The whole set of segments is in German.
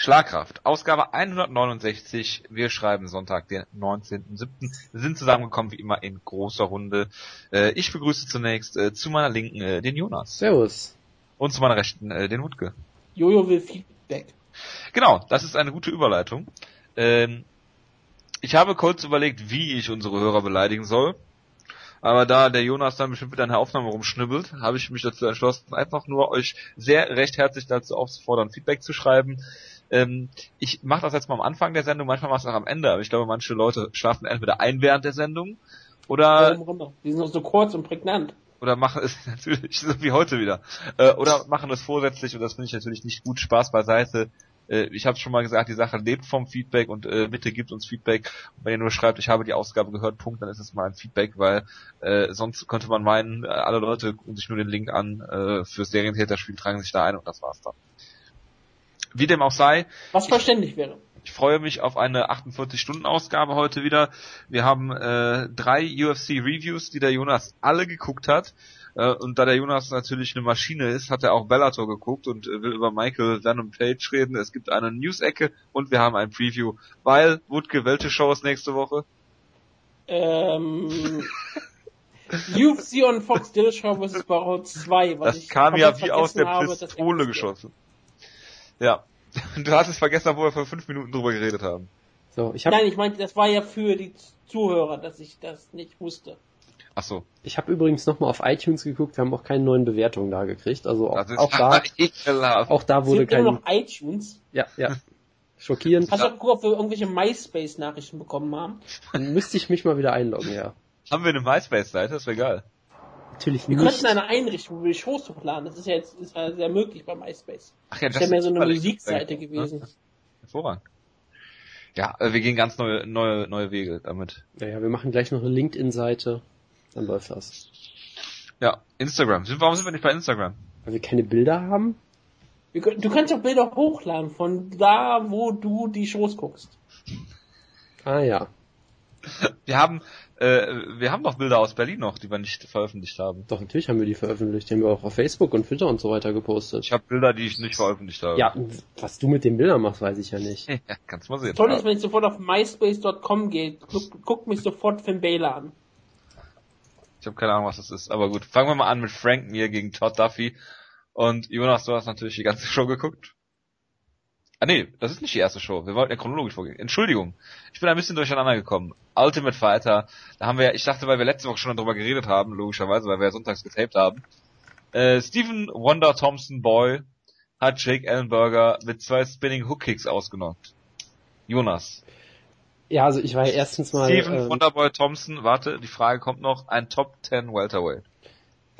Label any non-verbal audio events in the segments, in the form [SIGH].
Schlagkraft, Ausgabe 169. Wir schreiben Sonntag, den 19.07. Wir sind zusammengekommen wie immer in großer Runde. Äh, ich begrüße zunächst äh, zu meiner Linken äh, den Jonas. Servus. Und zu meiner Rechten äh, den Wutke. Jojo will Feedback. Genau, das ist eine gute Überleitung. Ähm, ich habe kurz überlegt, wie ich unsere Hörer beleidigen soll. Aber da der Jonas dann bestimmt wieder eine Aufnahme rumschnibbelt, habe ich mich dazu entschlossen, einfach nur euch sehr recht herzlich dazu aufzufordern, Feedback zu schreiben. Ähm, ich mache das jetzt mal am Anfang der Sendung, manchmal mache ich es auch am Ende, aber ich glaube, manche Leute schlafen entweder ein während der Sendung oder die sind auch so kurz und prägnant. Oder machen es [LAUGHS] natürlich, so wie heute wieder. Äh, oder machen es vorsätzlich und das finde ich natürlich nicht gut. Spaß beiseite. Äh, ich habe schon mal gesagt, die Sache lebt vom Feedback und äh, bitte gibt uns Feedback. Und wenn ihr nur schreibt, ich habe die Ausgabe gehört, Punkt, dann ist es mal ein Feedback, weil äh, sonst könnte man meinen, äh, alle Leute gucken sich nur den Link an äh, fürs Serientäterspiel, tragen sich da ein und das war's dann. Wie dem auch sei. Was verständlich wäre. Ich freue mich auf eine 48-Stunden-Ausgabe heute wieder. Wir haben äh, drei UFC-Reviews, die der Jonas alle geguckt hat. Äh, und da der Jonas natürlich eine Maschine ist, hat er auch Bellator geguckt und äh, will über Michael Venom Page reden. Es gibt eine News-Ecke und wir haben ein Preview. Weil, Wutke, welche Show ist nächste Woche? Ähm... [LAUGHS] UFC on Fox Dillashaw vs. Barrow 2. das ich kam ja wie aus der Pistole geschossen. Ja. [LAUGHS] Du hast es vergessen, wo wir vor fünf Minuten drüber geredet haben. So, ich hab Nein, ich meinte, das war ja für die Zuhörer, dass ich das nicht wusste. Ach so. Ich habe übrigens nochmal auf iTunes geguckt, wir haben auch keine neuen Bewertungen da gekriegt. Also auch, auch da, [LAUGHS] auch da wurde kein... noch iTunes? Ja, ja. Schockierend. Hast du geguckt, ob wir irgendwelche MySpace-Nachrichten bekommen haben? Dann müsste ich mich mal wieder einloggen, ja. Haben wir eine MySpace-Seite? Das wäre geil. Natürlich wir nicht. Wir könnten eine Einrichtung, wo wir Shows hochladen. Das ist ja jetzt ist ja sehr möglich bei MySpace. Ach ja, das, das ist ja mehr so eine Musikseite gewesen. Hervorragend. Ja, äh, wir gehen ganz neue, neue, neue Wege damit. Ja, ja, wir machen gleich noch eine LinkedIn-Seite. Dann läuft das. Ja, Instagram. Warum sind wir nicht bei Instagram? Weil wir keine Bilder haben? Du kannst doch Bilder hochladen von da, wo du die Shows guckst. Ah ja. [LAUGHS] Wir haben, äh, wir haben doch Bilder aus Berlin noch, die wir nicht veröffentlicht haben. Doch, natürlich haben wir die veröffentlicht. Die haben wir auch auf Facebook und Twitter und so weiter gepostet. Ich habe Bilder, die ich nicht veröffentlicht habe. Ja, was du mit den Bildern machst, weiß ich ja nicht. [LAUGHS] ja, kannst mal sehen. Toll ist, wenn ich sofort auf myspace.com gehe, guck, guck mich sofort Finn Baylor an. Ich habe keine Ahnung, was das ist. Aber gut, fangen wir mal an mit Frank Mir gegen Todd Duffy. Und Jonas, du hast natürlich die ganze Show geguckt. Ah nee, das ist nicht die erste Show. Wir wollten ja chronologisch vorgehen. Entschuldigung. Ich bin ein bisschen durcheinander gekommen. Ultimate Fighter. Da haben wir ja, ich dachte, weil wir letzte Woche schon darüber geredet haben, logischerweise, weil wir ja sonntags getaped haben. Äh, Stephen Wonder Thompson Boy hat Jake Ellenberger mit zwei Spinning Hook Kicks ausgenockt. Jonas. Ja, also ich war ja erstens mal. Steven ähm, Wonderboy Thompson, warte, die Frage kommt noch, ein Top 10 Welterweight.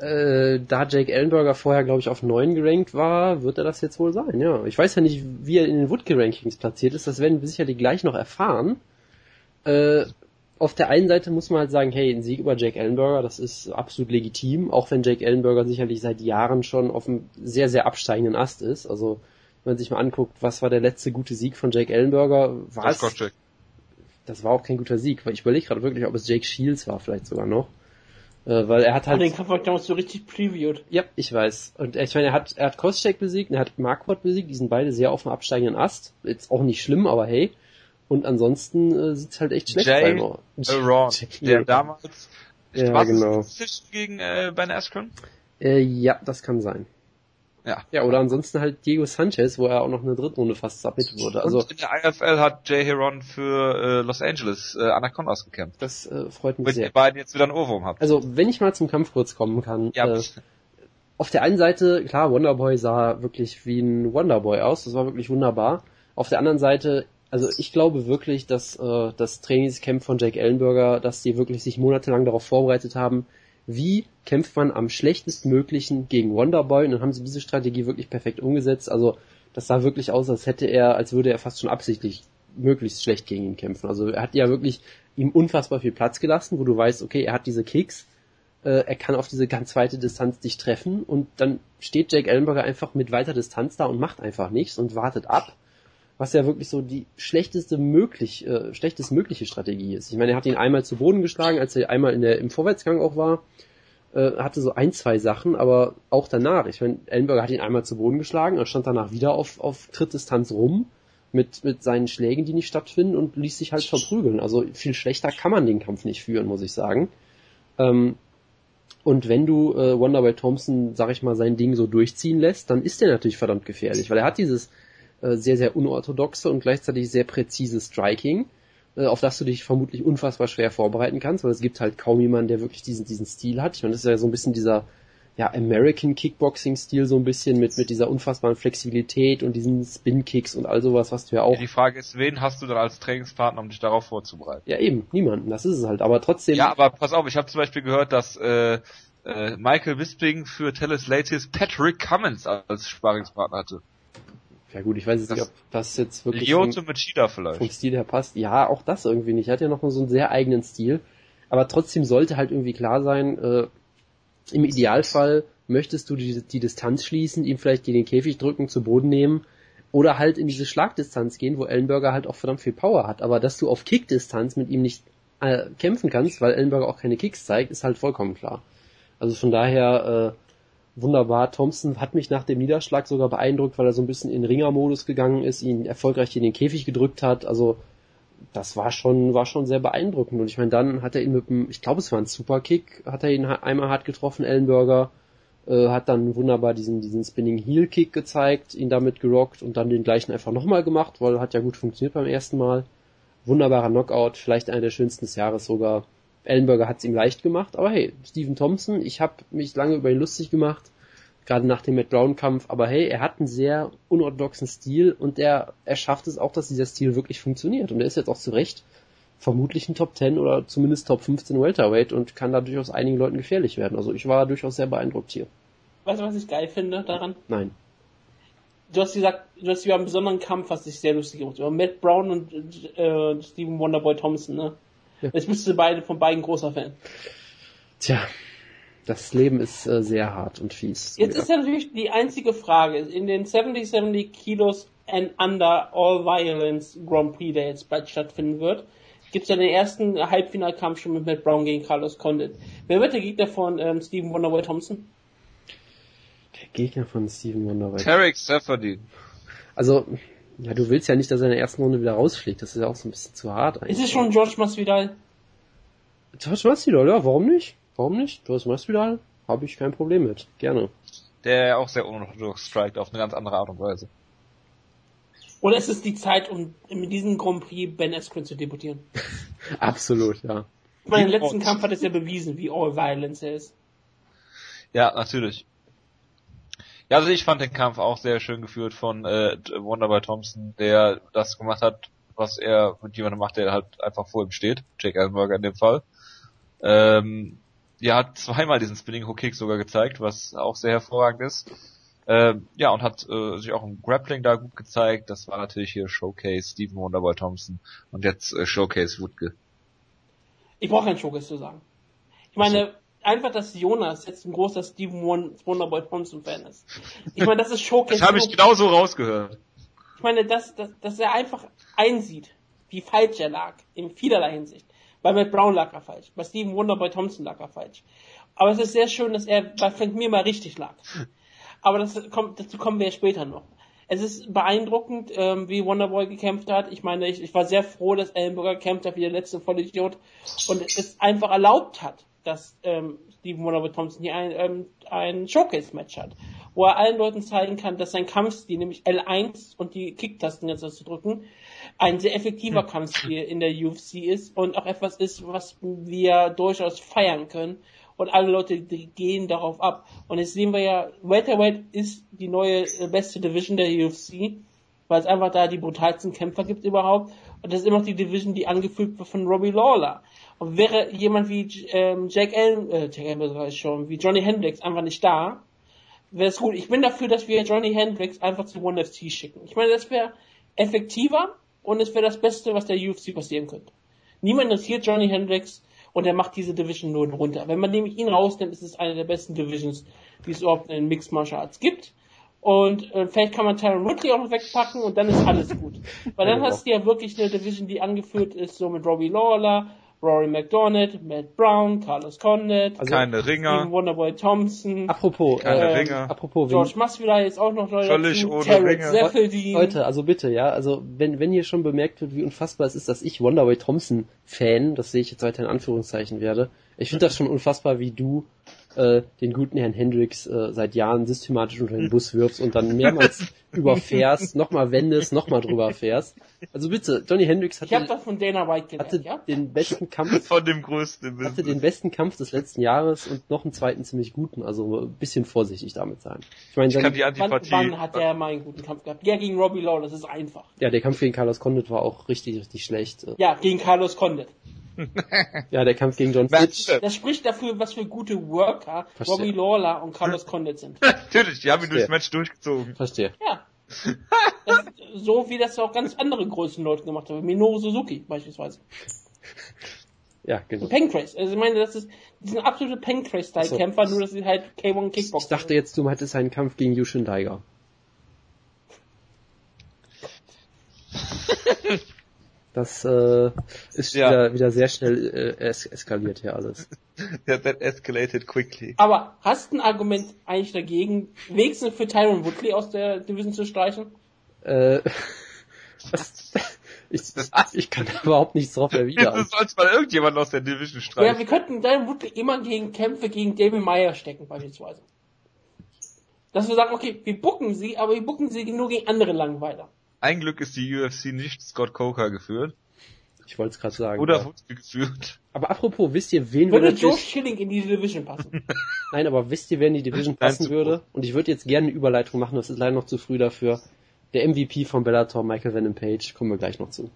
Äh, da Jake Ellenberger vorher, glaube ich, auf 9 gerankt war, wird er das jetzt wohl sein, ja. Ich weiß ja nicht, wie er in den Woodke-Rankings platziert ist, das werden wir sicherlich gleich noch erfahren. Äh, auf der einen Seite muss man halt sagen, hey, ein Sieg über Jake Ellenberger, das ist absolut legitim, auch wenn Jake Ellenberger sicherlich seit Jahren schon auf einem sehr, sehr absteigenden Ast ist. Also, wenn man sich mal anguckt, was war der letzte gute Sieg von Jake Ellenberger, war es das war auch kein guter Sieg, weil ich überlege gerade wirklich, ob es Jake Shields war vielleicht sogar noch. Äh, weil er hat halt. Oh, den Kampf ich damals so richtig previewed. Ja, ich weiß. Und ich meine, er hat, er hat Koscheck besiegt, er hat Marquardt besiegt, die sind beide sehr auf dem absteigenden Ast. Jetzt auch nicht schlimm, aber hey. Und ansonsten äh, sieht's halt echt schlecht Jay aus. Ron, [LAUGHS] der damals ja, genau. gegen äh, Ben Askren? Äh, ja, das kann sein. Ja. Ja, oder ansonsten halt Diego Sanchez, wo er auch noch eine Drittrunde fast submitted wurde. Also Und in der IFL hat Jay Heron für äh, Los Angeles äh, Anacondas gekämpft. Das äh, freut mich Wenn sehr. ihr beiden jetzt wieder ein Ohrwurm habt. Also, wenn ich mal zum Kampf kurz kommen kann. Ja. Äh, auf der einen Seite, klar, Wonderboy sah wirklich wie ein Wonderboy aus, das war wirklich wunderbar. Auf der anderen Seite, also ich glaube wirklich, dass äh, das Trainingscamp von Jake Ellenberger, dass die wirklich sich monatelang darauf vorbereitet haben, wie kämpft man am schlechtestmöglichen gegen Wonderboy und dann haben sie diese Strategie wirklich perfekt umgesetzt. Also das sah wirklich aus, als hätte er, als würde er fast schon absichtlich möglichst schlecht gegen ihn kämpfen. Also er hat ja wirklich ihm unfassbar viel Platz gelassen, wo du weißt, okay, er hat diese Kicks, äh, er kann auf diese ganz weite Distanz dich treffen und dann steht Jake Ellenberger einfach mit weiter Distanz da und macht einfach nichts und wartet ab, was ja wirklich so die schlechteste möglich, äh, schlechtest mögliche Strategie ist. Ich meine, er hat ihn einmal zu Boden geschlagen, als er einmal in der, im Vorwärtsgang auch war äh, hatte so ein, zwei Sachen, aber auch danach. Ich meine, Ellenberger hat ihn einmal zu Boden geschlagen, er stand danach wieder auf, auf Trittdistanz rum mit, mit seinen Schlägen, die nicht stattfinden und ließ sich halt verprügeln. Also viel schlechter kann man den Kampf nicht führen, muss ich sagen. Ähm, und wenn du äh, Wonderboy Thompson, sag ich mal, sein Ding so durchziehen lässt, dann ist der natürlich verdammt gefährlich, weil er hat dieses äh, sehr, sehr unorthodoxe und gleichzeitig sehr präzise Striking, äh, auf das du dich vermutlich unfassbar schwer vorbereiten kannst, weil es gibt halt kaum jemanden, der wirklich diesen, diesen Stil hat. Ich meine, das ist ja so ein bisschen dieser ja, American Kickboxing-Stil so ein bisschen mit, mit dieser unfassbaren Flexibilität und diesen Spin-Kicks und all sowas, was du ja auch. Ja, die Frage ist, wen hast du dann als Trainingspartner, um dich darauf vorzubereiten? Ja, eben, niemanden, das ist es halt, aber trotzdem. Ja, aber pass auf, ich habe zum Beispiel gehört, dass äh, äh, Michael Bisping für Tellis Latis Patrick Cummins als Sparingspartner hatte. Ja gut, ich weiß jetzt nicht, ob das jetzt wirklich Lyoto Machida vielleicht. vom Stil her passt. Ja, auch das irgendwie nicht. Er hat ja noch so einen sehr eigenen Stil. Aber trotzdem sollte halt irgendwie klar sein, äh, im Idealfall möchtest du die, die Distanz schließen, ihm vielleicht gegen den Käfig drücken, zu Boden nehmen oder halt in diese Schlagdistanz gehen, wo Ellenberger halt auch verdammt viel Power hat. Aber dass du auf Kickdistanz mit ihm nicht äh, kämpfen kannst, weil Ellenberger auch keine Kicks zeigt, ist halt vollkommen klar. Also von daher äh, wunderbar. Thompson hat mich nach dem Niederschlag sogar beeindruckt, weil er so ein bisschen in Ringermodus gegangen ist, ihn erfolgreich in den Käfig gedrückt hat. Also das war schon, war schon sehr beeindruckend. Und ich meine, dann hat er ihn mit dem, ich glaube, es war ein Superkick, hat er ihn einmal hart getroffen, Ellenberger, äh, hat dann wunderbar diesen, diesen Spinning Heel Kick gezeigt, ihn damit gerockt und dann den gleichen einfach nochmal gemacht, weil hat ja gut funktioniert beim ersten Mal. Wunderbarer Knockout, vielleicht einer der schönsten des Jahres sogar. Ellenberger hat es ihm leicht gemacht, aber hey, Stephen Thompson, ich habe mich lange über ihn lustig gemacht gerade nach dem Matt Brown Kampf, aber hey, er hat einen sehr unorthodoxen Stil und er, er schafft es auch, dass dieser Stil wirklich funktioniert und er ist jetzt auch zu Recht vermutlich ein Top 10 oder zumindest Top 15 Welterweight und kann da durchaus einigen Leuten gefährlich werden. Also ich war durchaus sehr beeindruckt hier. Weißt du, was ich geil finde daran? Nein. Du hast gesagt, du hast über einen besonderen Kampf, was dich sehr lustig gemacht. Über Matt Brown und äh, Stephen Wonderboy Thompson, ne? Ja. Jetzt bist du beide von beiden großer Fan. Tja, das Leben ist äh, sehr hart und fies. Jetzt ja. ist ja natürlich die einzige Frage, in den 70-70 Kilos and Under All Violence Grand Prix, der jetzt bald stattfinden wird, gibt es ja den ersten Halbfinalkampf schon mit Matt Brown gegen Carlos Condit. Wer wird der Gegner von ähm, Stephen Wonderboy Thompson? Der Gegner von Stephen Wonderboy. Tarek Safadin. Also, ja, du willst ja nicht, dass er in der ersten Runde wieder rausfliegt. Das ist ja auch so ein bisschen zu hart eigentlich. Ist es schon George Masvidal? George Masvidal, ja, warum nicht? Warum nicht? Du hast Masvidal, habe ich kein Problem mit. Gerne. Der auch sehr unorthodox strikt auf eine ganz andere Art und Weise. Oder ist es die Zeit, um mit diesem Grand Prix Ben Askren zu debutieren? [LAUGHS] Absolut, ja. Ich meine, im letzten Kampf hat es ja bewiesen, wie all violence er ist. Ja, natürlich. Ja, also ich fand den Kampf auch sehr schön geführt von äh, Wonderboy Thompson, der das gemacht hat, was er mit jemandem macht, der halt einfach vor ihm steht. Jake Ellenberger in dem Fall. Ähm, ja, hat zweimal diesen Spinning Hook Kick sogar gezeigt, was auch sehr hervorragend ist. Ähm, ja, und hat äh, sich auch im Grappling da gut gezeigt. Das war natürlich hier Showcase Stephen Wonderboy Thompson und jetzt äh, Showcase Woodke. Ich brauche kein Showcase zu sagen. Ich meine, also. Einfach, dass Jonas jetzt ein großer Stephen Wonderboy Thompson Fan ist. Ich meine, das ist Showcase. Das habe ich genauso rausgehört. Ich meine, dass, dass, dass er einfach einsieht, wie falsch er lag, in vielerlei Hinsicht. Bei Matt Brown lag er falsch. Bei Steven Wunder, bei Thompson lag er falsch. Aber es ist sehr schön, dass er bei Frank Mir mal richtig lag. Aber das kommt, dazu kommen wir ja später noch. Es ist beeindruckend, ähm, wie Wonderboy gekämpft hat. Ich meine, ich, ich war sehr froh, dass Ellenberger gekämpft hat wie der letzte Vollidiot und es einfach erlaubt hat, dass ähm, Steven Wonderboy Thompson hier ein, ähm, ein Showcase-Match hat, wo er allen Leuten zeigen kann, dass sein Kampfstil, nämlich L1 und die Kicktasten jetzt zu drücken, ein sehr effektiver hm. Kampfstil in der UFC ist und auch etwas ist, was wir durchaus feiern können. Und alle Leute die gehen darauf ab. Und jetzt sehen wir ja, Welterweight ist die neue äh, beste Division der UFC, weil es einfach da die brutalsten Kämpfer gibt überhaupt. Und das ist immer noch die Division, die angefügt wird von Robbie Lawler. Und wäre jemand wie ähm, Jack Allen, äh, Jack Allen weiß schon, wie Johnny Hendricks einfach nicht da, wäre es gut. Ich bin dafür, dass wir Johnny Hendricks einfach zu One FC schicken. Ich meine, das wäre effektiver und es wäre das Beste, was der UFC passieren könnte. Niemand interessiert Johnny Hendricks und er macht diese Division nur runter. Wenn man nämlich ihn rausnimmt, ist es eine der besten Divisions, die es überhaupt in Mixed Martial Arts gibt. Und äh, vielleicht kann man Tyron Woodley auch noch wegpacken und dann ist alles gut. [LAUGHS] Weil dann hast du ja wirklich eine Division, die angeführt ist, so mit Robbie Lawler, Rory McDonald, Matt Brown, Carlos Condit, also keine Ringer, Steven Wonderboy Thompson, apropos, keine äh, Ringer, apropos, George Masvidal ist auch noch neu völlig dazu, ohne Ringer. Leute, also bitte, ja, also wenn wenn hier schon bemerkt wird, wie unfassbar es ist, dass ich Wonderboy Thompson Fan, das sehe ich jetzt weiter in Anführungszeichen werde, ich finde das schon unfassbar, wie du äh, den guten Herrn Hendricks äh, seit Jahren systematisch unter den Bus wirfst und dann mehrmals [LAUGHS] überfährst, nochmal wendest, nochmal drüber fährst. Also bitte, Johnny Hendricks hatte, ich das von Dana White gelernt, hatte ja? den besten Kampf von dem größten hatte den besten Kampf des letzten Jahres und noch einen zweiten ziemlich guten, also ein bisschen vorsichtig damit sein. Ich meine, ich die Antipathie. Wann, wann hat er mal einen guten Kampf gehabt? Ja, gegen Robbie Law, das ist einfach. Ja, der Kampf gegen Carlos Condit war auch richtig, richtig schlecht. Ja, gegen Carlos Condit. Ja, der Kampf gegen John Fitch. Das spricht dafür, was für gute Worker Verstehe. Robbie Lawler und Carlos Condit sind. [LAUGHS] Natürlich, die haben ihn durchs Match durchgezogen. Verstehe. Ja. Das, so wie das auch ganz andere größten Leute gemacht haben. Minoru Suzuki beispielsweise. Ja, genau. Pancrase. Also ich meine, das ist, die sind absolute Pancrase-Style-Kämpfer, nur dass sie halt K1 Kickbox Ich dachte jetzt, du hättest einen Kampf gegen Yushin Daiga. [LAUGHS] Das äh, ist Ja. wieder, wieder sehr schnell äh, es eskaliert hier alles. [LAUGHS] Ja, that escalated quickly. Aber hast du ein Argument eigentlich dagegen, wenigstens für Tyron Woodley aus der Division zu streichen? Äh, [LAUGHS] das, ich, [LAUGHS] ich kann da überhaupt nichts drauf Du erwidern. sollst mal irgendjemand aus der Division Ja, streichen. wir könnten Tyron Woodley immer gegen Kämpfe gegen David Meyer stecken, beispielsweise. Dass wir sagen, okay, wir bucken sie, aber wir bucken sie nur gegen andere Langweiler. Ein Glück ist die UFC nicht Scott Coker geführt. Ich wollte es gerade sagen. Oder ja. Geführt. Aber apropos, wisst ihr, wen Würde würde Joe Schilling in diese Division passen? [LAUGHS] nein, aber wisst ihr, wer in die Division passen würde? Und ich würde jetzt gerne eine Überleitung machen, das ist leider noch zu früh dafür. Der MVP von Bellator, Michael Venom Page, kommen wir gleich noch zu.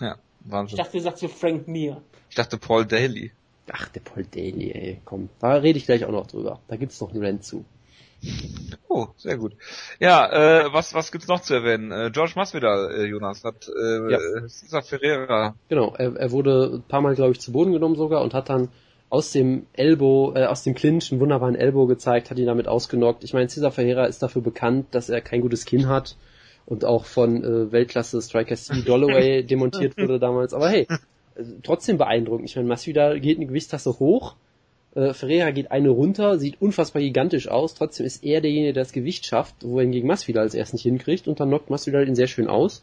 Ja, Ich Wahnsinn. dachte, du sagst so Frank Mir. Ich dachte Paul Daly. Ach, der Paul Daly, ey, komm. Da rede ich gleich auch noch drüber. Da gibt's noch einen Rant zu. Oh, sehr gut. Ja, äh, was was gibt's noch zu erwähnen? Äh, George Masvidal, äh, Jonas, hat äh, Ja. Cesar Ferreira. Genau, er, er wurde ein paar Mal, glaube ich, zu Boden genommen sogar und hat dann aus dem Elbow, äh, aus dem Clinch einen wunderbaren Elbow gezeigt, hat ihn damit ausgenockt. Ich meine, Cesar Ferreira ist dafür bekannt, dass er kein gutes Kinn hat und auch von äh, Weltklasse Striker Steve Dolloway [LAUGHS] demontiert wurde damals. Aber hey, äh, trotzdem beeindruckend. Ich meine, Masvidal geht eine Gewichtstasse hoch, äh, Ferreira geht eine runter, sieht unfassbar gigantisch aus, trotzdem ist er derjenige, der das Gewicht schafft, wohingegen Masvidal als erst nicht hinkriegt und dann knockt Masvidal ihn sehr schön aus.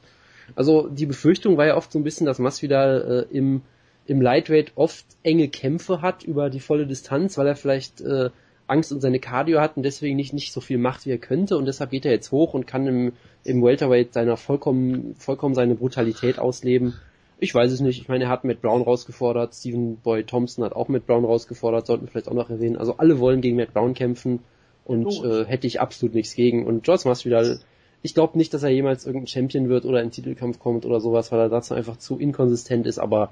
Also die Befürchtung war ja oft so ein bisschen, dass Masvidal äh, im, im Lightweight oft enge Kämpfe hat über die volle Distanz, weil er vielleicht äh, Angst um seine Cardio hat und deswegen nicht, nicht so viel macht, wie er könnte und deshalb geht er jetzt hoch und kann im, im Welterweight seiner vollkommen, vollkommen seine Brutalität ausleben. Ich weiß es nicht. Ich meine, er hat Matt Brown rausgefordert, Stephen Boy Thompson hat auch Matt Brown rausgefordert, sollten wir vielleicht auch noch erwähnen. Also alle wollen gegen Matt Brown kämpfen und äh, hätte ich absolut nichts gegen. Und George Masvidal, ich glaube nicht, dass er jemals irgendein Champion wird oder in Titelkampf kommt oder sowas, weil er dazu einfach zu inkonsistent ist, aber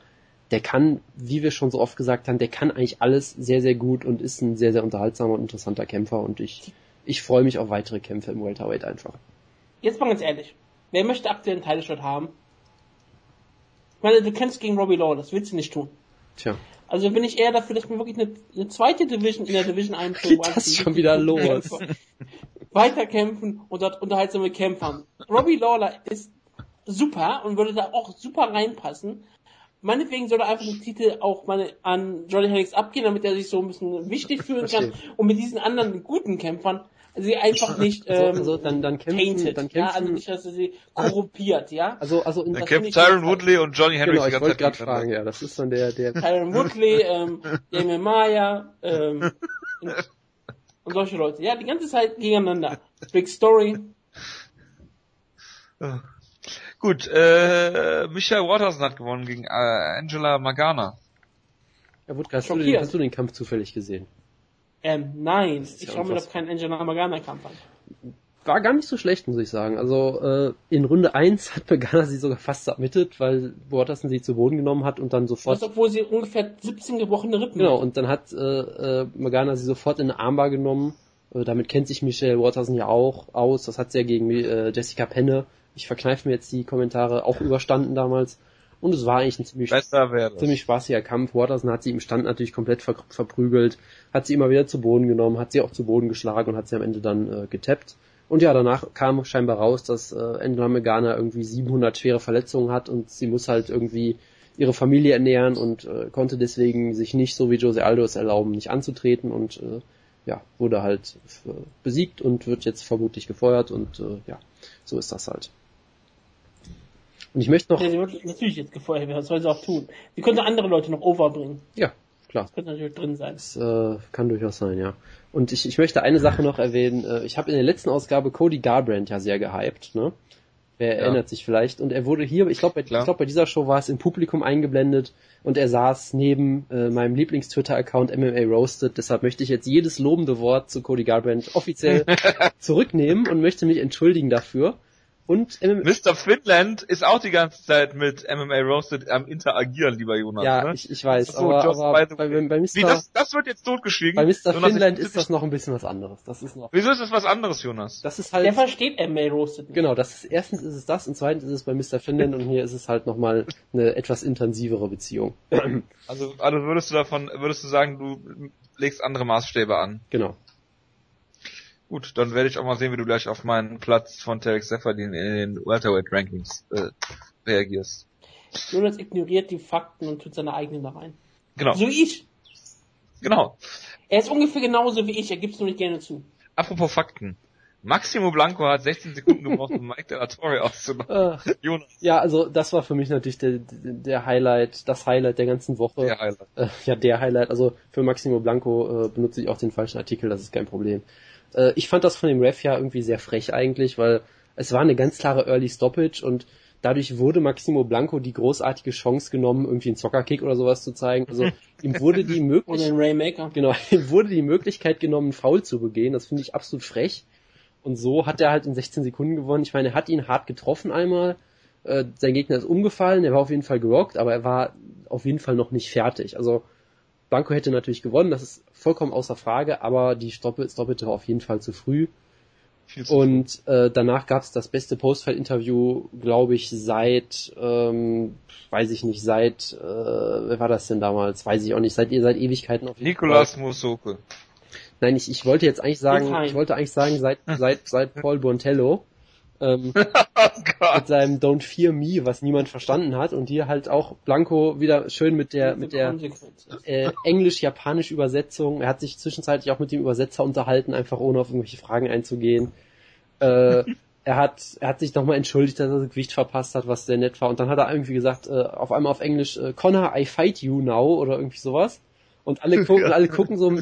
der kann, wie wir schon so oft gesagt haben, der kann eigentlich alles sehr, sehr gut und ist ein sehr, sehr unterhaltsamer und interessanter Kämpfer und ich, ich freue mich auf weitere Kämpfe im Welterweight einfach. Jetzt mal ganz ehrlich. Wer möchte aktuell einen Title-Shot haben? Ich meine, du kämpfst gegen Robbie Law, das willst du nicht tun. Tja, Also bin ich eher dafür, dass man wirklich eine, eine zweite Division in der Division einführt. [LAUGHS] geht das schon wieder los? [LAUGHS] Weiterkämpfen und dort unterhaltsame Kämpfe haben. Robbie Lawler ist super und würde da auch super reinpassen. Meinetwegen soll er einfach den Titel auch mal an Johnny Hendricks abgehen, damit er sich so ein bisschen wichtig fühlen kann. Und mit diesen anderen guten Kämpfern, sie einfach nicht Also, ähm, also dann, dann kämpfen, tainted, dann ja, also kämpfen, nicht, dass sie korrumpiert, ja. also, also in Dann kämpft Tyron Woodley und Johnny Hendricks Genau, die ich ganze wollte gerade Zeit fragen, ja, das ist dann der, der, Tyron Woodley, ähm, Damien Maya, ähm, und, und solche Leute. Ja, die ganze Zeit gegeneinander. Big Story. gegeneinander. Gut, äh, Michael Waterson hat gewonnen gegen äh, Angela Magana. ja, Wutke, hast du, den, Schockiert. hast du den Kampf zufällig gesehen? Ähm, nein, ich schaue mir doch keinen Angela Magana Kampf an. War gar nicht so schlecht, muss ich sagen. Also, äh, in Runde 1 hat Begana sie sogar fast submitted, weil Waterson sie zu Boden genommen hat und dann sofort Das, obwohl sie ungefähr 17 gebrochene Rippen Genau, hat. und dann hat äh, äh, Morgana sie sofort in eine Armbar genommen. Äh, damit kennt sich Michelle Waterson ja auch aus. Das hat sie ja gegen äh, Jessica Penne, ich verkneife mir jetzt die Kommentare, auch überstanden damals. Und es war eigentlich ein ziemlich, ziemlich spaßiger Kampf. Waterson hat sie im Stand natürlich komplett ver verprügelt, hat sie immer wieder zu Boden genommen, hat sie auch zu Boden geschlagen und hat sie am Ende dann äh, getappt. Und ja, danach kam scheinbar raus, dass äh, Angela Morgana irgendwie 700 schwere Verletzungen hat und sie muss halt irgendwie ihre Familie ernähren und äh, konnte deswegen sich nicht so wie Jose Aldo es erlauben, nicht anzutreten und äh, ja, wurde halt besiegt und wird jetzt vermutlich gefeuert und äh, ja, so ist das halt. Und ich möchte noch. Ja, sie wird natürlich jetzt gefeuert werden, was soll sie auch tun? Sie könnte andere Leute noch overbringen. Ja, klar. Das könnte natürlich drin sein. Das äh, kann durchaus sein, ja. Und ich, ich möchte eine Sache noch erwähnen. Äh, ich habe in der letzten Ausgabe Cody Garbrandt ja sehr gehypt, ne? Wer ja. erinnert sich vielleicht? Und er wurde hier, ich glaube, bei, ich glaub, bei dieser Show war es im Publikum eingeblendet und er saß neben äh, meinem Lieblings-Twitter-Account MMA Roasted. Deshalb möchte ich jetzt jedes lobende Wort zu Cody Garbrandt offiziell [LAUGHS] zurücknehmen und möchte mich entschuldigen dafür. Und MMA Mr. Finland ist auch die ganze Zeit mit MMA Roasted am interagieren, lieber Jonas. Ja, ne? ich, ich weiß, so, aber, aber bei, bei, bei Mr. Wie, das, das wird jetzt totgeschwiegen. Bei Mr. Jonas, Finland ist das noch ein bisschen was anderes. Das ist noch. Wieso ist das was anderes, Jonas? Das ist halt. Der versteht MMA Roasted. Nicht. Genau, das ist, erstens ist es das und zweitens ist es bei Mr. Finland und hier ist es halt nochmal eine etwas intensivere Beziehung. Also, also würdest du davon, würdest du sagen, du legst andere Maßstäbe an? Genau. Gut, dann werde ich auch mal sehen, wie du gleich auf meinen Platz von Tarek Seferdin in den Welterweight Rankings äh, reagierst. Jonas ignoriert die Fakten und tut seine eigenen da rein. Genau. So wie ich. Genau. Er ist ungefähr genauso wie ich, er gibt es nur nicht gerne zu. Apropos Fakten. Maximo Blanco hat 16 Sekunden gebraucht, um Mike de la Torre auszumachen. Jonas. Ja, also das war für mich natürlich der, der Highlight, das Highlight der ganzen Woche. Der Highlight. Äh, ja, der Highlight. Also für Maximo Blanco äh, benutze ich auch den falschen Artikel, das ist kein Problem. Äh, ich fand das von dem Ref ja irgendwie sehr frech eigentlich, weil es war eine ganz klare Early Stoppage und dadurch wurde Maximo Blanco die großartige Chance genommen, irgendwie einen Zockerkick oder sowas zu zeigen. Also ihm [LAUGHS] wurde die Möglichkeit, genau, [LAUGHS] ihm wurde die Möglichkeit genommen, einen Foul zu begehen. Das finde ich absolut frech. Und so hat er halt in 16 Sekunden gewonnen. Ich meine, er hat ihn hart getroffen einmal. Äh, sein Gegner ist umgefallen, er war auf jeden Fall gerockt, aber er war auf jeden Fall noch nicht fertig. Also Blanco hätte natürlich gewonnen, das ist vollkommen außer Frage, aber die Stoppe, Stoppete war auf jeden Fall zu früh. Zu und äh, danach gab es das beste Postfight-Interview, glaube ich, seit, ähm, weiß ich nicht, seit, äh, wer war das denn damals? Weiß ich auch nicht, seit, seit Ewigkeiten auf jeden Nicolas Musoke. Nein, ich, ich wollte jetzt eigentlich sagen, ich wollte eigentlich sagen, seit, seit, seit Paul Bontello ähm, [LAUGHS] oh mit seinem Don't Fear Me, was niemand verstanden hat und hier halt auch Blanco wieder schön mit der mit der äh, englisch-japanisch Übersetzung. Er hat sich zwischenzeitlich auch mit dem Übersetzer unterhalten, einfach ohne auf irgendwelche Fragen einzugehen. Äh, er hat er hat sich nochmal entschuldigt, dass er das Gewicht verpasst hat, was sehr nett war und dann hat er irgendwie gesagt, äh, auf einmal auf Englisch äh, Connor, I fight you now oder irgendwie sowas. Und alle [LAUGHS] gucken, alle gucken so,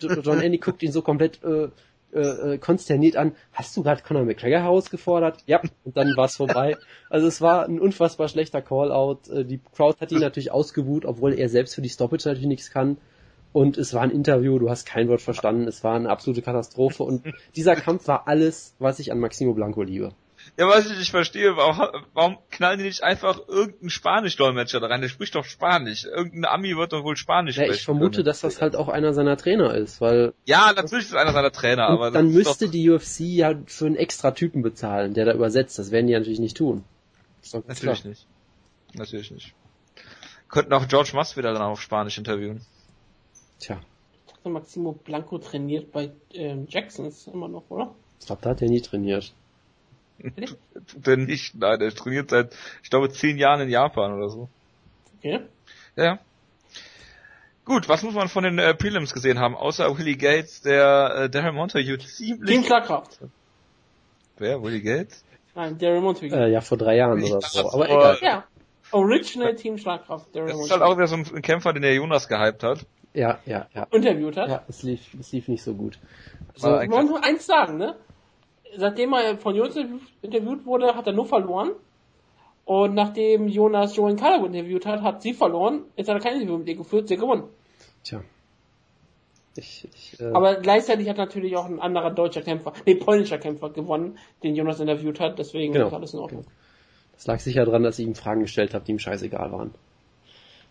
John Andy guckt ihn so komplett äh, äh, äh, konsterniert an, hast du gerade Conor McGregor herausgefordert? Ja, und dann war's vorbei. Also es war ein unfassbar schlechter Call-out. Äh, die Crowd hat ihn natürlich ausgebuht, obwohl er selbst für die Stoppage natürlich nichts kann. Und es war ein Interview, du hast kein Wort verstanden, es war eine absolute Katastrophe. Und dieser Kampf war alles, was ich an Maximo Blanco liebe. Ja, was ich nicht verstehe, warum, warum knallen die nicht einfach irgendeinen Spanisch-Dolmetscher da rein? Der spricht doch Spanisch. Irgendein Ami wird doch wohl Spanisch ja, sprechen. Ich vermute, können. dass das halt auch einer seiner Trainer ist, weil... Ja, natürlich ist es einer seiner Trainer, aber... Dann müsste die UFC ja für einen extra Typen bezahlen, der da übersetzt. Das werden die natürlich nicht tun. Natürlich klar. nicht. Natürlich nicht. Könnten auch George Masvidal dann auf Spanisch interviewen. Tja. Ich dachte, Maximo Blanco trainiert bei ähm, Jacksons immer noch, oder? Ich glaube, da hat er nie trainiert. Er nicht, [LAUGHS] nein, er trainiert seit, ich glaube, zehn Jahren in Japan oder so. Okay. Ja. Gut, was muss man von den äh, Prelims gesehen haben, außer Willie Gates, der äh, Darren Montague ziemlich... Team Schlagkraft. Wer, Willie Gates? Nein, Darren Montague. Äh, ja, vor drei Jahren oder so, aber egal. Ja, Original Team Schlagkraft, Darren Das ist halt auch wieder so ein Kämpfer, den der Jonas gehypt hat. Ja, ja, ja. Interviewt hat. Ja, es lief, es lief nicht so gut. Also, man muss nur eins sagen, ne? Seitdem er von Jonas interviewt wurde, hat er nur verloren. Und nachdem Jonas Joan Calderwood interviewt hat, hat sie verloren. Jetzt hat er kein Interview mit ihr geführt, sie gewonnen. Tja. Ich, ich, äh Aber gleichzeitig hat natürlich auch ein anderer deutscher Kämpfer, nee, polnischer Kämpfer gewonnen, den Jonas interviewt hat, deswegen genau. ist alles in Ordnung. Das lag sicher daran, dass ich ihm Fragen gestellt habe, die ihm scheißegal waren.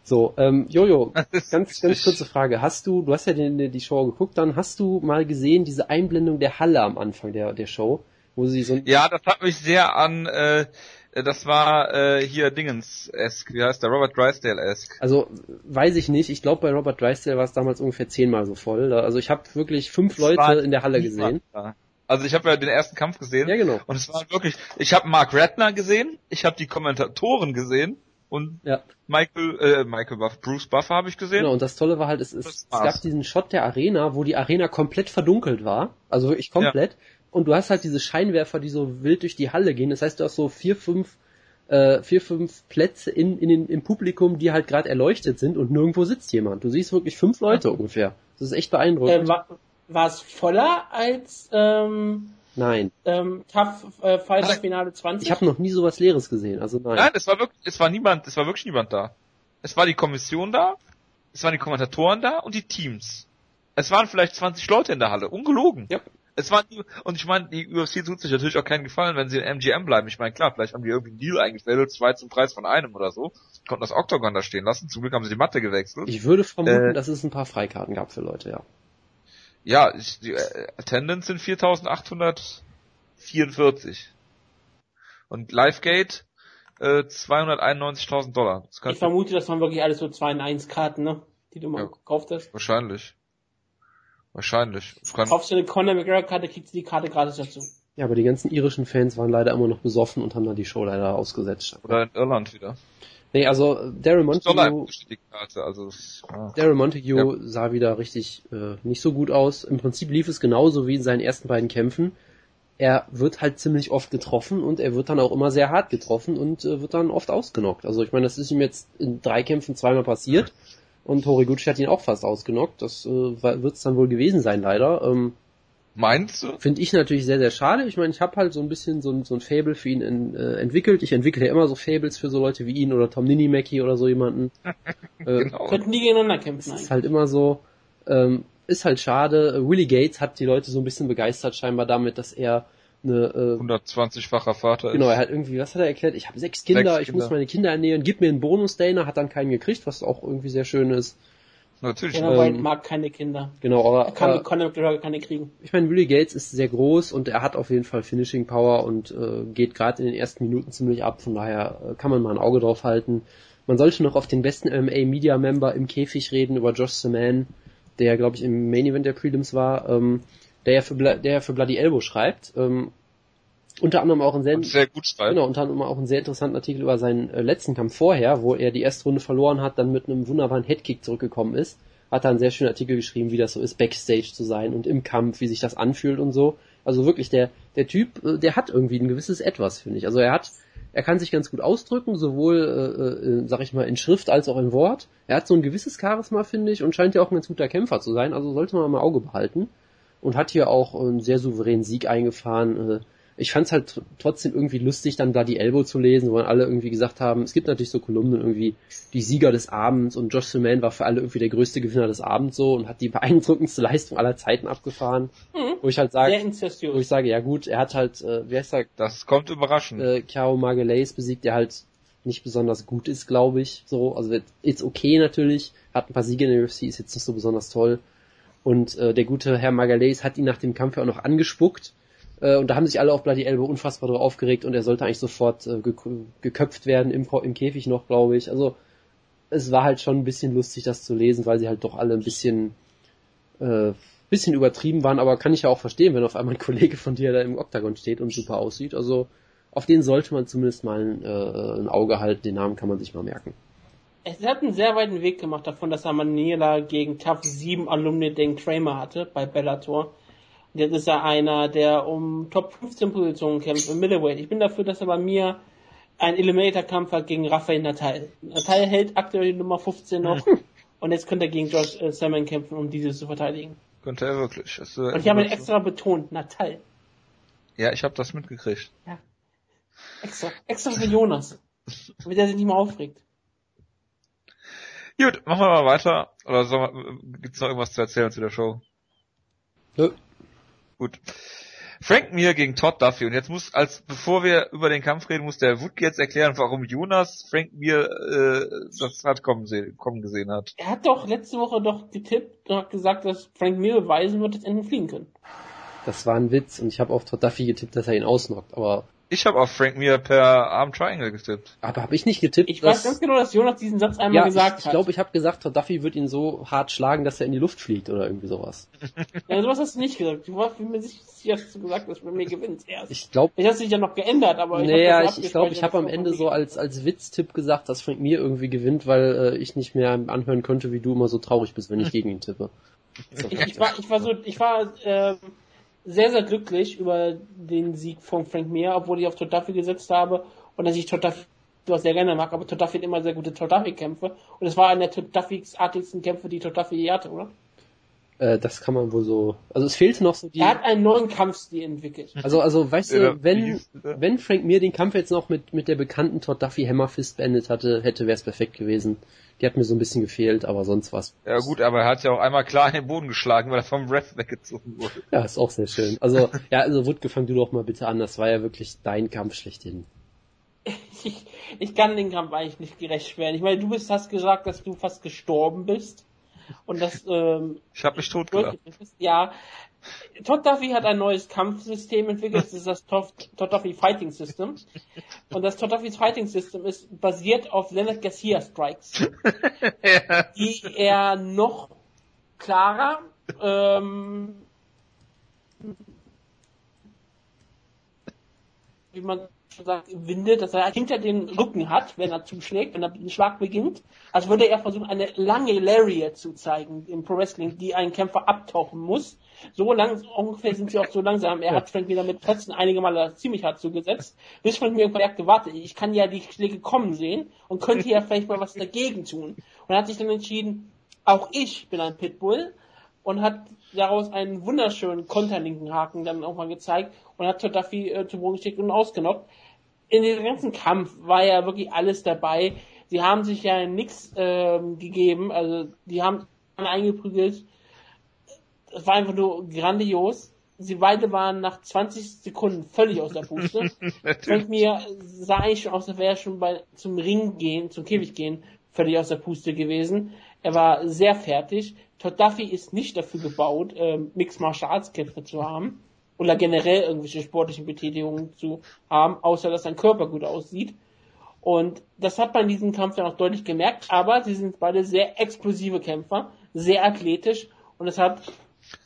So, ähm, Jojo, [LAUGHS] ganz, ganz kurze Frage. Hast du, du hast ja die, die Show geguckt, dann hast du mal gesehen, diese Einblendung der Halle am Anfang der, der Show, wo sie so Ja, das hat mich sehr an, äh, das war äh, hier Dingens-esque, wie heißt der, Robert Drysdale-esque. Also, weiß ich nicht, ich glaube bei Robert Drysdale war es damals ungefähr zehnmal so voll. Also ich habe wirklich fünf das Leute in der Halle gesehen. Da. Also ich habe ja den ersten Kampf gesehen. Ja, genau. Und es war wirklich, ich habe Mark Ratner gesehen, ich habe die Kommentatoren gesehen, und ja. Michael, äh, Michael Buff, Bruce Buffer habe ich gesehen. Genau, und das Tolle war halt, es, ist, es gab diesen Shot der Arena, wo die Arena komplett verdunkelt war. Also wirklich komplett. Ja. Und du hast halt diese Scheinwerfer, die so wild durch die Halle gehen. Das heißt, du hast so vier, fünf, äh, vier, fünf Plätze in, in den, im Publikum, die halt gerade erleuchtet sind und nirgendwo sitzt jemand. Du siehst wirklich fünf Leute ungefähr. Das ist echt beeindruckend. Äh, war, war es voller als ähm, Nein. Ähm, Tough äh, Fight Finale 20? Ich habe noch nie sowas Leeres gesehen, also nein. Nein, es war wirklich, es war niemand, es war wirklich niemand da. Es war die Kommission da, es waren die Kommentatoren da und die Teams. Es waren vielleicht 20 Leute in der Halle, ungelogen. Ja. Es waren und ich meine, die UFC tut sich natürlich auch keinen Gefallen, wenn sie in MGM bleiben. Ich meine, klar, vielleicht haben die irgendwie einen Deal eingefädelt, zwei zum Preis von einem oder so. Konnten das Octagon da stehen lassen. Zum Glück haben sie die Matte gewechselt. Ich würde vermuten, äh, dass es ein paar Freikarten gab für Leute, ja. Ja, ich, die äh, Attendance sind 4844. Und Livegate äh, 291.000 Dollar. ich vermute, das waren wirklich alles so 2 in 1 Karten, ne? Die du mal ja, gekauft hast. Wahrscheinlich. Wahrscheinlich. Kann Kaufst du eine Conor McGregor Karte, kriegst du die Karte gratis dazu. Ja, aber die ganzen irischen Fans waren leider immer noch besoffen und haben dann die Show leider ausgesetzt. Oder in Irland wieder. Nee, also Daryl Montague, also, ah. Daryl Montague ja. sah wieder richtig äh, nicht so gut aus. Im Prinzip lief es genauso wie in seinen ersten beiden Kämpfen. Er wird halt ziemlich oft getroffen und er wird dann auch immer sehr hart getroffen und äh, wird dann oft ausgenockt. Also ich meine, das ist ihm jetzt in drei Kämpfen zweimal passiert und Horiguchi hat ihn auch fast ausgenockt. Das äh, wird es dann wohl gewesen sein, leider. Ähm, Meinst du? Finde ich natürlich sehr, sehr schade. Ich meine, ich habe halt so ein bisschen so ein, so ein Fable für ihn in, äh, entwickelt. Ich entwickle ja immer so Fables für so Leute wie ihn oder Tom Ninimaki oder so jemanden. [LAUGHS] äh, genau. Könnten die gegeneinander kämpfen. Ist halt immer so. Ähm, ist halt schade. Willie Gates hat die Leute so ein bisschen begeistert scheinbar damit, dass er eine äh, 120-facher Vater genau, ist. Genau, er hat irgendwie, was hat er erklärt? Ich habe sechs Kinder, sechs ich muss meine Kinder ernähren, gib mir einen Bonus-Dana, hat dann keinen gekriegt, was auch irgendwie sehr schön ist. Natürlich. Dana White ähm, mag keine Kinder. Genau, aber er kann, äh, Conor McGregor keine kriegen. Ich meine, Willie Gates ist sehr groß und er hat auf jeden Fall Finishing Power und äh, geht gerade in den ersten Minuten ziemlich ab. Von daher äh, kann man mal ein Auge drauf halten. Man sollte noch auf den besten MMA Media Member im Käfig reden über Josh Seman, der glaube ich im Main Event der Prelims war, ähm, der ja für, der für Bloody Elbow schreibt. Ähm, unter anderem auch ein sehr, sehr gut. Genau, unter anderem auch einen sehr interessanten Artikel über seinen äh, letzten Kampf vorher, wo er die erste Runde verloren hat, dann mit einem wunderbaren Headkick zurückgekommen ist hat da einen sehr schönen Artikel geschrieben, wie das so ist, Backstage zu sein und im Kampf, wie sich das anfühlt und so. Also wirklich, der, der Typ, äh, der hat irgendwie ein gewisses Etwas, finde ich. Also er hat, er kann sich ganz gut ausdrücken, sowohl, äh, äh, sag ich mal, in Schrift als auch in Wort. Er hat so ein gewisses Charisma, finde ich, und scheint ja auch ein ganz guter Kämpfer zu sein, also sollte man mal Auge behalten. Und hat hier auch einen sehr souveränen Sieg eingefahren. Äh, ich fand es halt trotzdem irgendwie lustig, dann da die Elbow zu lesen, wo dann alle irgendwie gesagt haben, es gibt natürlich so Kolumnen irgendwie, die Sieger des Abends und Josh Seman war für alle irgendwie der größte Gewinner des Abends so und hat die [LAUGHS] beeindruckendste Leistung aller Zeiten abgefahren. Mhm. Wo ich halt sage, wo ich sage, ja gut, er hat halt, äh, wie heißt er? Das kommt überraschend. Äh, Chiao Margelays besiegt, der halt nicht besonders gut ist, glaube ich. So, also jetzt okay natürlich, hat ein paar Siege in der UFC, ist jetzt nicht so besonders toll. Und äh, der gute Herr Margalays hat ihn nach dem Kampf ja auch noch angespuckt äh, und da haben sich alle auf Bloody Elbow unfassbar darüber aufgeregt und er sollte eigentlich sofort äh, geköpft werden im, im Käfig noch, glaube ich. Also es war halt schon ein bisschen lustig, das zu lesen, weil sie halt doch alle ein bisschen äh, bisschen übertrieben waren, aber kann ich ja auch verstehen, wenn auf einmal ein Kollege von dir da im Oktagon steht und super aussieht. Also auf den sollte man zumindest mal ein, äh, ein Auge halten, den Namen kann man sich mal merken. Es hat einen sehr weiten Weg gemacht davon, dass er Manila gegen Tough 7 Alumni den Kramer hatte bei Bellator. Jetzt ist er einer, der um Top 15 Positionen kämpft im Middleweight. Ich bin dafür, dass er bei mir ein Eliminator-Kampf hat gegen Rafael Natal. Natal hält aktuell die Nummer 15 noch hm. und jetzt könnte er gegen Josh äh, Salmon kämpfen, um dieses zu verteidigen. Könnte er wirklich. Äh, und ich habe ihn extra betont, Natal. Ja, ich habe das mitgekriegt. Ja. Extra, extra für Jonas. [LAUGHS] damit er sich nicht mehr aufregt. Gut, machen wir mal weiter. Oder gibt es noch irgendwas zu erzählen zu der Show? Nö. Gut. Frank Mir gegen Todd Duffy. Und jetzt muss, als bevor wir über den Kampf reden, muss der Wood jetzt erklären, warum Jonas Frank Mir äh, das hat kommen, sehen, kommen gesehen hat. Er hat doch letzte Woche doch getippt und hat gesagt, dass Frank Mir beweisen wird, dass Enden fliegen können. Das war ein Witz und ich habe auf Todd Duffy getippt, dass er ihn ausnockt, aber Ich habe auf Frank Mir per Arm Triangle getippt. Aber habe ich nicht getippt. Ich weiß ganz genau, dass Jonas diesen Satz einmal ja, gesagt ich, ich glaube, ich habe gesagt, Duffy wird ihn so hart schlagen, dass er in die Luft fliegt oder irgendwie sowas. [LAUGHS] ja, sowas hast du nicht gesagt. Du warst mir sicher, dass du gesagt hast, wenn mir gewinnt erst. Ich glaube, ich hast dich ja noch geändert, aber naja, ich, ich glaube, ich habe am Ende so als als Witztipp gesagt, dass Frank Mir irgendwie gewinnt, weil äh, ich nicht mehr anhören konnte, wie du immer so traurig bist, wenn ich gegen ihn tippe. Ich, [LAUGHS] ich, war, ich war so, ich war äh, sehr, sehr glücklich über den Sieg von Frank Mir, obwohl ich auf Duffy gesetzt habe und dass ich Todd Duffy sehr gerne mag, aber Duffy hat immer sehr gute Todd Duffy Kämpfe und es war einer der Todd Duffys artigsten Kämpfe, die Duffy je hatte, oder? Äh, das kann man wohl so. Also es fehlte noch so die. Er hat einen neuen Kampfstil entwickelt. Also also weißt du, wenn wenn Frank Mir den Kampf jetzt noch mit mit der bekannten Todd Duffy Hammerfist beendet hatte, hätte wäre es perfekt gewesen. Die hat mir so ein bisschen gefehlt, aber sonst was. Ja gut, aber er hat ja auch einmal klar in den Boden geschlagen, weil er vom Ref weggezogen wurde. Ja, ist auch sehr schön. Also, ja, also Wood, fang du doch mal bitte an. Das war ja wirklich dein Kampf schlechthin. Ich, ich kann den Kampf eigentlich nicht gerecht werden. Ich meine, du bist, hast gesagt, dass du fast gestorben bist. Und das, ähm, Ich habe mich totgelacht. Ja, Todd Duffy hat ein neues Kampfsystem entwickelt, das ist das Todd Duffy Fighting System. Und das Todd Duffy Fighting System ist basiert auf Leonard Garcia Strikes, [LAUGHS] ja. die er noch klarer ähm, wie man sagt, windet, dass er hinter den Rücken hat, wenn er zuschlägt, wenn er den Schlag beginnt. Also würde er versuchen, eine lange Lariat zu zeigen im Pro Wrestling, die einen Kämpfer abtauchen muss. So lang, ungefähr sind sie auch so langsam. Er hat Frank wieder mit Fetzen einige Male ziemlich hart zugesetzt. Bis Frank mir irgendwann merkte, warte, ich kann ja die Schläge kommen sehen und könnte ja vielleicht mal was dagegen tun. Und er hat sich dann entschieden, auch ich bin ein Pitbull und hat daraus einen wunderschönen konterlinken Haken dann irgendwann gezeigt und hat Duffy äh, zu Boden geschickt und ausgenockt. In dem ganzen Kampf war ja wirklich alles dabei. Sie haben sich ja nichts ähm, gegeben, also die haben eingeprügelt. Es war einfach nur grandios. Sie beide waren nach 20 Sekunden völlig aus der Puste. [LAUGHS] Frank mir sah eigentlich schon aus, als wäre er schon bei, zum Ring gehen, zum Käfig gehen, völlig aus der Puste gewesen. Er war sehr fertig. Todd Duffy ist nicht dafür gebaut, ähm, Mixed Martial Arts Kämpfe zu haben oder generell irgendwelche sportlichen Betätigungen zu haben, außer dass sein Körper gut aussieht. Und das hat man in diesem Kampf dann auch deutlich gemerkt, aber sie sind beide sehr explosive Kämpfer, sehr athletisch und es hat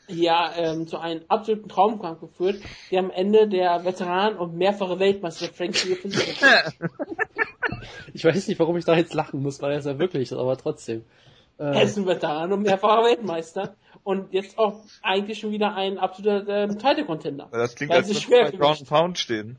ja ähm, zu einem absoluten Traumkampf geführt, der am Ende der Veteran und mehrfache Weltmeister Frank [LAUGHS] Ich weiß nicht, warum ich da jetzt lachen muss, weil er ist ja wirklich, aber trotzdem. Äh, er ist ein Veteran und mehrfacher Weltmeister und jetzt auch eigentlich schon wieder ein absoluter ähm, Title-Contender. Das klingt, als würde bei Ground Pound stehen.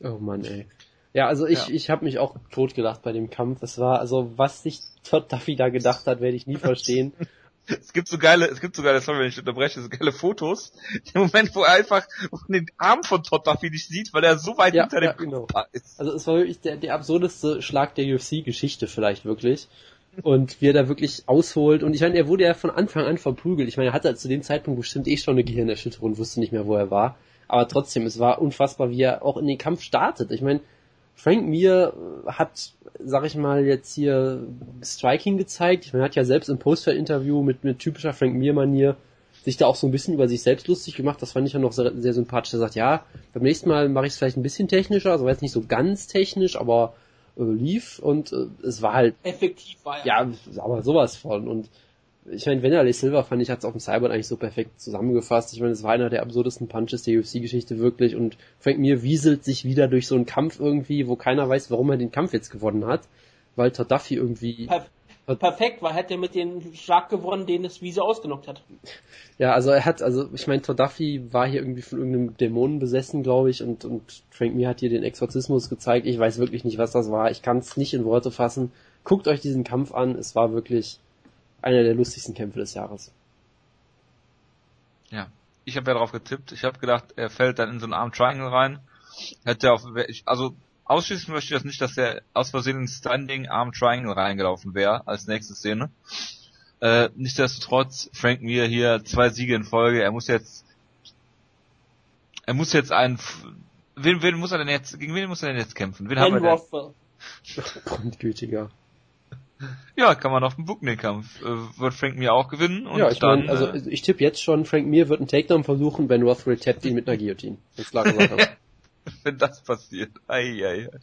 Oh Mann, ey. Ja, also ich, ja. ich habe mich auch totgelacht bei dem Kampf. Es war, also was sich Todd Duffy da gedacht hat, werde ich nie verstehen. [LAUGHS] Es gibt so geile, es gibt so geile, sorry, wenn ich unterbreche, so geile Fotos. Im Moment, wo er einfach den Arm von Todd Duffy nicht sieht, weil er so weit ja, hinter ja, dem genau. ist. Also es war wirklich der, der absurdeste Schlag der UFC-Geschichte vielleicht wirklich. Und wie er da wirklich ausholt. Und ich meine, er wurde ja von Anfang an verprügelt. Ich meine, er hatte zu dem Zeitpunkt bestimmt eh schon eine Gehirnerschütterung und wusste nicht mehr, wo er war. Aber trotzdem, es war unfassbar, wie er auch in den Kampf startet. Ich meine, Frank Mir hat, sag ich mal, jetzt hier Striking gezeigt. Ich meine, er hat ja selbst im Poster-Interview mit, mit typischer Frank Mir-Manier sich da auch so ein bisschen über sich selbst lustig gemacht. Das fand ich ja noch sehr, sehr sympathisch. Er sagt, ja, beim nächsten Mal mache ich es vielleicht ein bisschen technischer, also jetzt nicht so ganz technisch, aber äh, lief und äh, es war halt effektiv war ja. Ja, aber sowas von und ich meine, Wanderlei Silva fand ich, hat es auf dem Cyber eigentlich so perfekt zusammengefasst. Ich meine, es war einer der absurdesten Punches der UFC-Geschichte wirklich und Frank Mir wieselt sich wieder durch so einen Kampf irgendwie, wo keiner weiß, warum er den Kampf jetzt gewonnen hat, weil Todd Duffy irgendwie... Per perfekt, weil er mit dem Schlag gewonnen, den es Wiese ausgenockt hat. Ja, also er hat, also ich meine, Todd Duffy war hier irgendwie von irgendeinem Dämonen besessen, glaube ich, und, und Frank Mir hat hier den Exorzismus gezeigt. Ich weiß wirklich nicht, was das war. Ich kann es nicht in Worte fassen. Guckt euch diesen Kampf an, es war wirklich einer der lustigsten Kämpfe des Jahres. Ja, ich habe ja darauf getippt. Ich habe gedacht, er fällt dann in so einen Arm Triangle rein. Hätte auf, also ausschließen möchte ich das nicht, dass er aus Versehen in Standing Arm Triangle reingelaufen wäre als nächste Szene. Äh, nichtsdestotrotz, Frank Mir hier zwei Siege in Folge. Er muss jetzt, er muss jetzt einen, wen, wen muss er denn jetzt, gegen wen muss er denn jetzt kämpfen? Wen ben haben wir denn? Grundgütiger. [LAUGHS] Ja, kann man auf den Kampf. Äh, wird Frank Mir auch gewinnen und ja, ich dann. Mein, also äh, ich tippe jetzt schon, Frank Mir wird einen Takedown versuchen, Ben Rothwell tappt ihn mit einer Guillotine. Das lag [LAUGHS] Wenn das passiert. Ei, ei, ei.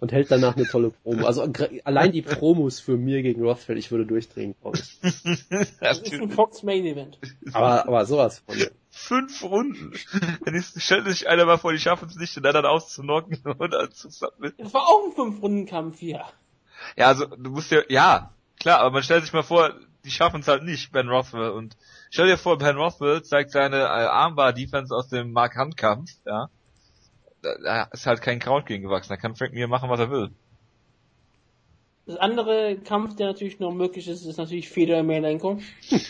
Und hält danach eine tolle Promo. Also allein die Promos für mir gegen Rothwell, ich würde durchdrehen, glaube ich. [LAUGHS] das ist ein Fox Main Event. Aber, aber sowas von. Fünf Runden. Wenn ich, stell sich einer mal vor, die schaffen es nicht, und dann auszunocken [LAUGHS] oder zu submit. Das war auch ein Fünf-Runden-Kampf hier. Ja, also du musst ja, ja, klar, aber man stellt sich mal vor, die schaffen es halt nicht, Ben Rothwell. Und stell dir vor, Ben Rothwell zeigt seine äh, Armbar-Defense aus dem Mark Hunt-Kampf, ja. Da, da ist halt kein Kraut gegen gewachsen, da kann Frank Mir machen, was er will. Das andere Kampf, der natürlich noch möglich ist, ist natürlich Fedor Emelianenko. [LAUGHS]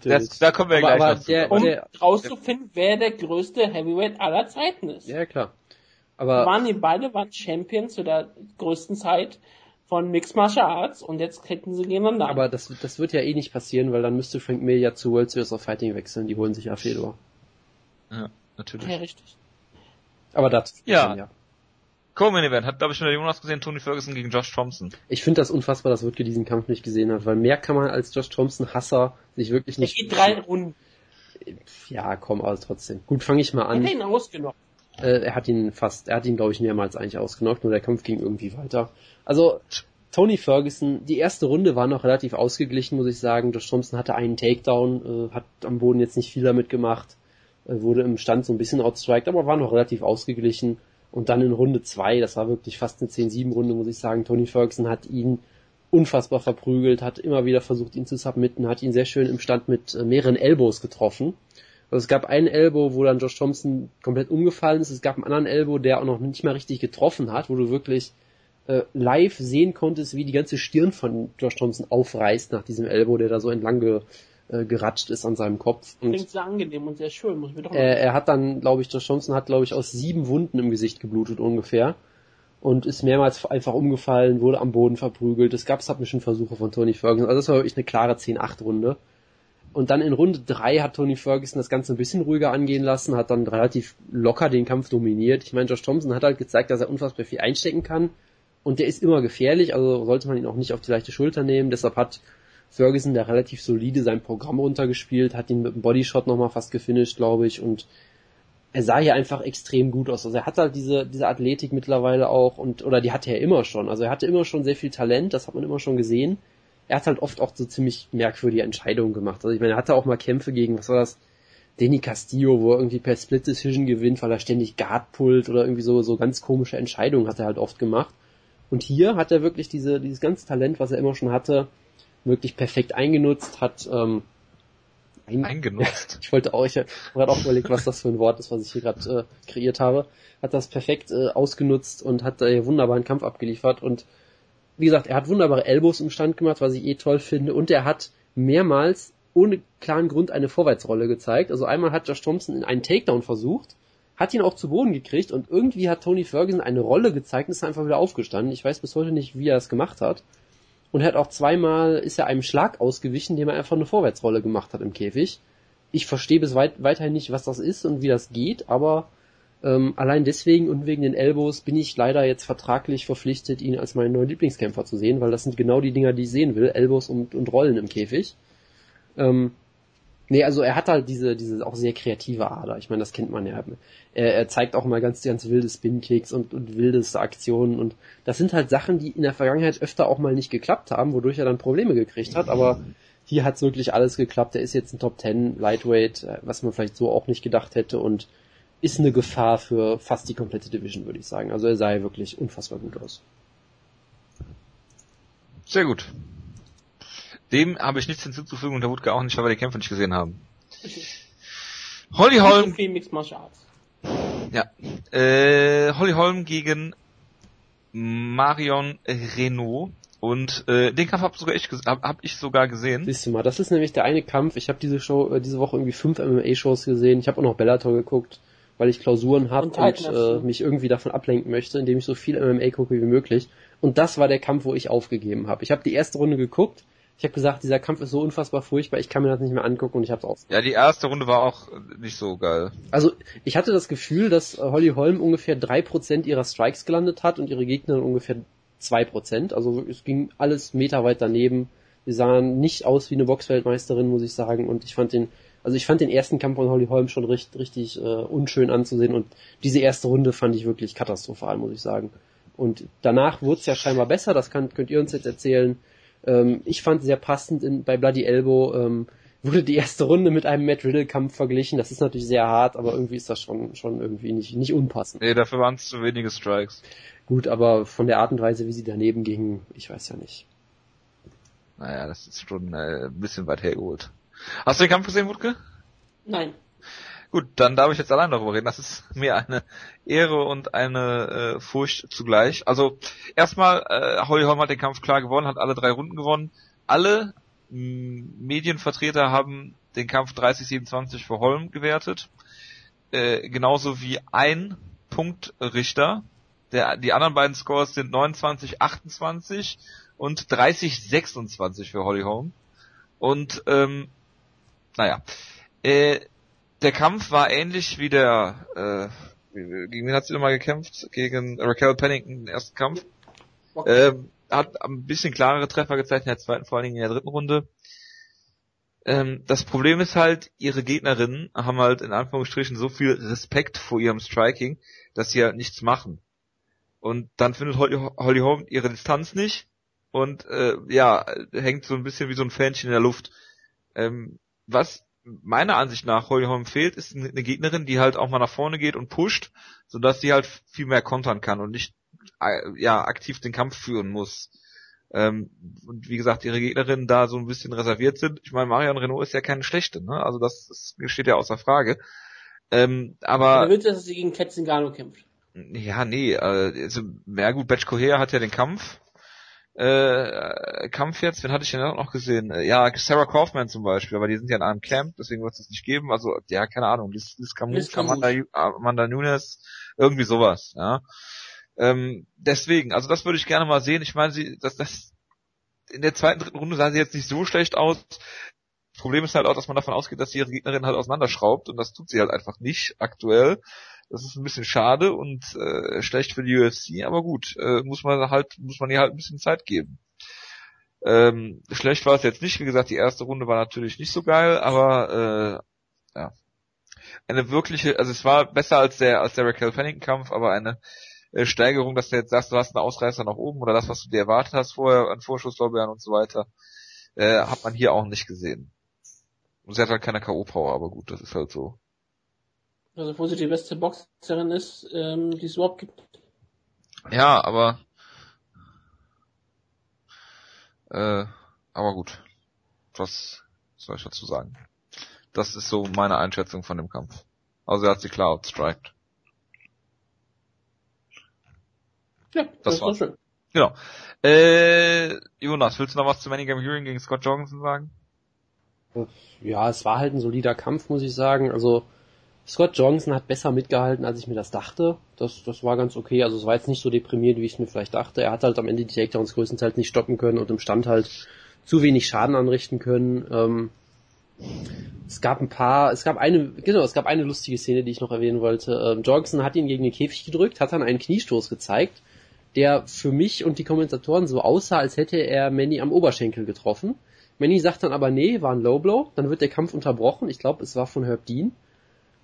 Das, da kommen wir aber, gleich aber noch der, zu. Um der, rauszufinden, wer der größte Heavyweight aller Zeiten ist. Ja, klar. Aber waren die beide waren Champions zu der größten Zeit von Mixed Martial Arts und jetzt hätten sie gegeneinander. Aber das, das wird ja eh nicht passieren, weil dann müsste Frank Mir ja zu World Series of Fighting wechseln. Die holen sich ja Fedor. Ja, natürlich. Ja, richtig. Aber dazu. Ja. ja. Co-Main Event hat, glaube ich, schon der Jonas gesehen, Tony Ferguson gegen Josh Thompson. Ich finde das unfassbar, dass Wutke diesen Kampf nicht gesehen hat, weil mehr kann man als Josh Thompson Hasser sich wirklich nicht. Er geht drei Runden. Ja, komm, aber trotzdem. Gut, fange ich mal an. Er ihn ausgenommen? Äh, er hat ihn fast, er hat ihn, glaube ich, mehrmals eigentlich ausgenockt, nur der Kampf ging irgendwie weiter. Also, Tony Ferguson, die erste Runde war noch relativ ausgeglichen, muss ich sagen. Josh Thompson hatte einen Takedown, äh, hat am Boden jetzt nicht viel damit gemacht, äh, wurde im Stand so ein bisschen outstriked, aber war noch relativ ausgeglichen. Und dann in Runde zwei, das war wirklich fast eine 10-7-Runde, muss ich sagen. Tony Ferguson hat ihn unfassbar verprügelt, hat immer wieder versucht, ihn zu submitten, hat ihn sehr schön im Stand mit äh, mehreren Elbows getroffen. Also es gab einen Elbow, wo dann Josh Thompson komplett umgefallen ist. Es gab einen anderen Elbow, der auch noch nicht mal richtig getroffen hat, wo du wirklich äh, live sehen konntest, wie die ganze Stirn von Josh Thompson aufreißt nach diesem Elbow, der da so entlang ge, äh, geratscht ist an seinem Kopf. Und Klingt sehr angenehm und sehr schön, muss ich mir doch äh, Er hat dann, glaube ich, Josh Johnson hat, glaube ich, aus sieben Wunden im Gesicht geblutet ungefähr und ist mehrmals einfach umgefallen, wurde am Boden verprügelt. Es gab Submission-Versuche von Tony Ferguson. Also das war wirklich eine klare 10-8-Runde. Und dann in Runde 3 hat Tony Ferguson das Ganze ein bisschen ruhiger angehen lassen, hat dann relativ locker den Kampf dominiert. Ich meine, Josh Thompson hat halt gezeigt, dass er unfassbar viel einstecken kann. Und der ist immer gefährlich, also sollte man ihn auch nicht auf die leichte Schulter nehmen. Deshalb hat Ferguson, der relativ solide sein Programm runtergespielt, hat ihn mit dem Bodyshot nochmal fast gefinisht, glaube ich, und er sah hier einfach extrem gut aus. Also er hat halt diese, diese Athletik mittlerweile auch und, oder die hatte er immer schon. Also er hatte immer schon sehr viel Talent, das hat man immer schon gesehen. Er hat halt oft auch so ziemlich merkwürdige Entscheidungen gemacht. Also ich meine, er hatte auch mal Kämpfe gegen, was war das? Danny Castillo, wo er irgendwie per Split Decision gewinnt, weil er ständig Guard pullt oder irgendwie so, so ganz komische Entscheidungen hat er halt oft gemacht. Und hier hat er wirklich diese, dieses ganze Talent, was er immer schon hatte, wirklich perfekt eingenutzt, hat ähm, ein, eingenutzt. [LAUGHS] ich wollte auch, ich habe gerade auch überlegt, was das für ein Wort ist, was ich hier gerade äh, kreiert habe, hat das perfekt äh, ausgenutzt und hat äh, wunderbaren Kampf abgeliefert und wie gesagt, er hat wunderbare Elbows im Stand gemacht, was ich eh toll finde und er hat mehrmals ohne klaren Grund eine Vorwärtsrolle gezeigt. Also einmal hat Josh Thompson in einen Takedown versucht, hat ihn auch zu Boden gekriegt und irgendwie hat Tony Ferguson eine Rolle gezeigt und ist einfach wieder aufgestanden. Ich weiß bis heute nicht, wie er das gemacht hat. Und er hat auch zweimal, ist er einem Schlag ausgewichen, dem er einfach eine Vorwärtsrolle gemacht hat im Käfig. Ich verstehe bis weit, weiterhin nicht, was das ist und wie das geht, aber ähm, allein deswegen und wegen den Elbows bin ich leider jetzt vertraglich verpflichtet, ihn als meinen neuen Lieblingskämpfer zu sehen, weil das sind genau die Dinger, die ich sehen will, Elbows und, und Rollen im Käfig. Ähm, Nee, also er hat halt diese, diese auch sehr kreative Ader. Ich meine, das kennt man ja. Er, er zeigt auch mal ganz, ganz wilde Spin-Kicks und, und wildeste Aktionen und das sind halt Sachen, die in der Vergangenheit öfter auch mal nicht geklappt haben, wodurch er dann Probleme gekriegt hat, aber hier hat's wirklich alles geklappt. Er ist jetzt ein Top 10 Lightweight, was man vielleicht so auch nicht gedacht hätte und ist eine Gefahr für fast die komplette Division, würde ich sagen. Also er sah wirklich unfassbar gut aus. Sehr gut. Dem habe ich nichts hinzuzufügen und der Wutke auch nicht, weil wir die Kämpfe nicht gesehen haben. Holly Holm. Ja. Äh, Holly Holm gegen Marion Renault. Und äh, den Kampf habe sogar ich, hab, hab ich sogar gesehen. Siehst du mal, das ist nämlich der eine Kampf. Ich habe diese Show, äh, diese Woche irgendwie fünf MMA-Shows gesehen. Ich habe auch noch Bellator geguckt, weil ich Klausuren habe und, und äh, mich irgendwie davon ablenken möchte, indem ich so viel MMA gucke wie möglich. Und das war der Kampf, wo ich aufgegeben habe. Ich habe die erste Runde geguckt, ich habe gesagt, dieser Kampf ist so unfassbar furchtbar, ich kann mir das nicht mehr angucken und ich habe es auch. Ja, die erste Runde war auch nicht so geil. Also ich hatte das Gefühl, dass Holly Holm ungefähr drei Prozent ihrer Strikes gelandet hat und ihre Gegner ungefähr zwei Prozent. Also es ging alles meterweit daneben. Sie sahen nicht aus wie eine Boxweltmeisterin, muss ich sagen. Und ich fand den, also ich fand den ersten Kampf von Holly Holm schon richtig, richtig äh, unschön anzusehen. Und diese erste Runde fand ich wirklich katastrophal, muss ich sagen. Und danach wurde es ja scheinbar besser. Das kann, könnt ihr uns jetzt erzählen. Ähm, ich fand sehr passend in, bei Bloody Elbow. Ähm, wurde die erste Runde mit einem Matt Riddle Kampf verglichen. Das ist natürlich sehr hart, aber irgendwie ist das schon schon irgendwie nicht nicht unpassend. Nee, dafür waren es zu wenige Strikes. Gut, aber von der Art und Weise, wie sie daneben gingen, ich weiß ja nicht. Naja, das ist schon äh, ein bisschen weit hergeholt. Hast du den Kampf gesehen, Wutke? Nein. Gut, dann darf ich jetzt allein darüber reden. Das ist [LAUGHS] mir eine Ehre und eine äh, Furcht zugleich. Also erstmal, äh, Holly Holm hat den Kampf klar gewonnen, hat alle drei Runden gewonnen. Alle Medienvertreter haben den Kampf 30-27 für Holm gewertet. Äh, genauso wie ein Punktrichter. Der, die anderen beiden Scores sind 29-28 und 30-26 für Holly Holm. Und ähm, naja, äh, der Kampf war ähnlich wie der, äh, gegen wen hat sie nochmal gekämpft? Gegen Raquel Pennington, den ersten Kampf. Okay. Ähm, hat ein bisschen klarere Treffer gezeigt in der zweiten, vor allen Dingen in der dritten Runde. Ähm, das Problem ist halt, ihre Gegnerinnen haben halt in Anführungsstrichen so viel Respekt vor ihrem Striking, dass sie halt nichts machen. Und dann findet Holly, Holly Holm ihre Distanz nicht und äh, ja, hängt so ein bisschen wie so ein Fähnchen in der Luft. Ähm, was meiner Ansicht nach Holly Holm fehlt, ist eine Gegnerin, die halt auch mal nach vorne geht und pusht, sodass sie halt viel mehr kontern kann und nicht äh, ja aktiv den Kampf führen muss. Ähm, und wie gesagt, ihre Gegnerinnen da so ein bisschen reserviert sind. Ich meine, Marion Renault ist ja keine schlechte, ne? Also das, das steht ja außer Frage. Ähm, aber. Du willst, dass sie gegen Ketzingano kämpft? Ja, nee, also, ja gut, Batch Coher hat ja den Kampf. Äh, Kampf jetzt, wen hatte ich denn auch noch gesehen? Äh, ja, Sarah Kaufman zum Beispiel, aber die sind ja in einem Camp, deswegen wird es das nicht geben. Also, ja, keine Ahnung, Liz, Liz Camus, Amanda, Amanda Nunes, irgendwie sowas, ja. Ähm, deswegen, also das würde ich gerne mal sehen. Ich meine, sie, das, das in der zweiten, dritten Runde sah sie jetzt nicht so schlecht aus. Das Problem ist halt auch, dass man davon ausgeht, dass sie ihre Gegnerin halt auseinanderschraubt und das tut sie halt einfach nicht aktuell. Das ist ein bisschen schade und äh, schlecht für die UFC, aber gut, äh, muss man halt, muss man ihr halt ein bisschen Zeit geben. Ähm, schlecht war es jetzt nicht, wie gesagt, die erste Runde war natürlich nicht so geil, aber äh, ja. Eine wirkliche, also es war besser als der als der Raquel Pennington Kampf, aber eine äh, Steigerung, dass du jetzt sagst, du hast einen Ausreißer nach oben oder das, was du dir erwartet hast vorher an Vorschusslorbeeren und so weiter, äh, hat man hier auch nicht gesehen. Und sie hat halt keine K.O.-Power, aber gut, das ist halt so. Also wo sie die beste Boxerin ist, ähm, die es überhaupt gibt. Ja, aber äh, aber gut. Was soll ich dazu sagen? Das ist so meine Einschätzung von dem Kampf. Also er hat sie klar outstriked. Ja, das, das war schön. Genau. Äh, Jonas, willst du noch was zu Manningham Hearing gegen Scott Jorgensen sagen? Ja, es war halt ein solider Kampf, muss ich sagen. Also Scott Jorgensen hat besser mitgehalten, als ich mir das dachte. Das, das war ganz okay. Also es war jetzt nicht so deprimiert, wie ich es mir vielleicht dachte. Er hat halt am Ende die Takedowns größtenteils nicht stoppen können und im Stand halt zu wenig Schaden anrichten können. Ähm, es gab ein paar, es gab eine, genau, es gab eine lustige Szene, die ich noch erwähnen wollte. Ähm, Jorgensen hat ihn gegen den Käfig gedrückt, hat dann einen Kniestoß gezeigt der für mich und die Kommentatoren so aussah, als hätte er Manny am Oberschenkel getroffen. Manny sagt dann aber, nee, war ein Low Blow. Dann wird der Kampf unterbrochen. Ich glaube, es war von Herb Dean.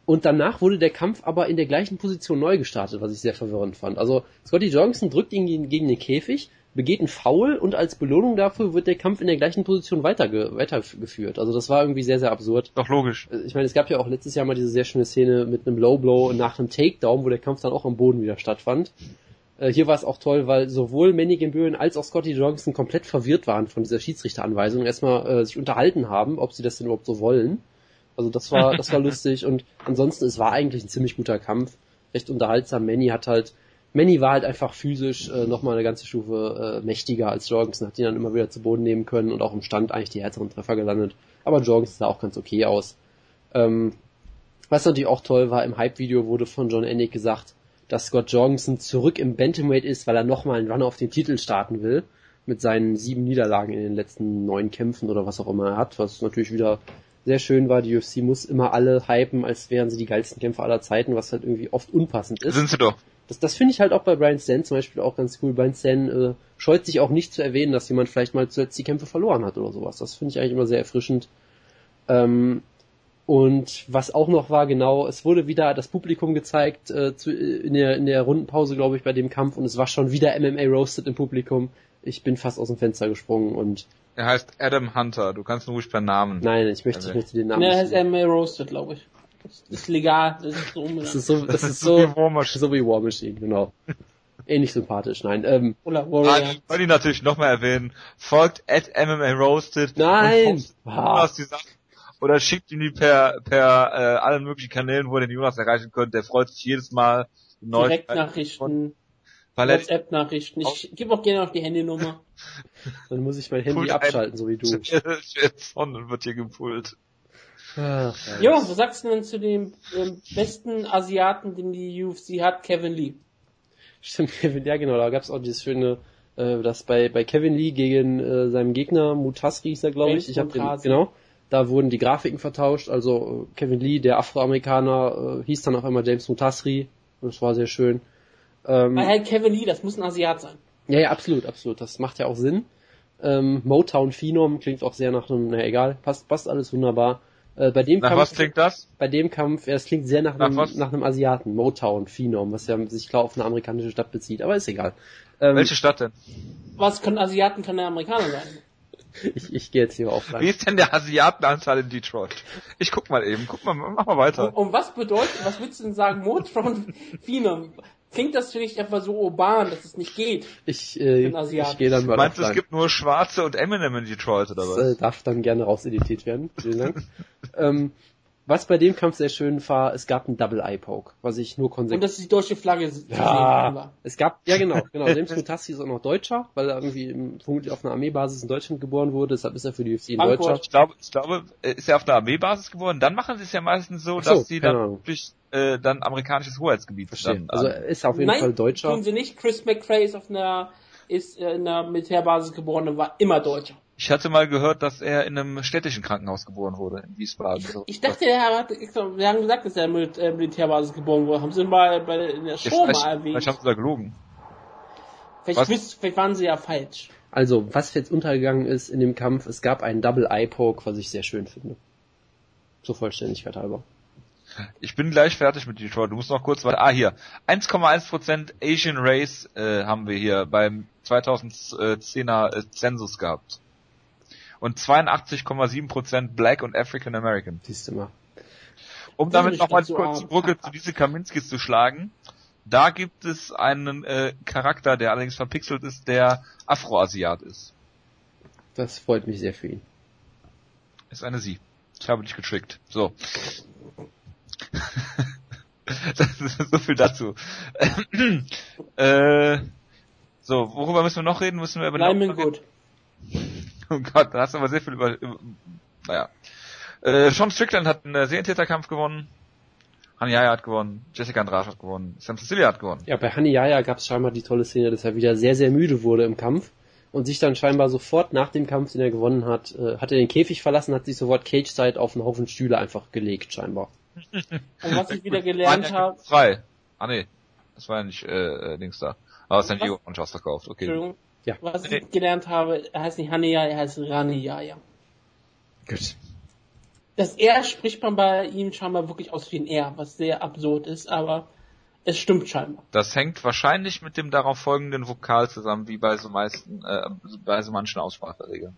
Und danach wurde der Kampf aber in der gleichen Position neu gestartet, was ich sehr verwirrend fand. Also Scotty Johnson drückt ihn gegen den Käfig, begeht einen Foul und als Belohnung dafür wird der Kampf in der gleichen Position weiterge weitergeführt. Also das war irgendwie sehr, sehr absurd. Doch logisch. Ich meine, es gab ja auch letztes Jahr mal diese sehr schöne Szene mit einem Low Blow nach einem Takedown, wo der Kampf dann auch am Boden wieder stattfand. Äh, hier war es auch toll, weil sowohl Manny Gamböen als auch Scotty Johnson komplett verwirrt waren von dieser Schiedsrichteranweisung, erstmal äh, sich unterhalten haben, ob sie das denn überhaupt so wollen. Also das war, das war [LAUGHS] lustig und ansonsten, es war eigentlich ein ziemlich guter Kampf, recht unterhaltsam. Manny hat halt, Manny war halt einfach physisch äh, nochmal eine ganze Stufe äh, mächtiger als Jorgensen, hat ihn dann immer wieder zu Boden nehmen können und auch im Stand eigentlich die härteren Treffer gelandet. Aber Jorgensen sah auch ganz okay aus. Ähm, was natürlich auch toll war, im Hype-Video wurde von John Ennick gesagt, dass Scott Jorgensen zurück im Bantamweight ist, weil er nochmal einen Run auf den Titel starten will. Mit seinen sieben Niederlagen in den letzten neun Kämpfen oder was auch immer er hat, was natürlich wieder sehr schön war. Die UFC muss immer alle hypen, als wären sie die geilsten Kämpfer aller Zeiten, was halt irgendwie oft unpassend ist. Sind sie doch. Das, das finde ich halt auch bei Brian Stan zum Beispiel auch ganz cool. Brian Stan äh, scheut sich auch nicht zu erwähnen, dass jemand vielleicht mal zuletzt die Kämpfe verloren hat oder sowas. Das finde ich eigentlich immer sehr erfrischend. Ähm, und was auch noch war, genau, es wurde wieder das Publikum gezeigt äh, zu, in, der, in der Rundenpause, glaube ich, bei dem Kampf und es war schon wieder MMA Roasted im Publikum. Ich bin fast aus dem Fenster gesprungen und er heißt Adam Hunter. Du kannst ihn ruhig per Namen. Nein, ich möchte, ich möchte den Namen. Nee, er heißt MMA Roasted, glaube ich. Das ist legal. Das ist so, das ist so, das ist so, War Machine. so wie War Machine, genau. [LAUGHS] Ähnlich sympathisch, nein. Ähm, Oder Warrior. Ah, ich wollte ihn natürlich noch mal erwähnen. Folgt at MMA Roasted. Nein! Ah. Oder schickt ihn die per, per äh, allen möglichen Kanälen, wo ihr den Jonas erreichen könnt. Der freut sich jedes Mal. Direktnachrichten. WhatsApp-Nachrichten. Ich gebe auch gerne auf die Handynummer. [LAUGHS] Dann muss ich mein Handy Pult abschalten, so wie du. [LAUGHS] Von wird hier gepult. Ach, jo, was sagst du denn zu dem ähm, besten Asiaten, den die UFC hat, Kevin Lee? Stimmt, Kevin, ja genau, da gab's auch dieses schöne, äh, das bei, bei Kevin Lee gegen äh, seinem Gegner, Mutasri ist er, glaube ich. Ich habe den, genau. Da wurden die Grafiken vertauscht, also äh, Kevin Lee, der Afroamerikaner, äh, hieß dann auch immer James Mutasri. Das war sehr schön. Ähm, Weil halt Kevin Lee, das muss ein Asiat sein. Ja, ja, absolut, absolut. Das macht ja auch Sinn. Ähm, Motown Phenom klingt auch sehr nach einem, na egal, passt, passt alles wunderbar. Äh, bei dem nach Kampf, was klingt das? Bei dem Kampf, ja, es klingt sehr nach, nach einem, was? nach einem Asiaten, Motown Phenom, was ja sich klar auf eine amerikanische Stadt bezieht, aber ist egal. Ähm, Welche Stadt denn? Was können Asiaten, kann der Amerikaner sein? Ich, ich gehe jetzt hier rein. Wie ist denn der Asiatenanzahl in Detroit? Ich guck mal eben, guck mal, mach mal weiter. Und, und was bedeutet, was würdest du denn sagen, Motown [LAUGHS] Phenom? klingt das vielleicht einfach so urban, dass es nicht geht. Ich, äh, ich gehe dann mal Meinst du, es gibt nur Schwarze und Eminem in Detroit oder was? Das äh, darf dann gerne rauseditiert werden. Vielen Dank. [LAUGHS] ähm, was bei dem Kampf sehr schön war, es gab einen Double Eye Poke, was ich nur konsequent. Und das ist die deutsche Flagge. Ja, war. es gab, ja genau, genau. James Mutassi ist auch noch Deutscher, weil er irgendwie vermutlich auf einer Armeebasis in Deutschland geboren wurde, deshalb ist er für die UFC ein Deutscher. Ich glaube, ich glaube, äh, ist er auf einer Armeebasis geboren, dann machen sie es ja meistens so, so dass sie dann wirklich äh, dann amerikanisches Hoheitsgebiet verstehen. Also er ist auf jeden Nein, Fall Deutscher. tun sie nicht. Chris McRae ist auf einer ist in einer Militärbasis geboren und war immer Deutscher. Ich hatte mal gehört, dass er in einem städtischen Krankenhaus geboren wurde, in Wiesbaden. Ich dachte, er hat, wir haben gesagt, dass er mit äh, Militärbasis geboren wurde. Haben sie mal bei in der Show mal erwähnt. Vielleicht haben sie da gelogen. Vielleicht, wisst, vielleicht waren sie ja falsch. Also, was jetzt untergegangen ist in dem Kampf, es gab einen Double Eye Poke, was ich sehr schön finde. Zur Vollständigkeit halber. Ich bin gleich fertig mit Detroit. Du musst noch kurz weiter. Ah, hier. 1,1% Asian Race äh, haben wir hier beim 2010er äh, Zensus gehabt und 82,7% Black und African American. Siehst du mal. Um damit nochmal kurz die Brücke zu diese Kaminskis zu schlagen, da gibt es einen äh, Charakter, der allerdings verpixelt ist, der Afroasiat ist. Das freut mich sehr für ihn. Ist eine Sie. Ich habe dich getrickt. So. das [LAUGHS] ist so viel dazu. [CLEARS THROAT] äh, so, worüber müssen wir noch reden? Müssen wir über Lyman Good. [LAUGHS] Oh Gott, da hast du aber sehr viel über, über naja. Äh, Sean Strickland hat einen Serientäterkampf gewonnen. Hani Yaya hat gewonnen, Jessica Andrade hat gewonnen, Sam Cecilia hat gewonnen. Ja, bei Hani Yaya gab es scheinbar die tolle Szene, dass er wieder sehr, sehr müde wurde im Kampf und sich dann scheinbar sofort nach dem Kampf, den er gewonnen hat, äh, hat er den Käfig verlassen, hat sich sofort Cage-Side auf einen Haufen Stühle einfach gelegt, scheinbar. [LAUGHS] und was ich wieder gelernt habe... Frei. Ah nee, das war ja nicht äh, äh Dings da. Aber San Diego und ausverkauft, okay. Entschuldigung. Ja. Was ich gelernt habe, er heißt nicht Hania, er heißt Raniaya. Gut. Das R spricht man bei ihm scheinbar wirklich aus wie ein R, was sehr absurd ist, aber es stimmt scheinbar. Das hängt wahrscheinlich mit dem darauf folgenden Vokal zusammen, wie bei so meisten, äh, bei so manchen Ausspracheregeln.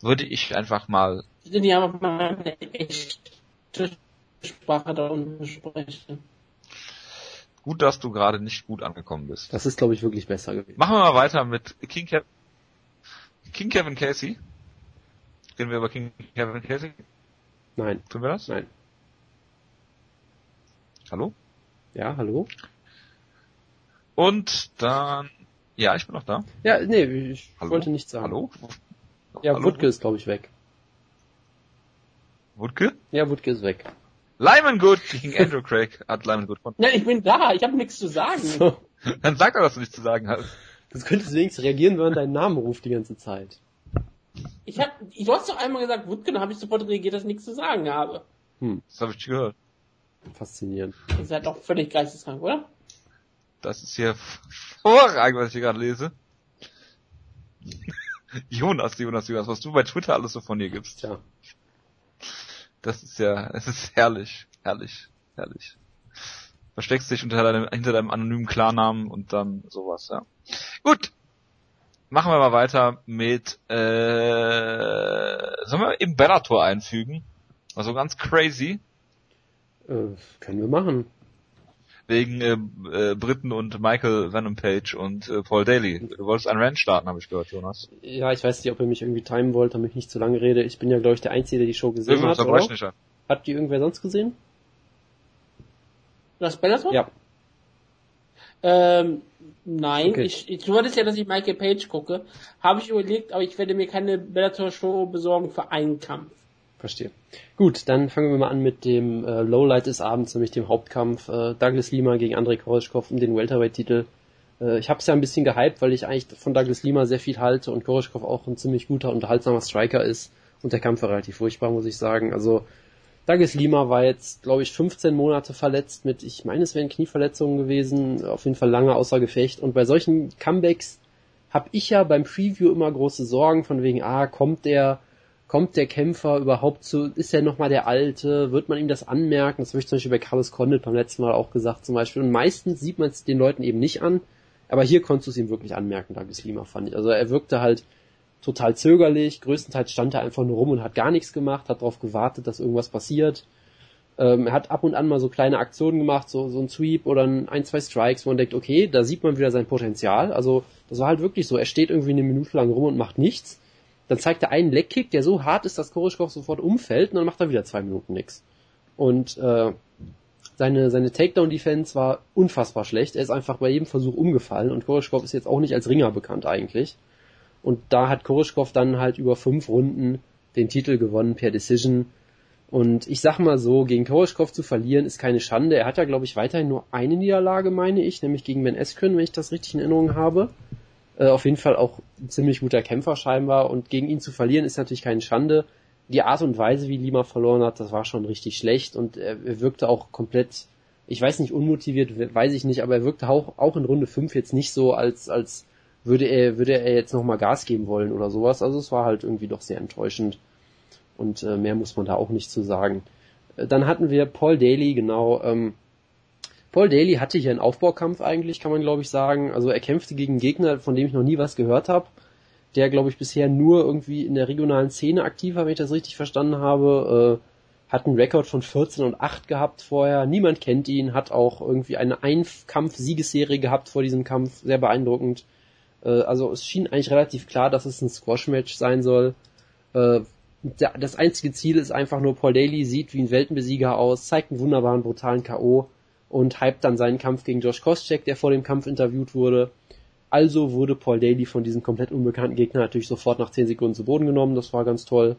Würde ich einfach mal. Die haben mal eine echte Sprache da unten sprechen. Gut, dass du gerade nicht gut angekommen bist. Das ist, glaube ich, wirklich besser gewesen. Machen wir mal weiter mit King, Kev King Kevin Casey. Reden wir über King Kevin Casey? Nein. Tun wir das? Nein. Hallo? Ja, hallo? Und dann, ja, ich bin noch da. Ja, nee, ich hallo? wollte nichts sagen. Hallo? Ja, hallo? Wutke ist, glaube ich, weg. Wutke? Ja, Wutke ist weg. Lyman Good gegen Andrew Craig hat Lyman Good von. [LAUGHS] Ja, ich bin da, ich habe nichts zu sagen. So. Dann sag doch, dass du nichts zu sagen hast. Das könntest du wenigstens reagieren, wenn man deinen Namen ruft die ganze Zeit. Ich hab, du hast doch einmal gesagt, Wutke, dann habe ich sofort reagiert, dass ich nichts zu sagen habe. Hm. Das habe ich gehört. Faszinierend. Das ist halt doch völlig geisteskrank, oder? Das ist hier hervorragend, was ich hier gerade lese. [LAUGHS] Jonas, Jonas, Jonas, was du bei Twitter alles so von dir gibst. Ja. Das ist ja, [LAUGHS] es ist herrlich, herrlich, herrlich. Versteckst dich unter deinem, hinter deinem anonymen Klarnamen und dann sowas, ja. Gut. Machen wir mal weiter mit, äh, sollen wir Bellator einfügen? Also ganz crazy. Äh, können wir machen wegen äh, äh, Britten und Michael Venom Page und äh, Paul Daly. Du wolltest ein Rant starten, habe ich gehört, Jonas. Ja, ich weiß nicht, ob ihr mich irgendwie timen wollt, damit ich nicht zu lange rede. Ich bin ja, glaube ich, der Einzige, der die Show gesehen Irgendwo hat. Oder? Nicht an. Hat die irgendwer sonst gesehen? Das Bellator? Ja. Ähm, nein, okay. ich, ich, du wolltest ja, dass ich Michael Page gucke. Habe ich überlegt, aber ich werde mir keine Bellator-Show besorgen für einen Kampf. Verstehe. Gut, dann fangen wir mal an mit dem äh, Lowlight des Abends, nämlich dem Hauptkampf äh, Douglas Lima gegen Andrei Koroschkov um den Welterweight-Titel. Äh, ich habe es ja ein bisschen gehypt, weil ich eigentlich von Douglas Lima sehr viel halte und Koroschkov auch ein ziemlich guter, unterhaltsamer Striker ist und der Kampf war relativ furchtbar, muss ich sagen. Also Douglas Lima war jetzt, glaube ich, 15 Monate verletzt mit, ich meine, es wären Knieverletzungen gewesen, auf jeden Fall lange außer Gefecht und bei solchen Comebacks habe ich ja beim Preview immer große Sorgen von wegen, ah, kommt der kommt der Kämpfer überhaupt zu, ist er nochmal der Alte, wird man ihm das anmerken? Das habe ich zum Beispiel bei Carlos Condit beim letzten Mal auch gesagt zum Beispiel. Und meistens sieht man es den Leuten eben nicht an, aber hier konntest du es ihm wirklich anmerken, Douglas Lima, fand ich. Also er wirkte halt total zögerlich, größtenteils stand er einfach nur rum und hat gar nichts gemacht, hat darauf gewartet, dass irgendwas passiert. Ähm, er hat ab und an mal so kleine Aktionen gemacht, so, so ein Sweep oder ein, ein, zwei Strikes, wo man denkt, okay, da sieht man wieder sein Potenzial. Also das war halt wirklich so, er steht irgendwie eine Minute lang rum und macht nichts dann zeigt er einen Leckkick, der so hart ist, dass Koroschkov sofort umfällt und dann macht er wieder zwei Minuten nix. Und äh, seine, seine Takedown-Defense war unfassbar schlecht. Er ist einfach bei jedem Versuch umgefallen und Koroschkov ist jetzt auch nicht als Ringer bekannt eigentlich. Und da hat Koroschkov dann halt über fünf Runden den Titel gewonnen per Decision. Und ich sag mal so, gegen Koroschkov zu verlieren ist keine Schande. Er hat ja, glaube ich, weiterhin nur eine Niederlage, meine ich, nämlich gegen Ben Eskren, wenn ich das richtig in Erinnerung habe. Äh, auf jeden Fall auch ein ziemlich guter Kämpfer scheinbar und gegen ihn zu verlieren ist natürlich keine Schande. Die Art und Weise, wie Lima verloren hat, das war schon richtig schlecht und er, wirkte auch komplett, ich weiß nicht, unmotiviert, weiß ich nicht, aber er wirkte auch, auch in Runde 5 jetzt nicht so, als, als würde er, würde er jetzt nochmal Gas geben wollen oder sowas. Also es war halt irgendwie doch sehr enttäuschend. Und äh, mehr muss man da auch nicht zu sagen. Äh, dann hatten wir Paul Daly, genau, ähm, Paul Daly hatte hier einen Aufbaukampf eigentlich, kann man glaube ich sagen. Also er kämpfte gegen Gegner, von dem ich noch nie was gehört habe, der glaube ich bisher nur irgendwie in der regionalen Szene aktiv war, wenn ich das richtig verstanden habe. Äh, hat einen Rekord von 14 und 8 gehabt vorher. Niemand kennt ihn, hat auch irgendwie eine Einkampf-Siegesserie gehabt vor diesem Kampf, sehr beeindruckend. Äh, also es schien eigentlich relativ klar, dass es ein Squash-Match sein soll. Äh, das einzige Ziel ist einfach nur, Paul Daly sieht wie ein Weltenbesieger aus, zeigt einen wunderbaren, brutalen K.O und hypt dann seinen Kampf gegen Josh Koscheck, der vor dem Kampf interviewt wurde. Also wurde Paul Daly von diesem komplett unbekannten Gegner natürlich sofort nach 10 Sekunden zu Boden genommen, das war ganz toll.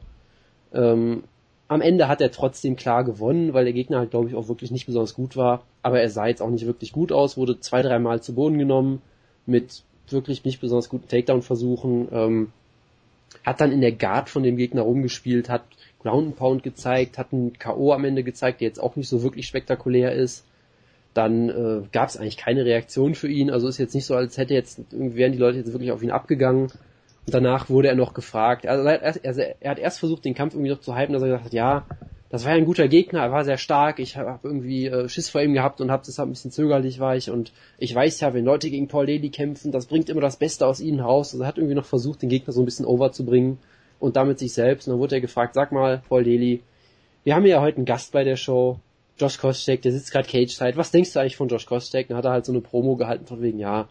Ähm, am Ende hat er trotzdem klar gewonnen, weil der Gegner halt, glaube ich, auch wirklich nicht besonders gut war. Aber er sah jetzt auch nicht wirklich gut aus, wurde zwei, dreimal zu Boden genommen mit wirklich nicht besonders guten Takedown-Versuchen. Ähm, hat dann in der Guard von dem Gegner rumgespielt, hat Ground and Pound gezeigt, hat einen K.O. am Ende gezeigt, der jetzt auch nicht so wirklich spektakulär ist dann äh, gab es eigentlich keine Reaktion für ihn. Also ist jetzt nicht so, als hätte jetzt wären die Leute jetzt wirklich auf ihn abgegangen. Und danach wurde er noch gefragt. Also er, hat, also er hat erst versucht, den Kampf irgendwie noch zu hypen, dass er gesagt hat, ja, das war ja ein guter Gegner, er war sehr stark, ich habe irgendwie äh, Schiss vor ihm gehabt und habe deshalb ein bisschen zögerlich war ich und ich weiß ja, wenn Leute gegen Paul Daly kämpfen, das bringt immer das Beste aus ihnen raus. Also er hat irgendwie noch versucht, den Gegner so ein bisschen over zu bringen und damit sich selbst. Und dann wurde er gefragt, sag mal, Paul Daly, wir haben ja heute einen Gast bei der Show, Josh Kostek, der sitzt gerade Cage-Side. Was denkst du eigentlich von Josh Kostek? Dann hat er halt so eine Promo gehalten von wegen, ja,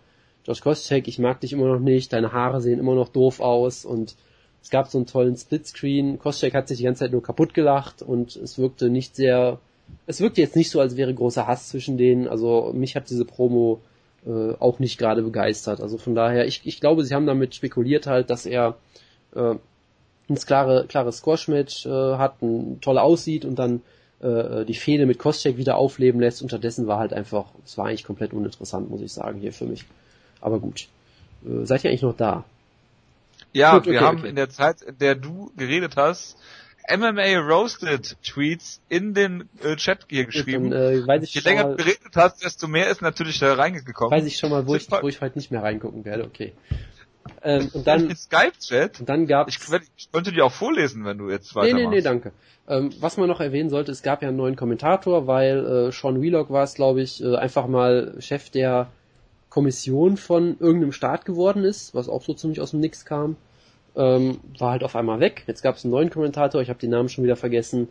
Josh Kostek, ich mag dich immer noch nicht, deine Haare sehen immer noch doof aus und es gab so einen tollen Splitscreen. Kostek hat sich die ganze Zeit nur kaputt gelacht und es wirkte nicht sehr, es wirkte jetzt nicht so, als wäre großer Hass zwischen denen. Also mich hat diese Promo äh, auch nicht gerade begeistert. Also von daher, ich, ich glaube, sie haben damit spekuliert halt, dass er äh, ein klare, klares Squash-Match äh, hat, ein toll aussieht und dann äh, die Fehde mit Kostchek wieder aufleben lässt. Unterdessen war halt einfach, es war eigentlich komplett uninteressant, muss ich sagen, hier für mich. Aber gut. Äh, seid ihr eigentlich noch da? Ja, gut, okay, wir haben okay. in der Zeit, in der du geredet hast, MMA Roasted Tweets in den äh, Chat hier geschrieben. Dann, äh, weiß ich Je länger du geredet hast, desto mehr ist natürlich da reingekommen. Weiß ich schon mal, wo ich, wo ich heute nicht mehr reingucken werde, okay. Ähm, und dann, Skype-Chat? Und dann gab's, ich, ich könnte die auch vorlesen, wenn du jetzt weitermachst. Nee, nee, nee, danke. Ähm, was man noch erwähnen sollte, es gab ja einen neuen Kommentator, weil äh, Sean Wheelock war es, glaube ich, äh, einfach mal Chef der Kommission von irgendeinem Staat geworden ist, was auch so ziemlich aus dem Nix kam. Ähm, war halt auf einmal weg. Jetzt gab es einen neuen Kommentator, ich habe den Namen schon wieder vergessen.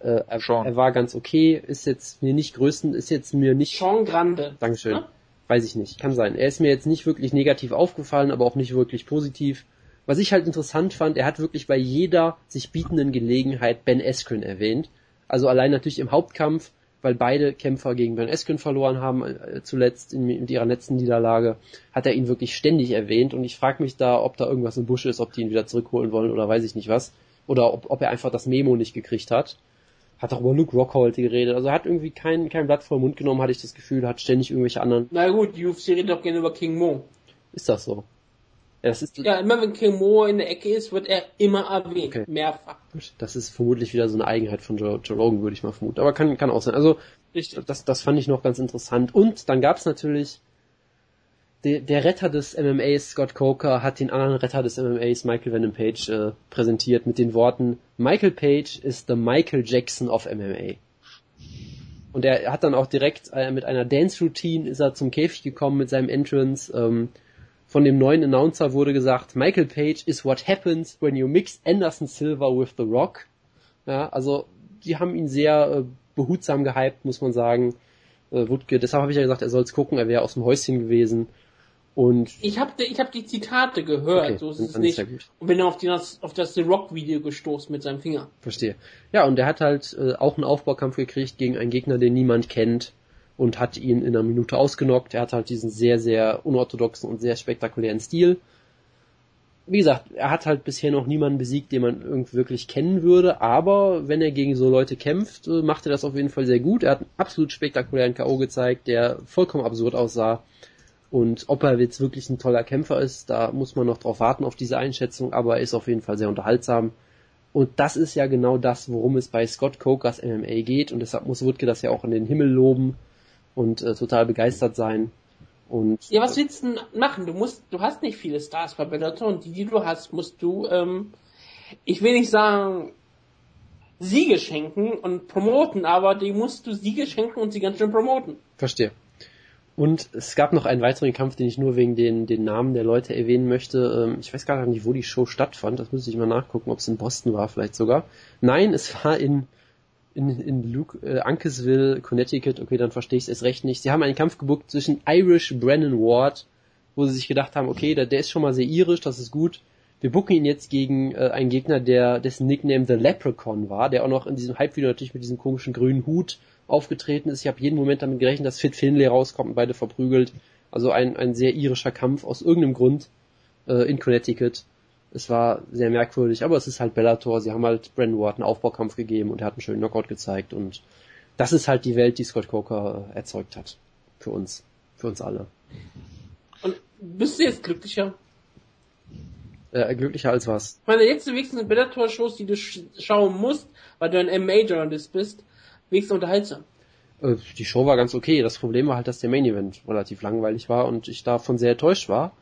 Äh, er, er, war ganz okay, ist jetzt mir nicht größten, ist jetzt mir nicht. Sean Grande. Dankeschön. Ja? Weiß ich nicht, kann sein. Er ist mir jetzt nicht wirklich negativ aufgefallen, aber auch nicht wirklich positiv. Was ich halt interessant fand, er hat wirklich bei jeder sich bietenden Gelegenheit Ben Askren erwähnt. Also allein natürlich im Hauptkampf, weil beide Kämpfer gegen Ben Askren verloren haben, äh, zuletzt in, in, ihrer letzten Niederlage, hat er ihn wirklich ständig erwähnt und ich frage mich da, ob da irgendwas im Busch ist, ob die ihn wieder zurückholen wollen oder weiß ich nicht was. Oder ob, ob er einfach das Memo nicht gekriegt hat hat auch über Luke Rockhold geredet. Also er hat irgendwie kein, kein Blatt vor den Mund genommen, hatte ich das Gefühl, hat ständig irgendwelche anderen. Na gut, die UFC redet doch gerne über King Mo. Ist das so? Ja, das ist ja, immer wenn King Mo in der Ecke ist, wird er immer erwähnt. Okay. Mehrfach. Das ist vermutlich wieder so eine Eigenheit von Joe, Joe Rogan, würde ich mal vermuten. Aber kann, kann auch sein. Also, das, das fand ich noch ganz interessant. Und dann gab's natürlich der, Retter des MMAs, Scott Coker, hat den anderen Retter des MMAs, Michael Venom Page, äh, präsentiert mit den Worten, Michael Page ist the Michael Jackson of MMA. Und er hat dann auch direkt äh, mit einer Dance-Routine ist er zum Käfig gekommen mit seinem Entrance. Ähm, von dem neuen Announcer wurde gesagt, Michael Page is what happens when you mix Anderson Silver with The Rock. Ja, also die haben ihn sehr äh, behutsam gehypt, muss man sagen. Äh, Wutke, deshalb habe ich ja gesagt, er soll es gucken, er wäre aus dem Häuschen gewesen. Und ich habe ich hab die Zitate gehört, okay, so ist es nicht. Und bin auf, die, auf das The Rock Video gestoßen mit seinem Finger. Verstehe. Ja, und der hat halt äh, auch einen Aufbaukampf gekriegt gegen einen Gegner, den niemand kennt und hat ihn in einer Minute ausgenockt. Er hat halt diesen sehr, sehr unorthodoxen und sehr spektakulären Stil. Wie gesagt, er hat halt bisher noch niemanden besiegt, den man irgendwie wirklich kennen würde, aber wenn er gegen so Leute kämpft, äh, macht er das auf jeden Fall sehr gut. Er hat einen absolut spektakulären K.O. gezeigt, der vollkommen absurd aussah und ob er jetzt wirklich ein toller Kämpfer ist, da muss man noch drauf warten auf diese Einschätzung, aber er ist auf jeden Fall sehr unterhaltsam. Und das ist ja genau das, worum es bei Scott Cokers MMA geht und deshalb muss Wutke das ja auch in den Himmel loben und äh, total begeistert sein. Und, ja, was willst du machen? Du musst, du hast nicht viele Stars bei Bellator und die, die du hast, musst du, ähm, ich will nicht sagen, Siege schenken und promoten, aber die musst du Siege schenken und sie ganz schön promoten. Verstehe. Und es gab noch einen weiteren Kampf, den ich nur wegen den, den Namen der Leute erwähnen möchte. Ähm, ich weiß gar nicht, wo die Show stattfand. Das müsste ich mal nachgucken, ob es in Boston war vielleicht sogar. Nein, es war in, in, in Luke, äh, Uncasville, Connecticut. Okay, dann verstehe ich es erst recht nicht. Sie haben einen Kampf gebuckt zwischen Irish Brennan Ward, wo sie sich gedacht haben, okay, der, der ist schon mal sehr irisch, das ist gut. Wir bucken ihn jetzt gegen äh, einen Gegner, der dessen Nickname The Leprechaun war, der auch noch in diesem Hype-Video natürlich mit diesem komischen grünen Hut aufgetreten ist. Ich habe jeden Moment damit gerechnet, dass Fit Finlay rauskommt und beide verprügelt. Also ein, ein sehr irischer Kampf aus irgendeinem Grund äh, in Connecticut. Es war sehr merkwürdig, aber es ist halt Bellator. Sie haben halt Brandon Ward einen Aufbaukampf gegeben und er hat einen schönen Knockout gezeigt und das ist halt die Welt, die Scott Coker äh, erzeugt hat. Für uns. Für uns alle. Und bist du jetzt glücklicher? Äh, glücklicher als was? Ich meine, jetzt wenigstens Bellator-Shows, die du sch schauen musst, weil du ein MA-Journalist bist, wenigstens unterhaltsam. Äh, die Show war ganz okay. Das Problem war halt, dass der Main Event relativ langweilig war und ich davon sehr enttäuscht war.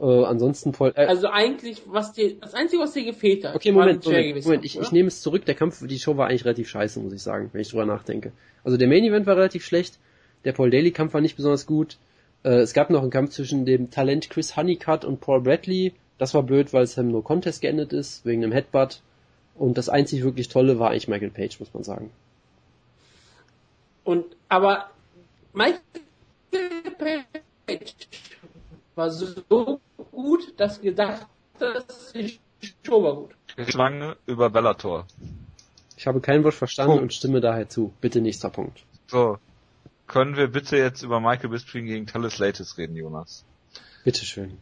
Äh, ansonsten voll. Äh, also eigentlich, was dir, das einzige, was dir gefehlt hat. Okay, Moment, Moment, Moment. Ich, ich nehme es zurück. Der Kampf, die Show war eigentlich relativ scheiße, muss ich sagen, wenn ich drüber nachdenke. Also der Main Event war relativ schlecht. Der Paul Daly Kampf war nicht besonders gut. Äh, es gab noch einen Kampf zwischen dem Talent Chris Honeycutt und Paul Bradley. Das war blöd, weil es im No Contest geendet ist, wegen einem Headbutt. Und das einzig wirklich Tolle war eigentlich Michael Page, muss man sagen. Und, aber Michael Page war so gut, dass gedacht, dass die Show war gut. Schlange über Bellator. Ich habe kein Wort verstanden Punkt. und stimme daher zu. Bitte nächster Punkt. So. Können wir bitte jetzt über Michael Bisping gegen Talis Latis reden, Jonas? Bitteschön.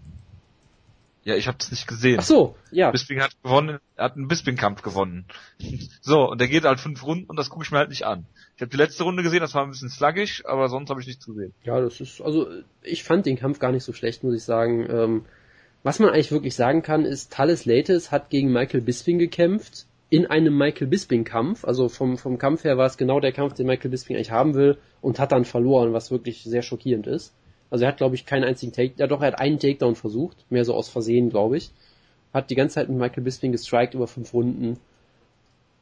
Ja, ich habe das nicht gesehen. Ach so, ja. Bisping hat gewonnen, er hat einen Bisping-Kampf gewonnen. [LAUGHS] so, und der geht halt fünf Runden und das gucke ich mir halt nicht an. Ich habe die letzte Runde gesehen, das war ein bisschen sluggish, aber sonst habe ich nichts gesehen. Ja, das ist, also ich fand den Kampf gar nicht so schlecht, muss ich sagen. Ähm, was man eigentlich wirklich sagen kann, ist, Thales Lates hat gegen Michael Bisping gekämpft, in einem Michael Bisping-Kampf. Also vom, vom Kampf her war es genau der Kampf, den Michael Bisping eigentlich haben will und hat dann verloren, was wirklich sehr schockierend ist. Also er hat, glaube ich, keinen einzigen Take, ja doch, er hat einen Takedown versucht, mehr so aus Versehen, glaube ich. Hat die ganze Zeit mit Michael Bisping gestrikt über fünf Runden.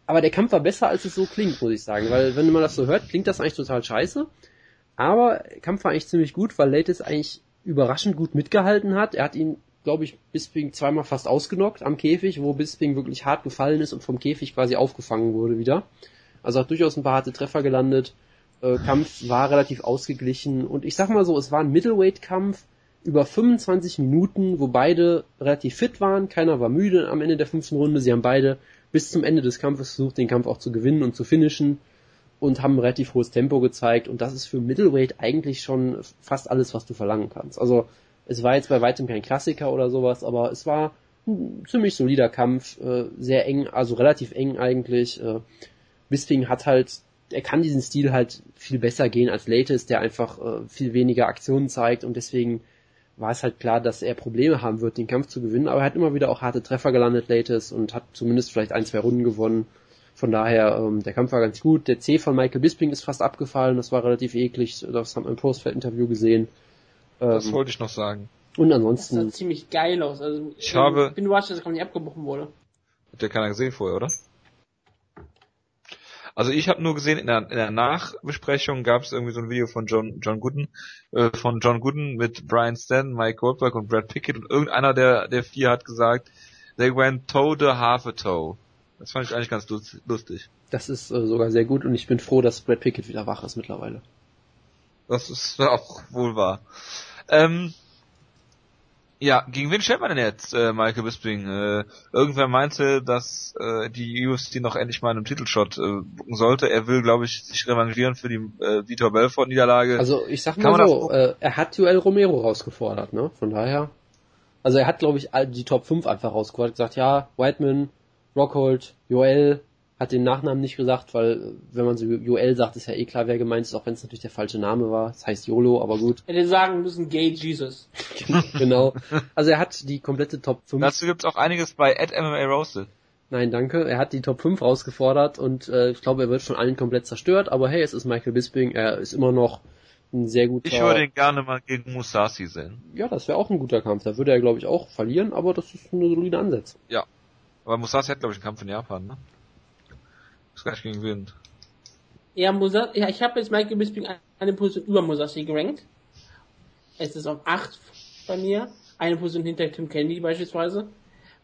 Aber der Kampf war besser, als es so klingt, muss ich sagen, weil wenn man das so hört, klingt das eigentlich total scheiße. Aber der Kampf war eigentlich ziemlich gut, weil Latis eigentlich überraschend gut mitgehalten hat. Er hat ihn glaube ich, Bisping zweimal fast ausgenockt am Käfig, wo Bisping wirklich hart gefallen ist und vom Käfig quasi aufgefangen wurde wieder. Also hat durchaus ein paar harte Treffer gelandet. Äh, Kampf war relativ ausgeglichen und ich sag mal so, es war ein Middleweight-Kampf über 25 Minuten, wo beide relativ fit waren, keiner war müde am Ende der fünften Runde, sie haben beide bis zum Ende des Kampfes versucht, den Kampf auch zu gewinnen und zu finishen und haben relativ hohes Tempo gezeigt und das ist für Middleweight eigentlich schon fast alles, was du verlangen kannst. Also es war jetzt bei weitem kein Klassiker oder sowas, aber es war ein ziemlich solider Kampf, äh, sehr eng, also relativ eng eigentlich. Äh, Bisping hat halt, er kann diesen Stil halt viel besser gehen als Latest, der einfach äh, viel weniger Aktionen zeigt und deswegen war es halt klar, dass er Probleme haben wird, den Kampf zu gewinnen, aber er hat immer wieder auch harte Treffer gelandet, Latest, und hat zumindest vielleicht ein, zwei Runden gewonnen. Von daher, ähm, der Kampf war ganz gut. Der C von Michael Bisping ist fast abgefallen, das war relativ eklig, das haben wir im Postfeld-Interview gesehen. Das ähm, wollte ich noch sagen. Und ansonsten. Das sah ziemlich geil aus. Also, ich habe. Ich bin überrascht, dass er nicht abgebrochen wurde. Hat der keiner gesehen vorher, oder? Also ich habe nur gesehen, in der, in der Nachbesprechung gab es irgendwie so ein Video von John, John Gooden, äh, von John Gooden mit Brian Stan, Mike Goldberg und Brad Pickett und irgendeiner der, der vier hat gesagt, they went toe to half a toe. Das fand ich eigentlich ganz lustig. Das ist äh, sogar sehr gut und ich bin froh, dass Brad Pickett wieder wach ist mittlerweile. Das ist [LAUGHS] auch wohl wahr. Ähm, ja, gegen wen stellt man denn jetzt, äh, Michael Bisping? Äh, irgendwer meinte, dass äh, die UFC noch endlich mal einen Titelshot äh, bucken sollte. Er will, glaube ich, sich revanchieren für die äh, Vitor Belfort-Niederlage. Also ich sag mal so, äh, er hat Joel Romero rausgefordert, ne? Von daher. Also er hat, glaube ich, die Top 5 einfach rausgefordert. Gesagt, ja, Whiteman, Rockhold, Joel, hat den Nachnamen nicht gesagt, weil wenn man so Joel sagt, ist ja eh klar, wer gemeint ist, auch wenn es natürlich der falsche Name war. Das heißt YOLO, aber gut. Hätte sagen müssen Gay Jesus. [LAUGHS] genau. Also er hat die komplette Top 5. Dazu gibt's auch einiges bei at MMA Roasted. Nein, danke. Er hat die Top 5 rausgefordert und äh, ich glaube, er wird von allen komplett zerstört, aber hey, es ist Michael Bisping, er ist immer noch ein sehr guter... Ich würde ihn gerne mal gegen Musashi sehen. Ja, das wäre auch ein guter Kampf. Da würde er, glaube ich, auch verlieren, aber das ist eine solide Ansetzung. Ja. Aber Musashi hat, glaube ich, einen Kampf in Japan, ne? Ist gegen Wind. Ja, Musa ja ich habe jetzt Michael Bisping eine Position über Musashi gerankt. Es ist auf 8 bei mir. Eine Position hinter Tim Kennedy beispielsweise.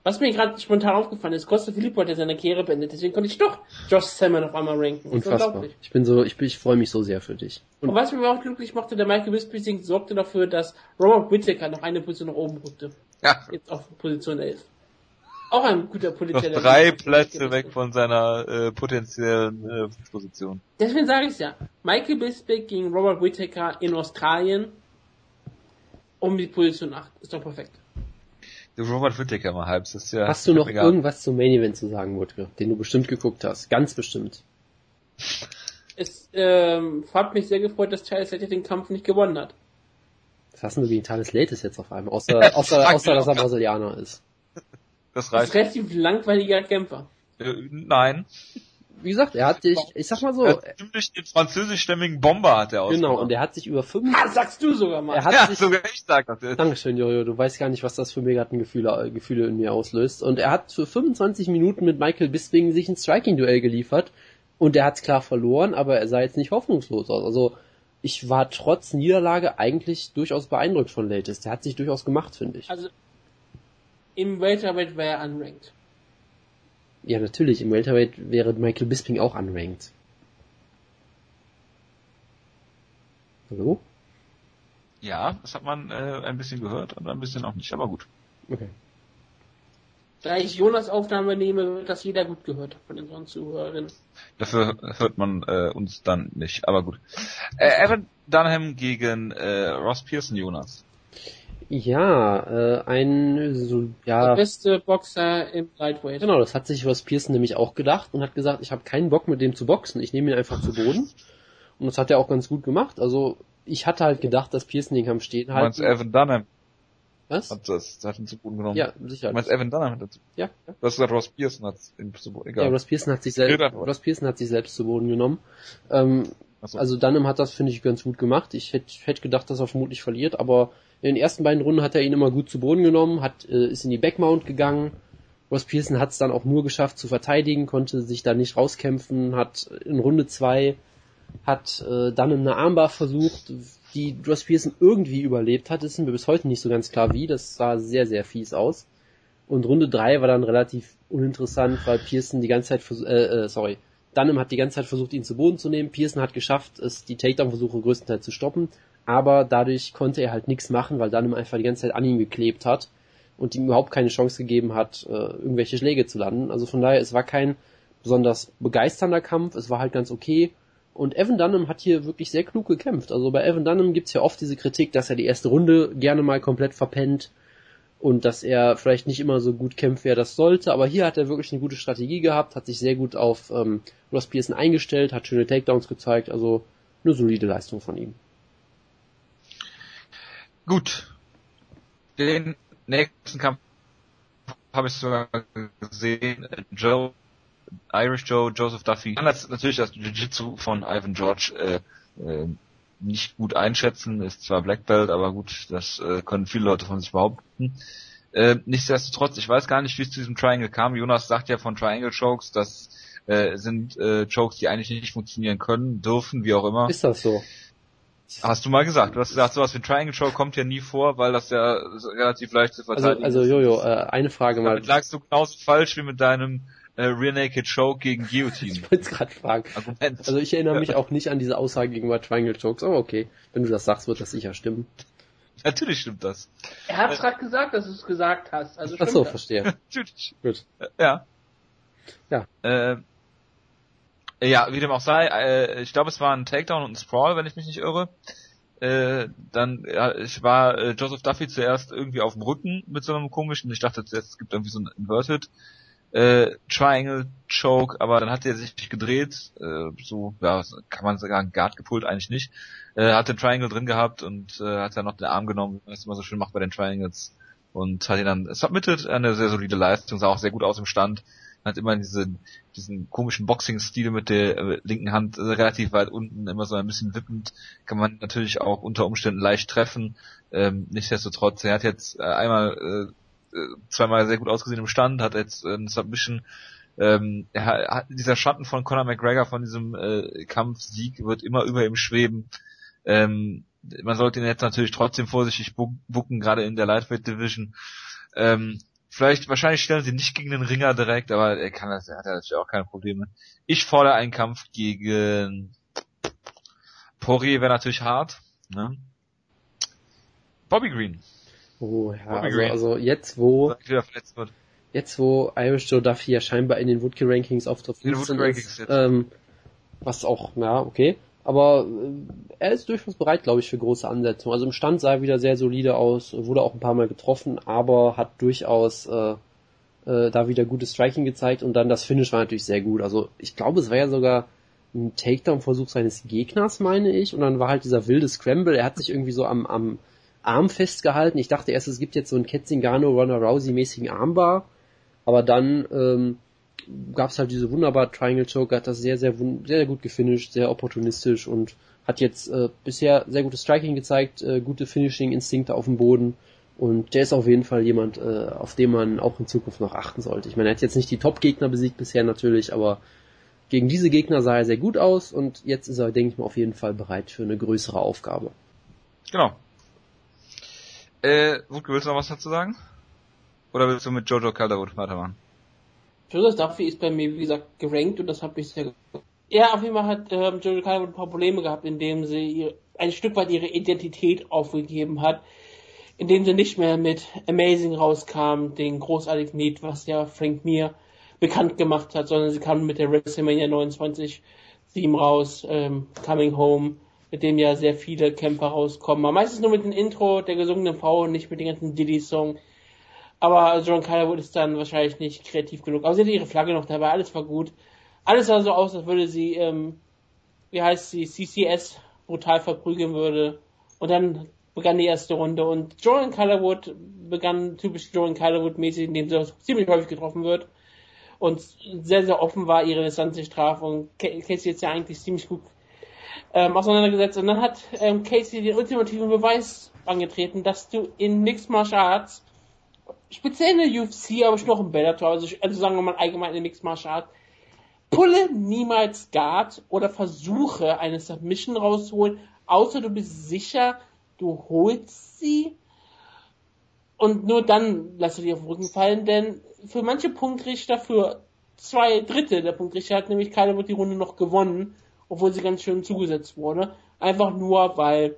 Was mir gerade spontan aufgefallen ist, Costa Filippo hat ja seine Karriere beendet, deswegen konnte ich doch Josh Salmon auf einmal ranken. Unfassbar. Ich bin so, ich, bin, ich freue mich so sehr für dich. Und, Und was mir auch glücklich machte, der Michael Bisping sorgte dafür, dass Robert Whittaker noch eine Position nach oben rückte. Ja. Jetzt auf Position 11. Auch ein guter potenzieller. Noch drei Plätze weg von seiner äh, potenziellen äh, Position. Deswegen sage ich ja. Michael Bisping gegen Robert Whittaker in Australien um die Position 8. Ist doch perfekt. Du Robert Whittaker mal halb, das ist ja. Hast du noch egal. irgendwas zum Main Event zu sagen, Wutke, den du bestimmt geguckt hast? Ganz bestimmt. Es ähm, hat mich sehr gefreut, dass Charles Late den Kampf nicht gewonnen hat. Was hast du gegen Thales Lates jetzt auf einmal? Außer, [LAUGHS] außer, außer dass er Brasilianer ist. Das reicht. Das ist relativ langweiliger Kämpfer. Äh, nein. Wie gesagt, er hat dich, ich sag mal so. Ziemlich den französischstämmigen Bomber hat er aus. Genau, und er hat sich über fünf. Ah, sagst du sogar mal. Er hat ja, sich, sogar ich sag das jetzt. Dankeschön, Jojo. Du weißt gar nicht, was das für Megaten-Gefühle Gefühle in mir auslöst. Und er hat für 25 Minuten mit Michael Bisping sich ein Striking-Duell geliefert. Und er hat's klar verloren, aber er sah jetzt nicht hoffnungslos aus. Also, ich war trotz Niederlage eigentlich durchaus beeindruckt von Latest. Der hat sich durchaus gemacht, finde ich. Also, im Welterweight wäre er unranked. Ja, natürlich. Im Welterweight wäre Michael Bisping auch unranked. Hallo? Ja, das hat man äh, ein bisschen gehört und ein bisschen auch nicht, aber gut. Okay. Da ich Jonas Aufnahme nehme, wird das jeder gut gehört von unseren Zuhörerinnen. Dafür hört man äh, uns dann nicht, aber gut. Äh, Evan Dunham gegen äh, Ross Pearson, Jonas. Ja, äh, ein so, ja. Der beste Boxer im Lightweight. Genau, das hat sich Ross Pearson nämlich auch gedacht und hat gesagt, ich habe keinen Bock mit dem zu boxen, ich nehme ihn einfach zu Boden. Und das hat er auch ganz gut gemacht. Also ich hatte halt gedacht, dass Pearson den Kampf stehen halt. Meinst Evan Dunham? Was? Hat, das, hat ihn zu Boden genommen. Ja, sicher. Du meinst Evan Dunham hat dazu? Ja. ja. Du hast gesagt, Ross Pearson hat ihn zu Boden, egal. Ja, Ross Pearson hat sich selbst, Ross Pearson hat sich selbst zu Boden genommen. Ähm, so. Also Dunham hat das, finde ich, ganz gut gemacht. Ich hätte hätt gedacht, dass er vermutlich verliert, aber in den ersten beiden Runden hat er ihn immer gut zu Boden genommen, hat, äh, ist in die Backmount gegangen. Ross Pearson hat es dann auch nur geschafft zu verteidigen, konnte sich da nicht rauskämpfen, hat in Runde zwei hat äh, dann eine Armbar versucht, die Ross Pearson irgendwie überlebt hat, ist mir bis heute nicht so ganz klar wie, das sah sehr, sehr fies aus. Und Runde drei war dann relativ uninteressant, weil Pearson die ganze Zeit, äh, äh, sorry, Dunham hat die ganze Zeit versucht, ihn zu Boden zu nehmen. Pearson hat geschafft, es die Takedown-Versuche größtenteils zu stoppen, aber dadurch konnte er halt nichts machen, weil Dunham einfach die ganze Zeit an ihm geklebt hat und ihm überhaupt keine Chance gegeben hat, äh, irgendwelche Schläge zu landen. Also von daher, es war kein besonders begeisternder Kampf, es war halt ganz okay. Und Evan Dunham hat hier wirklich sehr klug gekämpft. Also bei Evan Dunham gibt's ja oft diese Kritik, dass er die erste Runde gerne mal komplett verpennt und dass er vielleicht nicht immer so gut kämpft, wie er das sollte. Aber hier hat er wirklich eine gute Strategie gehabt, hat sich sehr gut auf ähm, Ross Pearson eingestellt, hat schöne Takedowns gezeigt. Also eine solide Leistung von ihm. Gut. Den nächsten Kampf habe ich sogar gesehen. Joe, Irish Joe, Joseph Duffy. Ich kann natürlich das Jiu-Jitsu von Ivan George äh, äh, nicht gut einschätzen. Ist zwar Black Belt, aber gut, das äh, können viele Leute von sich behaupten. Äh, nichtsdestotrotz, ich weiß gar nicht, wie es zu diesem Triangle kam. Jonas sagt ja von Triangle Chokes, das äh, sind äh, Chokes, die eigentlich nicht funktionieren können, dürfen, wie auch immer. Ist das so? Hast du mal gesagt. Du hast gesagt, sowas wie Triangle Choke kommt ja nie vor, weil das ja relativ leicht zu also, verteidigen also, also Jojo, äh, eine Frage mal. Damit lagst du genauso falsch wie mit deinem äh, Rear Naked Choke gegen Guillotine. ich wollte gerade fragen. Argument. Also ich erinnere mich auch nicht an diese Aussage gegenüber Triangle Chokes, aber okay. Wenn du das sagst, wird das sicher stimmen. Natürlich stimmt das. Er hat gerade gesagt, dass du es gesagt hast. Also Ach so, das. verstehe. [LAUGHS] Natürlich. Gut. Ja. Ja. Äh, ja, wie dem auch sei, äh, ich glaube, es war ein Takedown und ein Sprawl, wenn ich mich nicht irre. Äh, dann ja, ich war äh, Joseph Duffy zuerst irgendwie auf dem Rücken mit so einem komischen, ich dachte zuerst, es gibt irgendwie so ein Inverted äh, Triangle Choke, aber dann hat er sich gedreht, äh, so, ja, kann man sagen, Guard gepult eigentlich nicht, äh, hat den Triangle drin gehabt und äh, hat dann noch den Arm genommen, was immer so schön macht bei den Triangles und hat ihn dann submitted, eine sehr solide Leistung, sah auch sehr gut aus im Stand, hat immer diese, diesen komischen Boxing-Stil mit der äh, linken Hand äh, relativ weit unten, immer so ein bisschen wippend, kann man natürlich auch unter Umständen leicht treffen. Ähm, nichtsdestotrotz, er hat jetzt äh, einmal äh, äh, zweimal sehr gut ausgesehen im Stand, hat jetzt äh, ein Submission ähm, er hat, dieser Schatten von Conor McGregor von diesem äh, Kampfsieg wird immer über ihm schweben. Ähm, man sollte ihn jetzt natürlich trotzdem vorsichtig bucken, gerade in der Lightweight Division. Ähm, Vielleicht, wahrscheinlich stellen sie nicht gegen den Ringer direkt, aber er kann das, er hat natürlich auch keine Probleme. Ich fordere einen Kampf gegen Poirier wäre natürlich hart, ne? Bobby Green. Oh ja, also, also, jetzt wo jetzt wo Irish Joe Duffy ja scheinbar in den Woodkey Rankings auf Top 15 ist, ähm, was auch, ja, okay, aber äh, er ist durchaus bereit, glaube ich, für große Ansetzungen. Also im Stand sah er wieder sehr solide aus, wurde auch ein paar Mal getroffen, aber hat durchaus äh, äh, da wieder gutes Striking gezeigt und dann das Finish war natürlich sehr gut. Also ich glaube, es war ja sogar ein Takedown-Versuch seines Gegners, meine ich, und dann war halt dieser wilde Scramble. Er hat sich irgendwie so am, am Arm festgehalten. Ich dachte erst, es gibt jetzt so einen Ketzingano Ronda Rousey mäßigen Armbar, aber dann ähm, gab es halt diese wunderbare Triangle Choke, hat das sehr, sehr, sehr, sehr gut gefinisht, sehr opportunistisch und hat jetzt äh, bisher sehr gutes Striking gezeigt, äh, gute Finishing-Instinkte auf dem Boden und der ist auf jeden Fall jemand, äh, auf den man auch in Zukunft noch achten sollte. Ich meine, er hat jetzt nicht die Top-Gegner besiegt bisher natürlich, aber gegen diese Gegner sah er sehr gut aus und jetzt ist er, denke ich mal, auf jeden Fall bereit für eine größere Aufgabe. Genau. Äh, Wutke, willst du noch was dazu sagen? Oder willst du mit Jojo Calderwood weitermachen? Joseph Duffy ist bei mir, wie gesagt, gerankt und das habe ich sehr ja, auf jeden Fall hat ähm, Jojo Calderwood ein paar Probleme gehabt, indem sie ihr, ein Stück weit ihre Identität aufgegeben hat, indem sie nicht mehr mit Amazing rauskam, den großartigen Lied, was ja Frank Mir bekannt gemacht hat, sondern sie kam mit der WrestleMania 29 Theme raus, ähm, Coming Home, mit dem ja sehr viele Kämpfer rauskommen. Aber meistens nur mit dem Intro der gesungenen Frau, nicht mit dem ganzen Diddy-Song. Aber John Calderwood ist dann wahrscheinlich nicht kreativ genug. Aber sie hatte ihre Flagge noch dabei, alles war gut. Alles sah so aus, als würde sie, ähm, wie heißt sie, CCS brutal verprügeln würde. Und dann begann die erste Runde und Jordan Calderwood begann typisch Jordan Calderwood mäßig, indem sie ziemlich häufig getroffen wird und sehr, sehr offen war ihre Distanzstrafe und Casey jetzt ja eigentlich ziemlich gut ähm, auseinandergesetzt und dann hat ähm, Casey den ultimativen Beweis angetreten, dass du in Mixed Martial Arts, speziell in der UFC, aber schon noch im Bellator, also, also sagen wir mal allgemein in Mixed Martial Arts, pulle niemals Guard oder versuche eine Submission rauszuholen, außer du bist sicher, du holst sie. Und nur dann lass du die auf den Rücken fallen, denn für manche Punktrichter, für zwei Drittel der Punktrichter hat nämlich keiner die Runde noch gewonnen, obwohl sie ganz schön zugesetzt wurde. Einfach nur, weil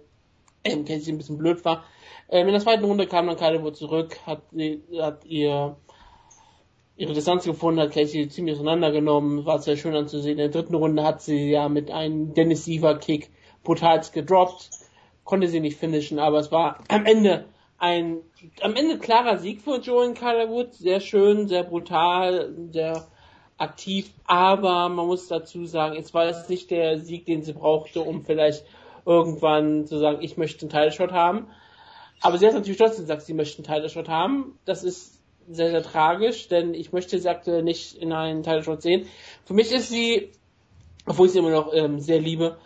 ähm, Casey ein bisschen blöd war. Ähm, in der zweiten Runde kam dann Calderwood zurück, hat, hat ihr ihre Distanz gefunden, hat Casey ziemlich auseinandergenommen, war sehr schön anzusehen. In der dritten Runde hat sie ja mit einem Dennis Siever Kick brutal gedroppt, konnte sie nicht finishen, aber es war am Ende ein am Ende klarer Sieg für Joan Calderwood, sehr schön, sehr brutal, sehr aktiv, aber man muss dazu sagen, es war jetzt nicht der Sieg, den sie brauchte, um vielleicht irgendwann zu sagen, ich möchte einen Title-Shot haben. Aber sie hat natürlich trotzdem gesagt, sie möchte einen Title-Shot haben. Das ist sehr, sehr tragisch, denn ich möchte sie aktuell nicht in einen Title-Shot sehen. Für mich ist sie, obwohl ich sie immer noch ähm, sehr liebe,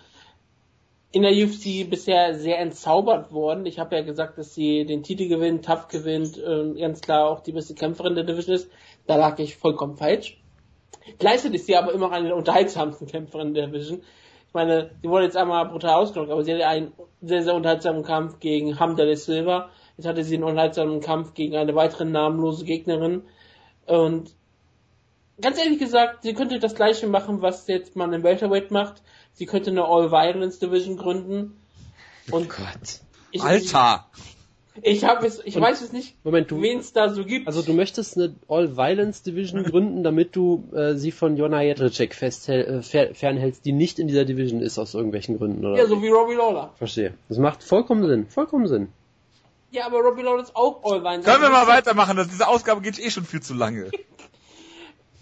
in der UFC bisher sehr entzaubert worden. Ich habe ja gesagt, dass sie den Titel gewinnt, tough gewinnt, äh, ganz klar auch die beste Kämpferin der Division ist. Da lag ich vollkommen falsch. Gleichzeitig ist sie aber immer eine der unterhaltsamsten Kämpferin der Division. Ich meine, sie wurde jetzt einmal brutal ausgenockt, aber sie hatte einen sehr, sehr unterhaltsamen Kampf gegen Hamdale Silva. Jetzt hatte sie einen unterhaltsamen Kampf gegen eine weitere namenlose Gegnerin. Und ganz ehrlich gesagt, sie könnte das gleiche machen, was jetzt man im Welterweight macht. Sie könnte eine All-Violence Division gründen. Oh und oh Gott. Ich, Alter! Ich habe es, ich und, weiß es nicht, Moment, du, wen es da so gibt. Also du möchtest eine All-Violence-Division [LAUGHS] gründen, damit du äh, sie von Jona Jedrzejczyk äh, fernhältst, die nicht in dieser Division ist aus irgendwelchen Gründen, oder? Ja, so wie Robbie Lawler. Verstehe. Das macht vollkommen Sinn, vollkommen Sinn. Ja, aber Robbie Lawler ist auch All-Violence. Können wir mal weitermachen, das, diese Ausgabe geht eh schon viel zu lange. [LAUGHS]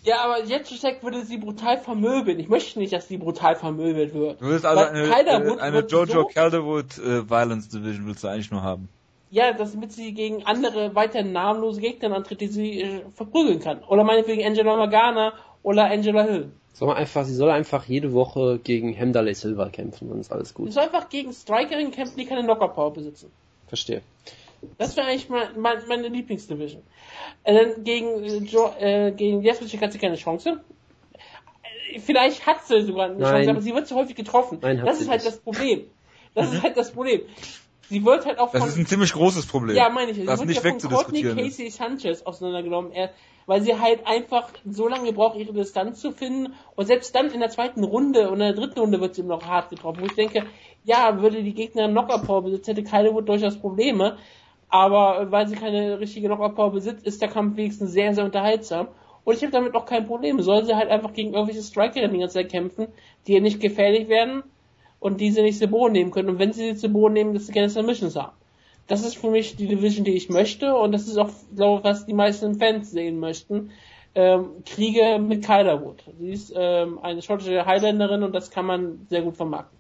Ja, aber Jetschek würde sie brutal vermöbeln. Ich möchte nicht, dass sie brutal vermöbelt wird. Du willst also eine, eine, eine Jojo so Calderwood äh, Violence Division willst du eigentlich nur haben. Ja, damit sie gegen andere weiter namenlose Gegner antritt, die sie äh, verprügeln kann. Oder meinetwegen Angela Morgana oder Angela Hill. Soll einfach, sie soll einfach jede Woche gegen Hemdale Silva kämpfen, dann ist alles gut. Sie soll einfach gegen Strikerin kämpfen, die keine Knockout Power besitzen. Verstehe. Das wäre eigentlich mein, mein, meine Lieblingsdivision. Äh, gegen äh, jo, äh, gegen Jeffrey hat sie keine Chance. Äh, vielleicht hat sie sogar eine Nein. Chance, aber sie wird zu häufig getroffen. Nein, das ist halt nicht. das Problem. Das ist [LAUGHS] halt das Problem. Sie wird halt auch von... Das ist ein ziemlich großes Problem. Ja, meine ich. Sie das wird nicht ja von Courtney Casey Sanchez auseinandergenommen, er, weil sie halt einfach so lange braucht, ihre Distanz zu finden. Und selbst dann in der zweiten Runde und in der dritten Runde wird sie noch hart getroffen. Wo ich denke, ja, würde die Gegner Knockout Power besitzen, hätte Kylewood durchaus Probleme. Aber weil sie keine richtige Knockout Power besitzt, ist der Kampf wenigstens sehr, sehr unterhaltsam. Und ich habe damit auch kein Problem. Soll sie halt einfach gegen irgendwelche Striker die ganze Zeit kämpfen, die ihr nicht gefährlich werden und die sie nicht zu Boden nehmen können. Und wenn sie sie zu Boden nehmen, dass sie keine Submissions haben. Das ist für mich die Division, die ich möchte. Und das ist auch, glaube ich, was die meisten Fans sehen möchten. Ähm, Kriege mit Kylerwood. Sie ist ähm, eine schottische Highländerin und das kann man sehr gut vermarkten.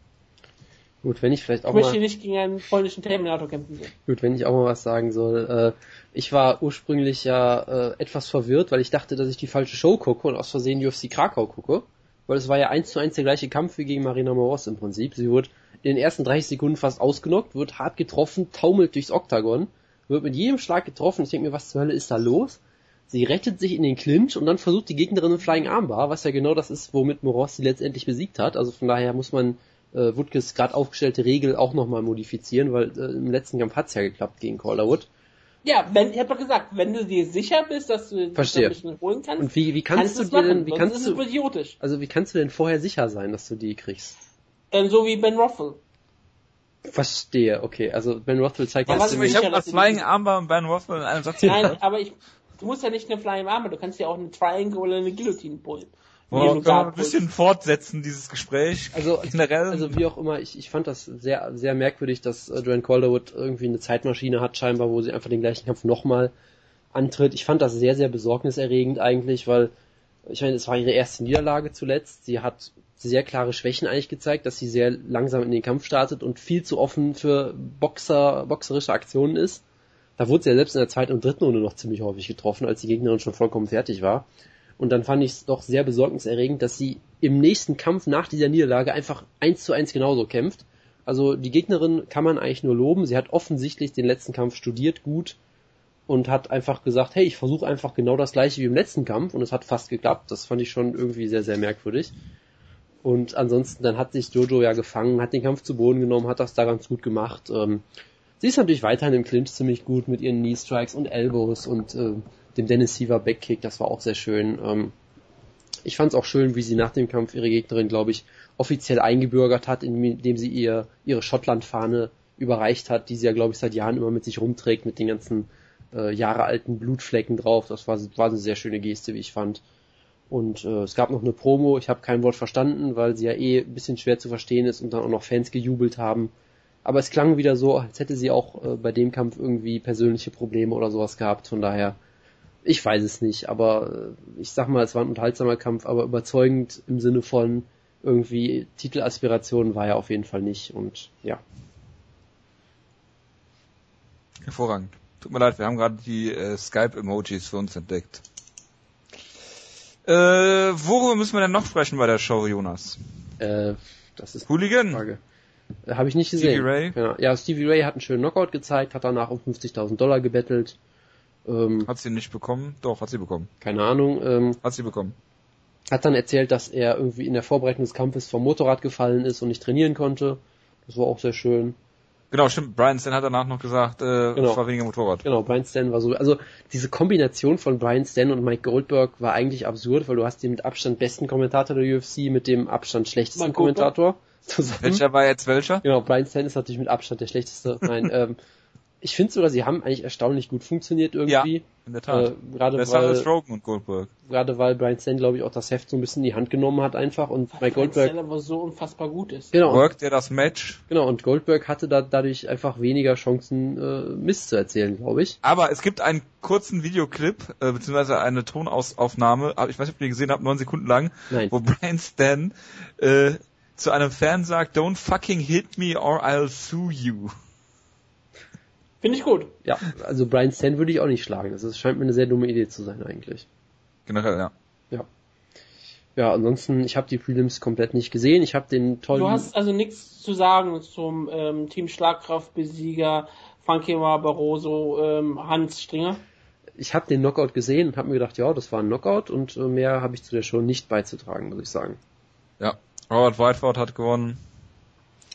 Gut, wenn ich vielleicht auch ich möchte mal... nicht gegen einen polnischen Terminator kämpfen sehen. Gut, wenn ich auch mal was sagen soll. Äh, ich war ursprünglich ja äh, etwas verwirrt, weil ich dachte, dass ich die falsche Show gucke und aus Versehen UFC Krakau gucke. Weil es war ja eins zu eins der gleiche Kampf wie gegen Marina Moros im Prinzip. Sie wird in den ersten 30 Sekunden fast ausgenockt, wird hart getroffen, taumelt durchs Oktagon, wird mit jedem Schlag getroffen. Ich denke mir, was zur Hölle ist da los? Sie rettet sich in den Clinch und dann versucht die Gegnerin einen Flying Armbar, was ja genau das ist, womit Moros sie letztendlich besiegt hat. Also von daher muss man äh, Woodkes gerade aufgestellte Regel auch nochmal modifizieren, weil äh, im letzten Kampf hat's ja geklappt gegen Calderwood. Ja, wenn, ich hab doch gesagt, wenn du dir sicher bist, dass du Verstehe. ein bisschen holen kannst, und wie, wie kannst, kannst du dir denn, wie kannst du, idiotisch. also wie kannst du denn vorher sicher sein, dass du die kriegst? Ähm, so wie Ben Rothwell. Verstehe, okay, also Ben Rothwell zeigt ja, was, Ich habe das Flying Armbar und Ben Rothwell in einem Satz Nein, aber ich, du musst ja nicht eine Flying Armbar, du kannst ja auch eine Triangle oder eine Guillotine pullen. Wollen wir ein bisschen fortsetzen, dieses Gespräch? Also, generell. Also, wie auch immer, ich, ich fand das sehr, sehr merkwürdig, dass äh, Joanne Calderwood irgendwie eine Zeitmaschine hat, scheinbar, wo sie einfach den gleichen Kampf nochmal antritt. Ich fand das sehr, sehr besorgniserregend eigentlich, weil Ich meine, es war ihre erste Niederlage zuletzt. Sie hat sehr klare Schwächen eigentlich gezeigt, dass sie sehr langsam in den Kampf startet und viel zu offen für Boxer, boxerische Aktionen ist. Da wurde sie ja selbst in der zweiten und dritten Runde noch ziemlich häufig getroffen, als die Gegnerin schon vollkommen fertig war. Und dann fand ich es doch sehr besorgniserregend, dass sie im nächsten Kampf nach dieser Niederlage einfach eins zu eins genauso kämpft. Also die Gegnerin kann man eigentlich nur loben. Sie hat offensichtlich den letzten Kampf studiert gut und hat einfach gesagt, hey, ich versuche einfach genau das gleiche wie im letzten Kampf und es hat fast geklappt. Das fand ich schon irgendwie sehr, sehr merkwürdig. Und ansonsten, dann hat sich Jojo ja gefangen, hat den Kampf zu Boden genommen, hat das da ganz gut gemacht. Ähm, sie ist natürlich weiterhin im Clinch ziemlich gut mit ihren Knee Strikes und Elbows und äh, dem Dennis Siever Backkick, das war auch sehr schön. Ähm, ich fand es auch schön, wie sie nach dem Kampf ihre Gegnerin, glaube ich, offiziell eingebürgert hat, indem sie ihr ihre Schottlandfahne überreicht hat, die sie ja, glaube ich, seit Jahren immer mit sich rumträgt, mit den ganzen äh, jahrealten Blutflecken drauf. Das war, war eine sehr schöne Geste, wie ich fand. Und äh, es gab noch eine Promo, ich habe kein Wort verstanden, weil sie ja eh ein bisschen schwer zu verstehen ist und dann auch noch Fans gejubelt haben. Aber es klang wieder so, als hätte sie auch äh, bei dem Kampf irgendwie persönliche Probleme oder sowas gehabt. Von daher, ich weiß es nicht, aber äh, ich sag mal, es war ein unterhaltsamer Kampf, aber überzeugend im Sinne von irgendwie Titelaspirationen war er auf jeden Fall nicht und ja. Hervorragend. Tut mir leid, wir haben gerade die äh, Skype-Emojis für uns entdeckt. Äh, worüber müssen wir denn noch sprechen bei der Show, Jonas? Äh, das ist Hooligan. Frage. Äh, Habe ich nicht gesehen. Stevie Ray? Ja, ja, Stevie Ray hat einen schönen Knockout gezeigt, hat danach um 50.000 Dollar gebettelt. Ähm, hat sie nicht bekommen? Doch, hat sie bekommen. Keine Ahnung. Ähm, hat sie bekommen. Hat dann erzählt, dass er irgendwie in der Vorbereitung des Kampfes vom Motorrad gefallen ist und nicht trainieren konnte. Das war auch sehr schön. Genau, stimmt. Brian Stan hat danach noch gesagt, äh, genau. es war weniger Motorrad. Genau, Brian Stan war so, also diese Kombination von Brian Stan und Mike Goldberg war eigentlich absurd, weil du hast den mit Abstand besten Kommentator der UFC mit dem Abstand schlechtesten Mike Kommentator [LAUGHS] zusammen. Welcher war jetzt welcher? Genau, Brian Stan ist natürlich mit Abstand der schlechteste. Nein, [LAUGHS] ähm, ich finde sogar, sie haben eigentlich erstaunlich gut funktioniert irgendwie. Ja, in der Tat. Äh, gerade Besser weil, als Rogan und Goldberg. Gerade weil Brian Stan, glaube ich, auch das Heft so ein bisschen in die Hand genommen hat einfach und weil Mike Goldberg... aber so unfassbar gut ist. Genau. Workt er das Match. Genau, und Goldberg hatte da dadurch einfach weniger Chancen, äh, Mist zu erzählen, glaube ich. Aber es gibt einen kurzen Videoclip, äh, beziehungsweise eine Tonaufnahme, ich weiß nicht, ob ihr gesehen habt, neun Sekunden lang, Nein. wo [LAUGHS] Brian Stan äh, zu einem Fan sagt, don't fucking hit me or I'll sue you. Finde ich gut. Ja, also Brian Stan würde ich auch nicht schlagen. Das scheint mir eine sehr dumme Idee zu sein eigentlich. Generell, ja. Ja. Ja, ansonsten, ich habe die Prelims komplett nicht gesehen. Ich habe den tollen... Du hast also nichts zu sagen zum ähm, Team Schlagkraftbesieger Frankie Barroso, ähm, Hans Stringer? Ich habe den Knockout gesehen und habe mir gedacht, ja, das war ein Knockout und äh, mehr habe ich zu der Show nicht beizutragen, muss ich sagen. Ja, Robert Whiteford hat gewonnen.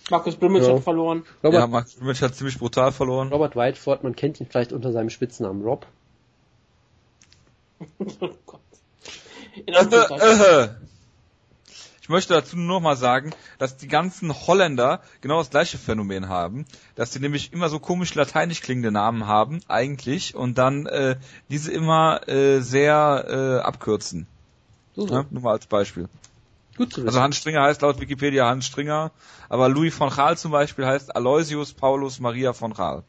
Markus Brimage ja. hat verloren. Robert, ja, Markus Brimage hat ziemlich brutal verloren. Robert Whiteford, man kennt ihn vielleicht unter seinem Spitznamen Rob. [LAUGHS] oh Gott. Ich möchte dazu nur noch mal sagen, dass die ganzen Holländer genau das gleiche Phänomen haben, dass sie nämlich immer so komisch lateinisch klingende Namen haben, eigentlich, und dann äh, diese immer äh, sehr äh, abkürzen. So, so. Ja, nur mal als Beispiel. Gut zu wissen. Also Hans Stringer heißt laut Wikipedia Hans Stringer, aber Louis von Gaal zum Beispiel heißt Aloysius Paulus Maria von Gaal.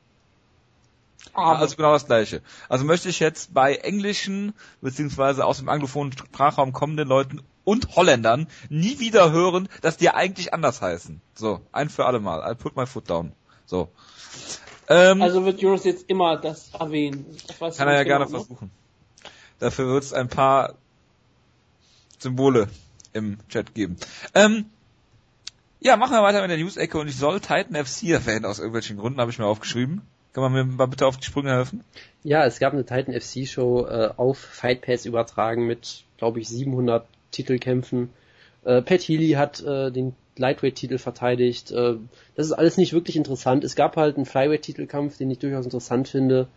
Aber. Also genau das gleiche. Also möchte ich jetzt bei englischen, beziehungsweise aus dem anglophonen Sprachraum kommenden Leuten und Holländern nie wieder hören, dass die eigentlich anders heißen. So, ein für alle Mal. I'll put my foot down. So. Ähm, also wird Jonas jetzt immer das erwähnen. Das kann er ja genau, gerne ne? versuchen. Dafür wird es ein paar Symbole im Chat geben. Ähm, ja, machen wir weiter mit der News-Ecke und ich soll Titan FC erwähnen aus irgendwelchen Gründen, habe ich mir aufgeschrieben. Kann man mir mal bitte auf die Sprünge helfen? Ja, es gab eine Titan FC Show äh, auf Fight Pass übertragen mit, glaube ich, 700 Titelkämpfen. Äh, Pat Healy hat äh, den Lightweight-Titel verteidigt. Äh, das ist alles nicht wirklich interessant. Es gab halt einen Flyweight-Titelkampf, den ich durchaus interessant finde,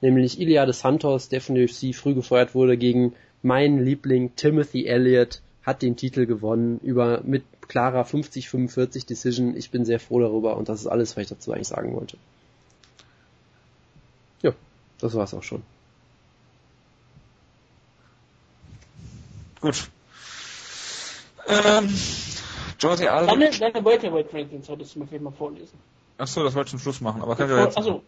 nämlich Ilya de Santos, der von der UFC früh gefeuert wurde gegen meinen Liebling Timothy Elliott hat den Titel gewonnen über mit klarer 50-45 Decision. Ich bin sehr froh darüber und das ist alles, was ich dazu eigentlich sagen wollte. Ja, das war's auch schon. Gut. Ähm, Jordi Alba. Deine, deine Welterweight Rankings solltest du mir vielleicht mal vorlesen. Achso, das wollte ich zum Schluss machen, aber kann bevor, ich jetzt. Achso,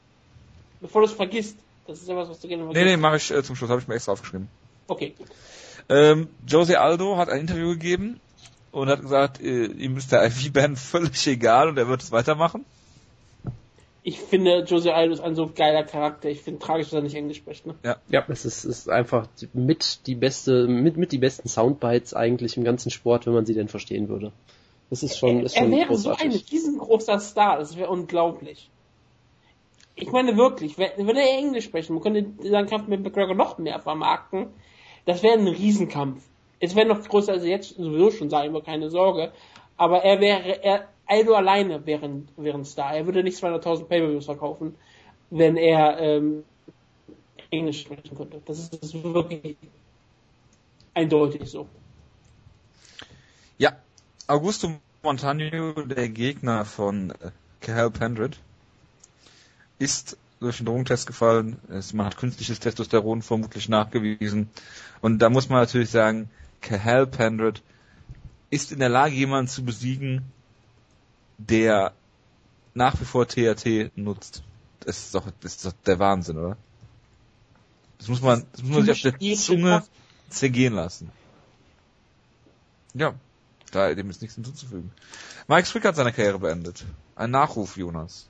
bevor du es vergisst. Das ist ja was, was du gerne vergisst. Nee, nee, mache ich äh, zum Schluss, habe ich mir extra aufgeschrieben. Okay, gut. Ähm, Jose Aldo hat ein Interview gegeben und hat gesagt, äh, ihm ist der IV-Band [LAUGHS] völlig egal und er wird es weitermachen. Ich finde, Jose Aldo ist ein so geiler Charakter. Ich finde tragisch, dass er nicht Englisch spricht. Ne? Ja, ja, es ist, ist einfach mit die beste, mit, mit die besten Soundbites eigentlich im ganzen Sport, wenn man sie denn verstehen würde. Das ist schon, ist schon Er wäre großartig. so ein riesengroßer Star. Das wäre unglaublich. Ich meine wirklich, wenn, wenn er Englisch sprechen, man könnte seinen Kampf mit McGregor noch mehr vermarkten. Das wäre ein Riesenkampf. Es wäre noch größer als jetzt sowieso schon sein, wir keine Sorge. Aber er wäre, er, Aldo alleine wäre ein, Star. Er würde nicht 200.000 Pay-Per-Views verkaufen, wenn er ähm, Englisch sprechen könnte. Das ist, das ist wirklich eindeutig so. Ja, Augusto Montano, der Gegner von äh, Cal Pendred, ist durch den Drogentest gefallen. man hat künstliches Testosteron vermutlich nachgewiesen. Und da muss man natürlich sagen, Cahal Pendred ist in der Lage, jemanden zu besiegen, der nach wie vor THT nutzt. Das ist doch, das ist doch der Wahnsinn, oder? Das muss man, das muss man sich auf der Zunge zergehen lassen. Ja, da dem ist nichts hinzuzufügen. Mike Swick hat seine Karriere beendet. Ein Nachruf, Jonas.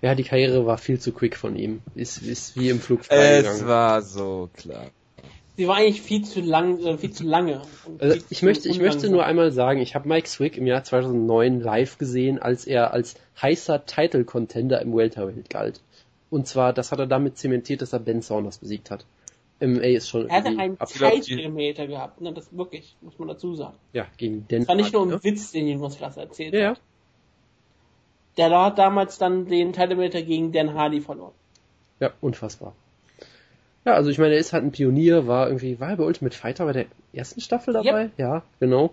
Ja, die Karriere war viel zu quick von ihm. Ist, ist wie im Flug Es war so klar. Sie war eigentlich viel zu lang, äh, viel zu lange. Also ich möchte, ich möchte nur einmal sagen, ich habe Mike Swick im Jahr 2009 live gesehen, als er als heißer Title Contender im Welterweight galt. Und zwar, das hat er damit zementiert, dass er Ben Saunders besiegt hat. MMA ist schon. Er hatte einen Zeitkilometer gehabt, ne, das wirklich, muss man dazu sagen. Ja, gegen den. Das war nicht nur ein ja. Witz, den Jonas gerade erzählt ja, hat. Der hat damals dann den Title gegen Dan Hardy verloren. Ja, unfassbar. Ja, also ich meine, er ist halt ein Pionier, war irgendwie, war er bei Ultimate Fighter bei der ersten Staffel dabei? Yep. Ja, genau.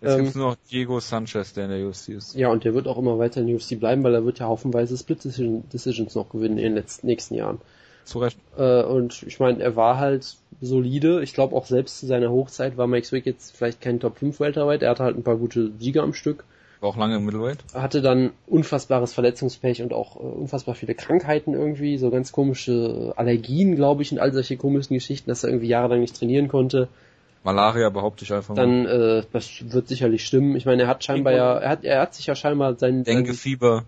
Jetzt ähm, gibt's nur noch Diego Sanchez, der in der UFC ist. Ja, und der wird auch immer weiter in der UFC bleiben, weil er wird ja haufenweise Split Decisions noch gewinnen in den letzten, nächsten Jahren. Zu Recht. Äh, und ich meine, er war halt solide. Ich glaube auch selbst zu seiner Hochzeit war Max Wick jetzt vielleicht kein Top 5 Welterweight. Er hatte halt ein paar gute Sieger am Stück. War auch lange im Middleweight. Hatte dann unfassbares Verletzungspech und auch äh, unfassbar viele Krankheiten irgendwie, so ganz komische Allergien, glaube ich, und all solche komischen Geschichten, dass er irgendwie jahrelang nicht trainieren konnte. Malaria behaupte ich einfach mal. Dann, äh, das wird sicherlich stimmen. Ich meine, er hat scheinbar ja, er hat, er hat sich ja scheinbar sein, sein,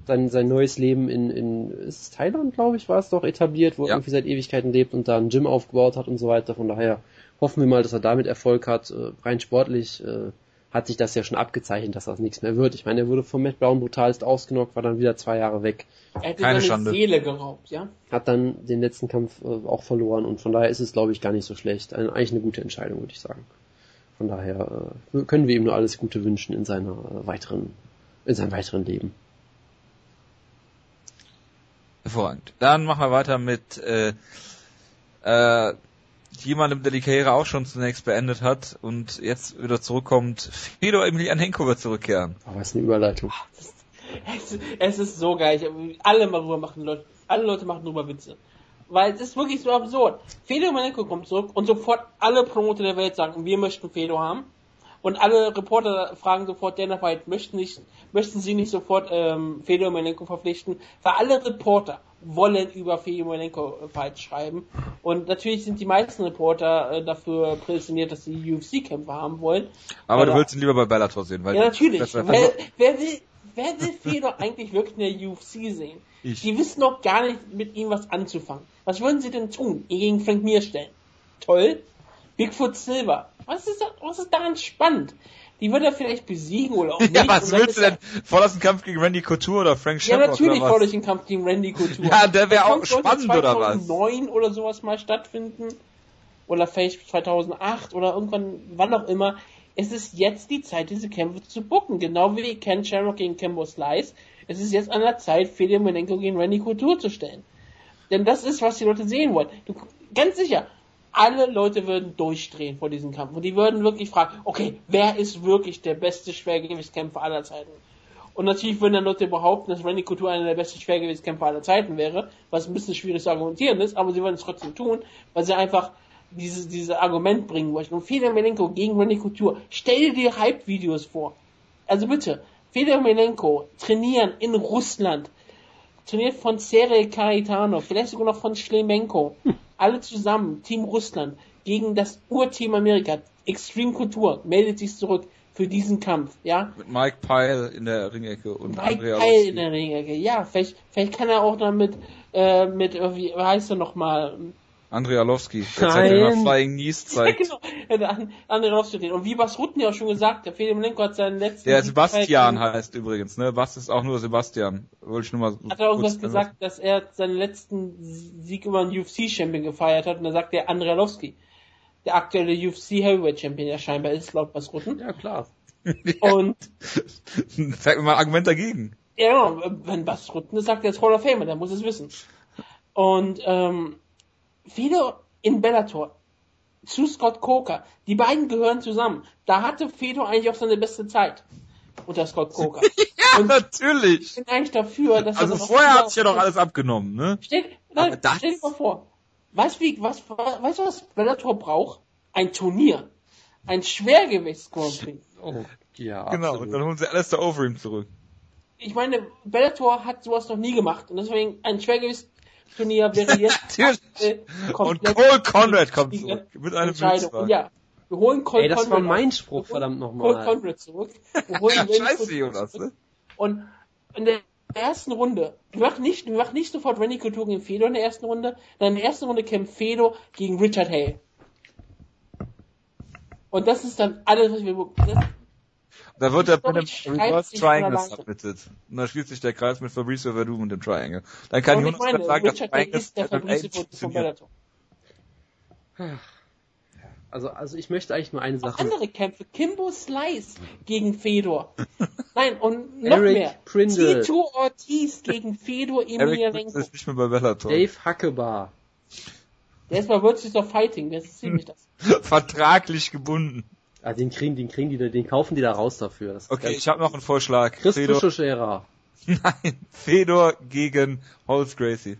sein, sein neues Leben in, in, ist es Thailand, glaube ich, war es doch etabliert, wo ja. er irgendwie seit Ewigkeiten lebt und da ein Gym aufgebaut hat und so weiter. Von daher hoffen wir mal, dass er damit Erfolg hat, äh, rein sportlich, äh, hat sich das ja schon abgezeichnet, dass das nichts mehr wird. Ich meine, er wurde von Matt Brown brutalst ausgenockt, war dann wieder zwei Jahre weg. Er hat Keine seine Schande. Seele geraubt, ja? Hat dann den letzten Kampf äh, auch verloren und von daher ist es, glaube ich, gar nicht so schlecht. Eine, eigentlich eine gute Entscheidung, würde ich sagen. Von daher äh, können wir ihm nur alles Gute wünschen in seiner äh, weiteren, in seinem weiteren Leben. Hervorragend. Dann machen wir weiter mit äh, äh, jemandem, der die Karriere auch schon zunächst beendet hat und jetzt wieder zurückkommt. Fedor Emelianenko wird zurückkehren. Aber oh, ist eine Überleitung. Es, es, ist so geil. Alle mal drüber machen Leute, alle Leute machen drüber Witze. Weil es ist wirklich so absurd. Fedor Emelianenko kommt zurück und sofort alle Promoter der Welt sagen, wir möchten Fedor haben. Und alle Reporter fragen sofort, Dana White, möchten, nicht, möchten sie nicht sofort ähm, Fedor Emelianenko verpflichten? Weil alle Reporter wollen über Fedorenko Fight schreiben. Und natürlich sind die meisten Reporter äh, dafür prädestiniert, dass sie UFC-Kämpfer haben wollen. Aber du willst ihn lieber bei Bellator sehen, weil Ja, natürlich. Wer, wer, will, wer will Fedor [LAUGHS] eigentlich wirklich in der UFC sehen? Ich. Die wissen doch gar nicht mit ihm was anzufangen. Was würden sie denn tun? Ihn gegen Frank Mir stellen? Toll. Bigfoot Silver. Was ist, was ist daran spannend? Die wird er vielleicht besiegen oder auch [LAUGHS] nicht. Ja, was willst du denn? Forderst einen Kampf gegen Randy Couture oder Frank Shepard? Ja, natürlich fordere ich einen Kampf gegen Randy Couture. Ja, der wäre auch spannend oder was? 2009 oder sowas mal stattfinden. Oder vielleicht 2008 oder irgendwann, wann auch immer. Es ist jetzt die Zeit, diese Kämpfe zu bucken. Genau wie Ken Shamrock gegen Kimbo Slice. Es ist jetzt an der Zeit, Fedor Menenko gegen Randy Couture zu stellen. Denn das ist, was die Leute sehen wollen. Du, ganz sicher, alle Leute würden durchdrehen vor diesem Kampf. Und die würden wirklich fragen, okay, wer ist wirklich der beste Schwergewichtskämpfer aller Zeiten? Und natürlich würden dann Leute behaupten, dass Randy Couture einer der besten Schwergewichtskämpfer aller Zeiten wäre, was ein bisschen schwierig zu argumentieren ist, aber sie würden es trotzdem tun, weil sie einfach dieses, dieses Argument bringen möchten. Und Fedor Melenko gegen Randy Couture, stell dir Hype-Videos vor. Also bitte, Fedor Melenko trainieren in Russland, trainiert von Sergei Karitano, vielleicht sogar noch von Schlemenko. Hm [LAUGHS] alle zusammen, Team Russland, gegen das Urteam Amerika. Extreme Kultur meldet sich zurück für diesen Kampf, ja. Mit Mike Pyle in der Ringecke und Mike Andrea Pyle in der Ringecke, ja. Vielleicht, vielleicht kann er auch damit äh, mit, wie heißt er nochmal? Andrei Arlovski, der Nein. immer Flying Knees zeigt. Ja, genau. Andrei Arlovski. Und wie Bas Rutten ja auch schon gesagt, der Felimenko hat seinen letzten... Der Sebastian heißt übrigens, ne? Was ist auch nur Sebastian. Wollte ich nur mal... Hat er irgendwas gesagt, dass er seinen letzten Sieg über einen UFC-Champion gefeiert hat und da sagt der Andrei Arlovski. Der aktuelle UFC Heavyweight Champion, der scheinbar ist, laut Bas Rutten. Ja, klar. [LAUGHS] Und... Zeig mir mal ein Argument dagegen. Ja, wenn Bas Rutten sagt, der ist Hall of Famer, der muss es wissen. Und, ähm, Fedor in Bellator zu Scott Coker. Die beiden gehören zusammen. Da hatte Fedor eigentlich auch seine beste Zeit unter Scott Coker. [LAUGHS] ja, Und natürlich. Ich bin eigentlich dafür, dass also vorher hat sich ja doch alles abgenommen, ne? Stell, nein, stell dir mal vor. Weißt du, was, du, was Bellator braucht? Ein Turnier. Ein Schwergewichts-Grand Prix. Oh, ja. Genau, absolut. und dann holen sie alles da Overeem zurück. Ich meine, Bellator hat sowas noch nie gemacht und deswegen ein Schwergewichts Turnier wäre jetzt [LAUGHS] Und Cole Conrad kommt zurück mit einem Entscheidung. Ja, wir holen Cole Ey, das Conrad war mein Spruch, verdammt nochmal. Cole Conrad zurück. Wir [LAUGHS] holen ja, scheiße, Jonas, ne? Und in der ersten Runde, wir machen nicht, wir machen nicht sofort Randy Couture gegen Fedor in der ersten Runde, dann in der ersten Runde kämpft Fedor gegen Richard Hale. Und das ist dann alles, was wir, das, da wird er mit einem Reverse Triangle submitted. Und dann schließt sich der Kreis mit Fabrizio Verdum und dem Triangle. Dann kann Jonas meine, sagen, dass Triangle ist der Fabrizio von Bellator. Also, also ich möchte eigentlich nur eine Sache. Auch andere Kämpfe. Kimbo Slice gegen Fedor. Nein, und noch Eric mehr. Prindle. Tito Ortiz gegen Fedor Emelianenko. ist nicht mehr bei Bellator. Dave Hackebar. Der ist bei Virtues of Fighting. Das ist ziemlich das. [LAUGHS] Vertraglich gebunden. Ah, den kriegen, den kriegen die, den kaufen die da raus dafür. okay, ich habe noch einen Vorschlag. Chris Fedor. [LAUGHS] Nein, Fedor gegen Holz Gracie.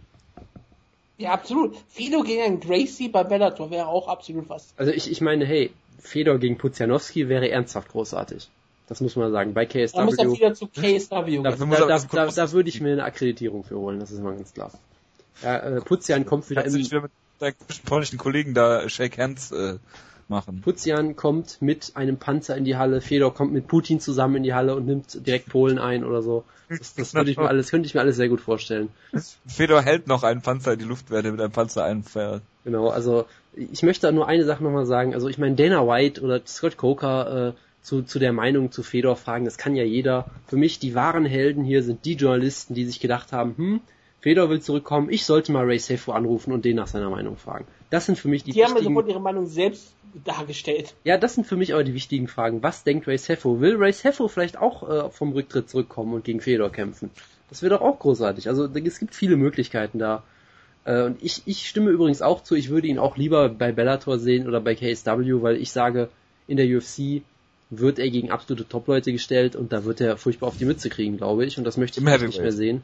Ja, absolut. Fedor gegen Gracie bei Bellator wäre auch absolut was. Also ich, ich meine, hey, Fedor gegen Puzianowski wäre ernsthaft großartig. Das muss man sagen. Bei KSW. Da muss er wieder zu KSW. Da, da, da, da, da würde ich mir eine Akkreditierung für holen, das ist mal ganz klar. Ja, äh, Puzian kommt wieder Kannst im... wieder mit deinen polnischen Kollegen da Shake Hands äh, machen. Puzian kommt mit einem Panzer in die Halle, Fedor kommt mit Putin zusammen in die Halle und nimmt direkt Polen ein oder so. Das, das würde ich mir alles, könnte ich mir alles sehr gut vorstellen. Fedor hält noch einen Panzer in die Luft, während er mit einem Panzer einfährt. Genau, also ich möchte nur eine Sache nochmal sagen. Also ich meine, Dana White oder Scott Coker äh, zu, zu der Meinung zu Fedor fragen, das kann ja jeder. Für mich, die wahren Helden hier sind die Journalisten, die sich gedacht haben, hm, Fedor will zurückkommen, ich sollte mal Ray Sefo anrufen und den nach seiner Meinung fragen. Das sind für mich die Die haben ja sofort ihre Meinung selbst dargestellt. Ja, das sind für mich aber die wichtigen Fragen. Was denkt Ray Sefo? Will Ray Sefo vielleicht auch äh, vom Rücktritt zurückkommen und gegen Fedor kämpfen? Das wäre doch auch großartig. Also es gibt viele Möglichkeiten da. Äh, und ich, ich stimme übrigens auch zu, ich würde ihn auch lieber bei Bellator sehen oder bei KSW, weil ich sage, in der UFC wird er gegen absolute Top-Leute gestellt und da wird er furchtbar auf die Mütze kriegen, glaube ich. Und das möchte ich nicht mehr sehen.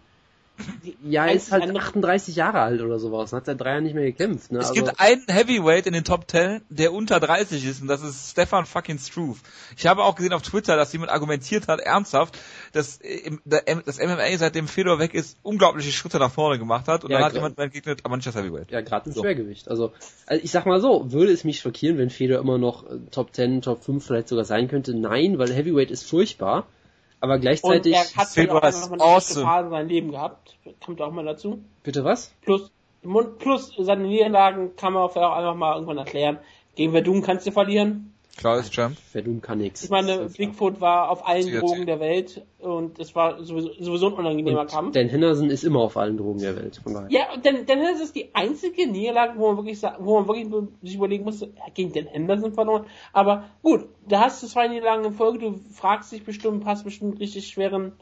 Ja, er ist halt 38 Jahre alt oder sowas. Hat seit drei Jahren nicht mehr gekämpft. Ne? Es also gibt einen Heavyweight in den Top 10, der unter 30 ist und das ist Stefan fucking Struve. Ich habe auch gesehen auf Twitter, dass jemand argumentiert hat, ernsthaft, dass das MMA seitdem Fedor weg ist, unglaubliche Schritte nach vorne gemacht hat und ja, dann hat jemand entgegnet, aber nicht das Heavyweight. Ja, gerade im so. Schwergewicht. Also, also ich sag mal so, würde es mich schockieren, wenn Fedor immer noch äh, Top 10, Top 5 vielleicht sogar sein könnte? Nein, weil Heavyweight ist furchtbar. Aber gleichzeitig. Und er hat Fedor auch einfach mal eine awesome. Phase in seinem Leben gehabt. Kommt auch mal dazu. Bitte was? Plus, plus seine Niederlagen kann man auch einfach mal irgendwann erklären. Gegen Verdun kannst du verlieren. Klar ist Champ. Verdun kann nichts. Ich meine, Bigfoot war auf allen Drogen der Welt und es war sowieso, sowieso ein unangenehmer und Kampf. Dan Henderson ist immer auf allen Drogen der Welt, von daher. Ja, Dan, Dan Henderson ist die einzige Niederlage, wo man wirklich wo man wirklich sich überlegen musste, gegen Dan Henderson verloren. Aber gut, da hast du zwei Niederlagen in Folge, du fragst dich bestimmt, hast bestimmt richtig schweren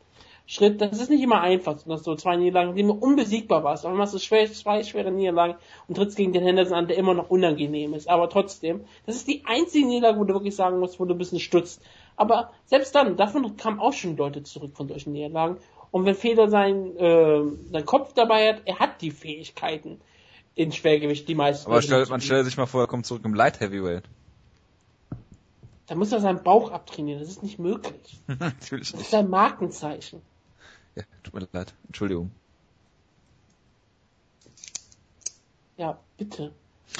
Schritt. Das ist nicht immer einfach, dass so zwei Niederlagen, die immer unbesiegbar warst. Aber machst du schwer, zwei schwere Niederlagen und trittst gegen den Henderson an, der immer noch unangenehm ist. Aber trotzdem, das ist die einzige Niederlage, wo du wirklich sagen musst, wo du ein bisschen stutzt. Aber selbst dann, davon kamen auch schon Leute zurück von solchen Niederlagen. Und wenn Feder sein, äh, sein Kopf dabei hat, er hat die Fähigkeiten in Schwergewicht, die meisten. Aber stell, man stellt sich mal vor, er kommt zurück im Light Heavyweight. Da muss er seinen Bauch abtrainieren, das ist nicht möglich. [LAUGHS] Natürlich das ist ein Markenzeichen. Ja, [LAUGHS] tut mir leid. Entschuldigung. Ja, bitte.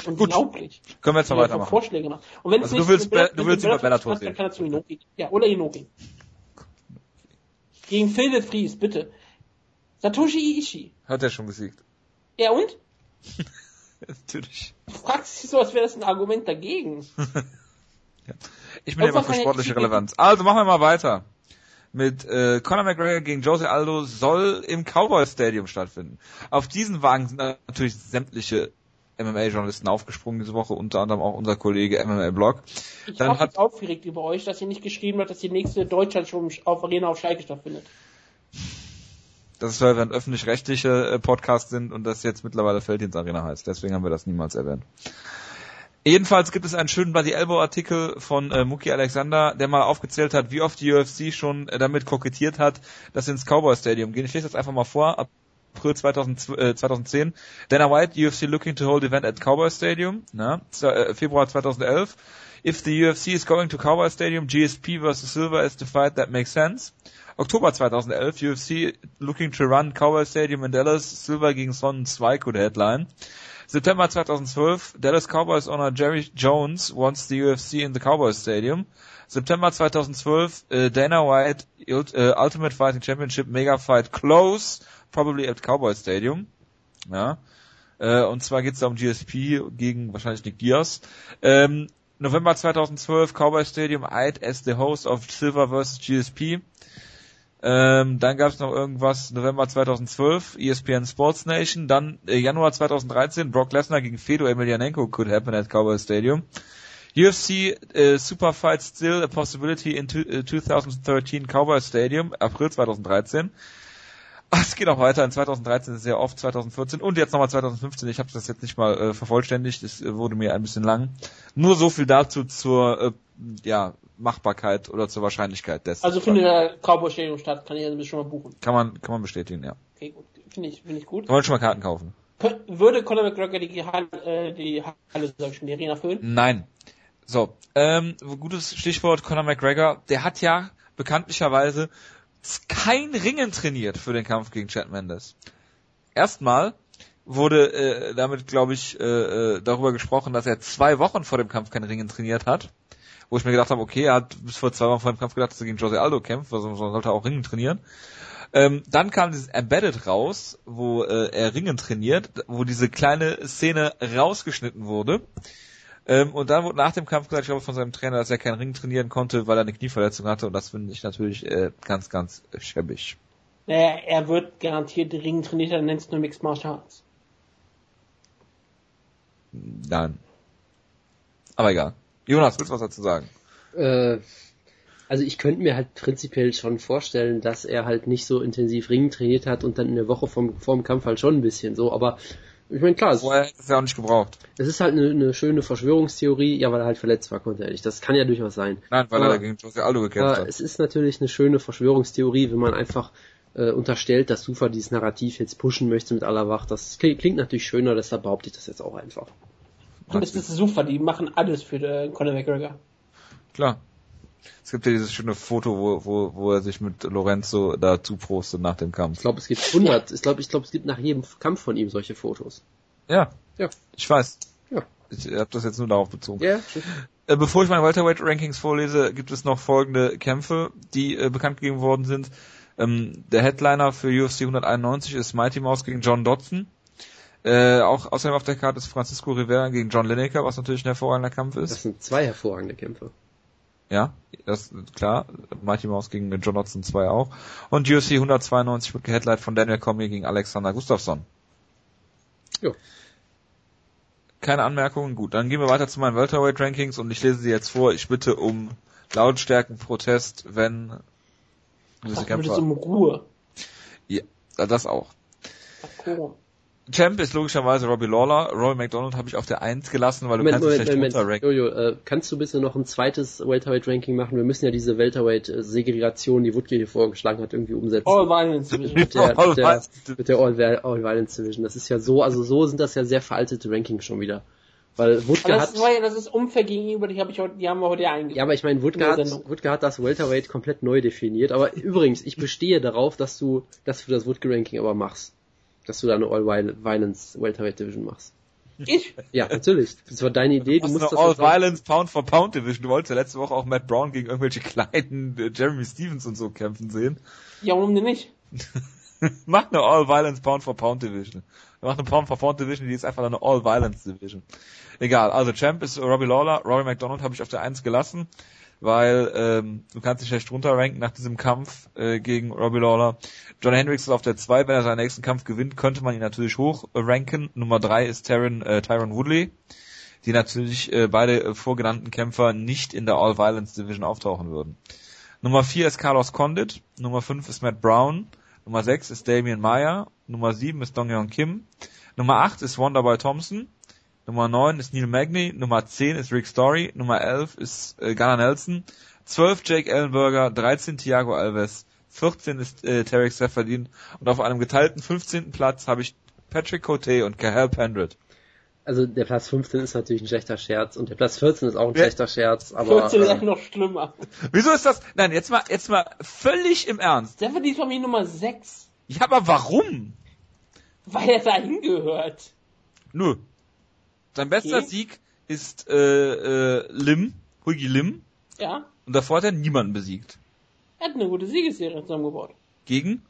Unglaublich. Gut. Können wir jetzt noch weitermachen. Vorschläge macht. Und wenn also du willst, Bella, du willst über Bellator sehen. Dann kann er zu Inoki. Ja, oder Inoki. Gegen Phil de Vries, bitte. Satoshi Ishii. Hat er schon besiegt. Ja und? [LAUGHS] Natürlich. Du fragst dich so, als wäre das ein Argument dagegen. [LAUGHS] ja. Ich bin ja immer für sportliche Relevanz. Also machen wir mal weiter. Mit äh, Conor McGregor gegen Jose Aldo soll im Cowboy Stadium stattfinden. Auf diesen Wagen sind natürlich sämtliche MMA-Journalisten aufgesprungen diese Woche, unter anderem auch unser Kollege MMA Blog. Ich Dann hat aufgeregt über euch, dass ihr nicht geschrieben habt, dass die nächste Deutschland schon auf Arena auf Schalke stattfindet. Das ist, weil wir ein öffentlich-rechtliche äh, Podcast sind und das jetzt mittlerweile Felddienst Arena heißt. Deswegen haben wir das niemals erwähnt. Jedenfalls gibt es einen schönen Buddy Elbow Artikel von äh, Muki Alexander, der mal aufgezählt hat, wie oft die UFC schon äh, damit kokettiert hat, dass sie ins Cowboy Stadium gehen. Ich lese das einfach mal vor. April 2000, äh, 2010. Dana White, UFC looking to hold event at Cowboy Stadium. Na, äh, Februar 2011. If the UFC is going to Cowboy Stadium, GSP versus Silver is the fight that makes sense. Oktober 2011, UFC looking to run Cowboy Stadium in Dallas, Silver gegen Sonnen 2 could headline. September 2012, Dallas Cowboys owner Jerry Jones wants the UFC in the Cowboys Stadium. September 2012, uh, Dana White uh, Ultimate Fighting Championship Mega Fight close, probably at Cowboys Stadium. Ja. Äh, und zwar geht es da um GSP gegen wahrscheinlich Nick Diaz. Ähm, November 2012, Cowboy Stadium Eid as the host of Silver vs. GSP. Ähm, dann gab es noch irgendwas November 2012, ESPN Sports Nation. Dann äh, Januar 2013, Brock Lesnar gegen Fedor Emelianenko could happen at Cowboy Stadium. UFC äh, Super Fight still a possibility in to, äh, 2013 Cowboy Stadium, April 2013. Es geht auch weiter. In 2013 sehr oft, 2014 und jetzt nochmal 2015. Ich habe das jetzt nicht mal äh, vervollständigt. Es äh, wurde mir ein bisschen lang. Nur so viel dazu zur äh, ja, Machbarkeit oder zur Wahrscheinlichkeit dessen. Also findet der Cowboy Stadium statt, kann ich also schon mal buchen. Kann man, kann man bestätigen, ja. Okay, gut. Finde ich, finde ich gut. Wollen schon mal Karten kaufen? Würde Conor McGregor die Halle, äh, die Halle, sag ich schon, die Arena füllen? Nein. So, ähm, gutes Stichwort Conor McGregor. Der hat ja bekanntlicherweise kein Ringen trainiert für den Kampf gegen Chad Mendes. Erstmal wurde äh, damit, glaube ich, äh, äh, darüber gesprochen, dass er zwei Wochen vor dem Kampf kein Ringen trainiert hat wo ich mir gedacht habe, okay, er hat bis vor zwei Wochen vor dem Kampf gedacht, dass er gegen Jose Aldo kämpft, also sollte er auch Ringen trainieren. Ähm, dann kam dieses Embedded raus, wo äh, er Ringen trainiert, wo diese kleine Szene rausgeschnitten wurde. Ähm, und dann wurde nach dem Kampf gesagt, ich glaube von seinem Trainer, dass er keinen Ring trainieren konnte, weil er eine Knieverletzung hatte. Und das finde ich natürlich äh, ganz, ganz schäbig. Naja, er wird garantiert Ringen trainiert, dann nennst du nur Mixed Martial Arts. Nein. Aber egal. Jonas, willst du was dazu sagen? Äh, also ich könnte mir halt prinzipiell schon vorstellen, dass er halt nicht so intensiv Ringen trainiert hat und dann in der Woche vom, vorm Kampf halt schon ein bisschen so, aber ich meine, klar. Vorher hätte es ja auch nicht gebraucht. Es ist halt eine, eine, schöne Verschwörungstheorie, ja, weil er halt verletzt war, konnte er nicht. Das kann ja durchaus sein. Nein, weil aber, er gegen Jose Aldo gekämpft hat. Es ist natürlich eine schöne Verschwörungstheorie, wenn man einfach äh, unterstellt, dass Sufa dieses Narrativ jetzt pushen möchte mit aller Wacht. Das klingt, klingt natürlich schöner, deshalb behaupte ich das jetzt auch einfach. Und es ist super, die machen alles für äh, Conor McGregor. Klar. Es gibt ja dieses schöne Foto, wo, wo, wo er sich mit Lorenzo da zuprostet nach dem Kampf. Ich glaube, es gibt 100. Ich glaube, ich glaube, es gibt nach jedem Kampf von ihm solche Fotos. Ja. Ja. Ich weiß. Ja. Ich habe das jetzt nur darauf bezogen. Ja. Äh, bevor ich meine Welterweight Rankings vorlese, gibt es noch folgende Kämpfe, die äh, bekannt gegeben worden sind. Ähm, der Headliner für UFC 191 ist Mighty Mouse gegen John Dodson. Äh, auch außerdem auf der Karte ist Francisco Rivera gegen John Lineker, was natürlich ein hervorragender Kampf ist. Das sind zwei hervorragende Kämpfe. Ja, das klar. Mighty Mouse gegen John Watson 2 auch. Und UFC 192 wird geheadlight von Daniel Cormier gegen Alexander Gustafsson. Jo. Keine Anmerkungen, gut. Dann gehen wir weiter zu meinen Welterweight Rankings und ich lese sie jetzt vor. Ich bitte um Lautstärkenprotest, wenn gewisse Kämpfer... um Ruhe. Ja, das auch. Ach, Champ ist logischerweise Robbie Lawler. Roy McDonald habe ich auf der 1 gelassen, weil du Moment, kannst Moment, Moment, Moment. Jojo, äh, kannst du bitte noch ein zweites Welterweight-Ranking machen? Wir müssen ja diese Welterweight-Segregation, die Woodke hier vorgeschlagen hat, irgendwie umsetzen. All Violence Division. Mit der, mit der, mit der All, All Violence Division. Das ist ja so, also so sind das ja sehr veraltete Rankings schon wieder. Weil Wutke das hat. Ist, das ist unfair gegenüber, die, hab ich heute, die haben wir heute eingeführt. Ja, aber ich meine, Wutke hat, Wutke hat das Welterweight komplett neu definiert. Aber übrigens, ich bestehe darauf, dass du, dass du das Wutke-Ranking aber machst dass du da eine All-Violence Welterweight Division machst. Ich? Ja, natürlich. Das war deine Idee. Du musst das All Violence Pound for Pound Division. Du wolltest ja letzte Woche auch Matt Brown gegen irgendwelche kleinen äh, Jeremy Stevens und so kämpfen sehen. Ja, warum denn nicht? [LAUGHS] Mach eine All Violence Pound for Pound Division. Mach eine Pound for Pound Division, die ist einfach eine All Violence Division. Egal, also Champ ist Robbie Lawler, Rory McDonald habe ich auf der 1 gelassen, weil ähm, du kannst dich schlecht runterranken nach diesem Kampf äh, gegen Robbie Lawler. John Hendricks ist auf der 2, wenn er seinen nächsten Kampf gewinnt, könnte man ihn natürlich hoch ranken. Nummer 3 ist Tyron, äh, Tyron Woodley, die natürlich äh, beide äh, vorgenannten Kämpfer nicht in der All Violence Division auftauchen würden. Nummer 4 ist Carlos Condit, Nummer 5 ist Matt Brown, Nummer 6 ist Damian Meyer, Nummer 7 ist Dong Kim, Nummer 8 ist Wonderboy Thompson, Nummer 9 ist Neil Magny, Nummer 10 ist Rick Story, Nummer 11 ist äh, Gunnar Nelson, 12 Jake Ellenberger, 13 Thiago Alves, 14 ist äh, Tarek Seferdin und auf einem geteilten 15. Platz habe ich Patrick Cote und Cahill Pendred. Also der Platz 15 ist natürlich ein schlechter Scherz und der Platz 14 ist auch ein ja. schlechter Scherz, aber 14 ist äh, noch schlimmer. Wieso ist das? Nein, jetzt mal jetzt mal völlig im Ernst. Seferdin ist von mir Nummer 6. Ja, aber warum? Weil er da hingehört. Nö. Sein bester okay. Sieg ist äh, äh, Lim, Huigi Lim. Ja. Und davor hat er niemanden besiegt. Er hat eine gute Siegesserie zusammengebaut. Gegen?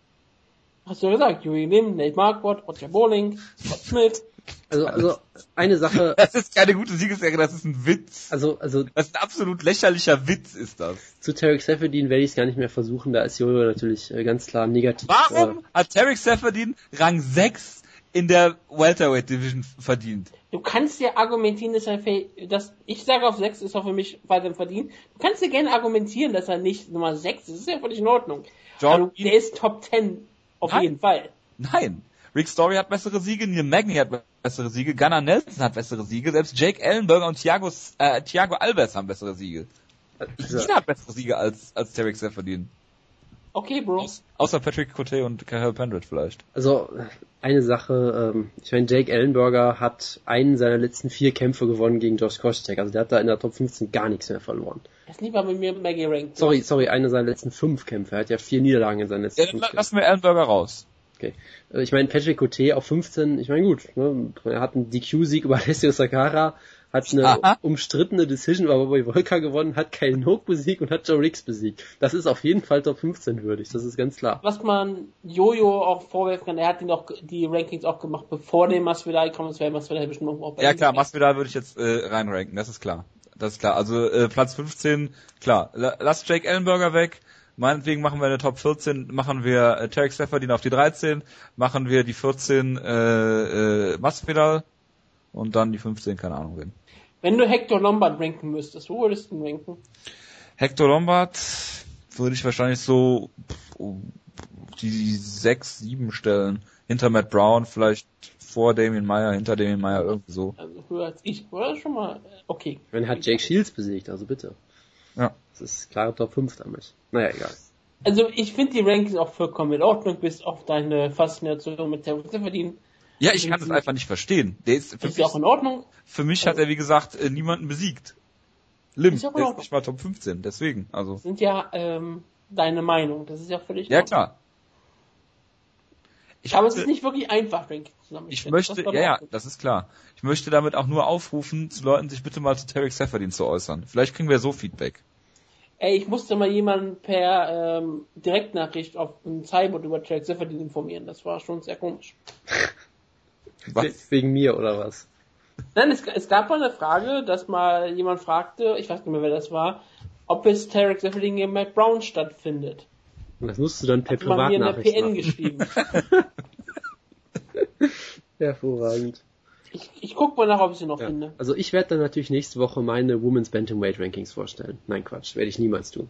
Hast du ja gesagt, Huigi Lim, Nate Marquardt, Roger Bowling, Scott Smith. Also, also eine Sache. [LAUGHS] Das ist keine gute Siegesserie, das ist ein Witz. Also, also. Das ist ein absolut lächerlicher Witz, ist das. Zu Tarek Seferdin werde ich es gar nicht mehr versuchen, da ist Jojo natürlich äh, ganz klar negativ. Warum äh, hat Tarek Seferdin Rang 6 in der Welterweight Division verdient? Du kannst ja argumentieren, dass er, dass, ich sage auf 6 ist er für mich weiterhin verdient. Du kannst ja gerne argumentieren, dass er nicht Nummer 6 ist. Das ist ja völlig in Ordnung. John also, der ist Top 10 auf Nein. jeden Fall. Nein. Rick Story hat bessere Siege, Neil Magny hat bessere Siege, Gunnar Nelson hat bessere Siege, selbst Jake Ellenberger und Thiago, äh, Thiago Alves haben bessere Siege. Also, Jeder hat bessere Siege als, als Tarek Seferdin. Okay, Bro. Aus, außer Patrick Cote und Cahill Pendred vielleicht. Also, eine Sache, ähm, ich meine, Jake Ellenberger hat einen seiner letzten vier Kämpfe gewonnen gegen Josh Koscheck. Also der hat da in der Top 15 gar nichts mehr verloren. Das lief aber mit mir Maggie Rank. Sorry, sorry, eine seiner letzten fünf Kämpfe. Er hat ja vier Niederlagen in seinen letzten ja, fünf Kämpfen. Lassen wir Ellenberger raus. Okay. Äh, ich meine, Patrick Cote auf 15, ich meine gut, ne, er hat einen DQ-Sieg über Alessio Sakara, hat eine Aha. umstrittene Decision über Bobby Volker gewonnen, hat Kyle Noak besiegt und hat Joe Riggs besiegt. Das ist auf jeden Fall Top 15 würdig, das ist ganz klar. Was man Jojo auch vorwerfen kann, er hat ihn auch die Rankings auch gemacht, bevor der Masvidal kam, das wäre Masvidal bestimmt auch bei Ja klar, Masvidal würde ich jetzt äh, reinranken, das ist klar. Das ist klar. Also äh, Platz 15, klar. Lass Jake Ellenberger weg. Meinetwegen machen wir eine Top 14, machen wir äh, Tarek Seferdin auf die 13, machen wir die 14 äh, äh, Masvidal und dann die 15, keine Ahnung wen. Wenn du Hector Lombard ranken müsstest, wo würdest du ihn ranken? Hector Lombard würde ich wahrscheinlich so die 6, 7 stellen. Hinter Matt Brown, vielleicht vor Damien Meyer, hinter Damien Meyer, irgendwie so. Also höher als ich, oder? Schon mal, okay. Ich meine, er hat Jake Shields besiegt, also bitte. Ja. Das ist klare Top 5 damit. Naja, egal. Also ich finde die Rankings auch vollkommen in Ordnung, bis auf deine Faszination mit der verdienen. Ja, ich kann das einfach nicht verstehen. Der ist, für ist mich, auch in Ordnung. Für mich hat er, wie gesagt, äh, niemanden besiegt. Lim, ist der ist nicht mal Top 15, deswegen, also. Das sind ja, ähm, deine Meinung, das ist ja völlig Ja, klar. Ich Aber es ist nicht wirklich einfach, Ranking zusammen. Ich, ich möchte, ja, ja, das ist klar. Ich möchte damit auch nur aufrufen, zu Leuten, sich bitte mal zu Tarek Seferdin zu äußern. Vielleicht kriegen wir so Feedback. Ey, ich musste mal jemanden per ähm, Direktnachricht auf einem Cyborg über Tarek Seferdin informieren. Das war schon sehr komisch. [LAUGHS] Was? Wegen mir oder was? Nein, es, es gab mal eine Frage, dass mal jemand fragte, ich weiß nicht mehr wer das war, ob es Tarek Seferdin gegen Matt Brown stattfindet. Und das musst du dann per Privatnachricht mir in der PN machen. geschrieben. [LAUGHS] Hervorragend. Ich, ich guck mal nach, ob ich sie noch ja. finde. Also ich werde dann natürlich nächste Woche meine Women's Bantamweight Rankings vorstellen. Nein, Quatsch, werde ich niemals tun.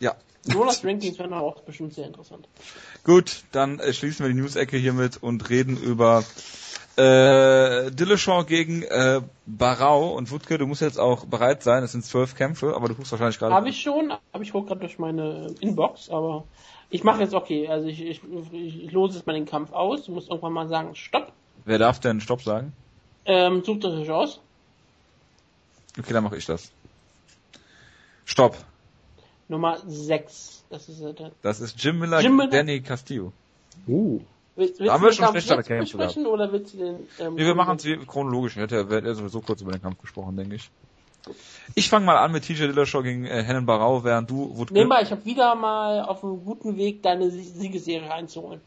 Ja, Jonas Rankings wären auch bestimmt sehr interessant. Gut, dann äh, schließen wir die News-Ecke hiermit und reden über äh, Dillashaw gegen äh, Barau und Wutke, du musst jetzt auch bereit sein, es sind zwölf Kämpfe, aber du guckst wahrscheinlich gerade. Habe ich schon, habe ich gerade durch meine Inbox, aber ich mache jetzt okay, also ich, ich, ich, ich lose jetzt mal den Kampf aus, du musst irgendwann mal sagen, stopp. Wer darf denn Stopp sagen? Ähm, such das euch aus. Okay, dann mache ich das. Stopp. Nummer 6. Das ist, äh, das ist Jim Miller Jim Miller. Danny Castillo. Uh. Willst, willst haben wir schon schlechtere Kämpfe besprechen oder willst du den? Ähm, nee, wir machen es chronologisch. Wir hätten ja sowieso kurz über den Kampf gesprochen, denke ich. Ich fange mal an mit TJ Dillashaw gegen äh, Hennen Barau, während du Woodke Nebenbei, ich habe wieder mal auf einem guten Weg, deine Siegeserie einzuholen.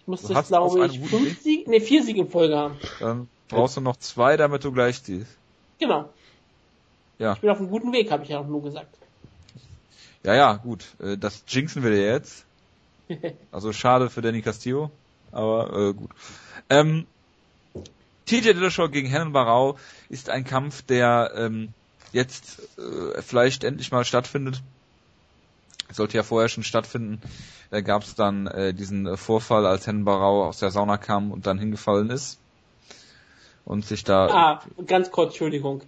Ich muss jetzt, glaube ich, fünf Siege, nee, vier Siege in Folge haben. Dann brauchst du noch zwei, damit du gleich ziehst. Genau. Ja. Ich bin auf einem guten Weg, habe ich ja auch nur gesagt. Ja, ja, gut. Äh, das jinxen wir dir jetzt. [LAUGHS] Also schade für Danny Castillo, aber äh, gut. Ähm, TJ Dillashaw gegen Hennen Barau ist ein Kampf, der ähm, jetzt äh, vielleicht endlich mal stattfindet. Sollte ja vorher schon stattfinden. Da gab es dann äh, diesen Vorfall, als Hennen Barau aus der Sauna kam und dann hingefallen ist. Und sich da. Ah, ganz kurz, Entschuldigung.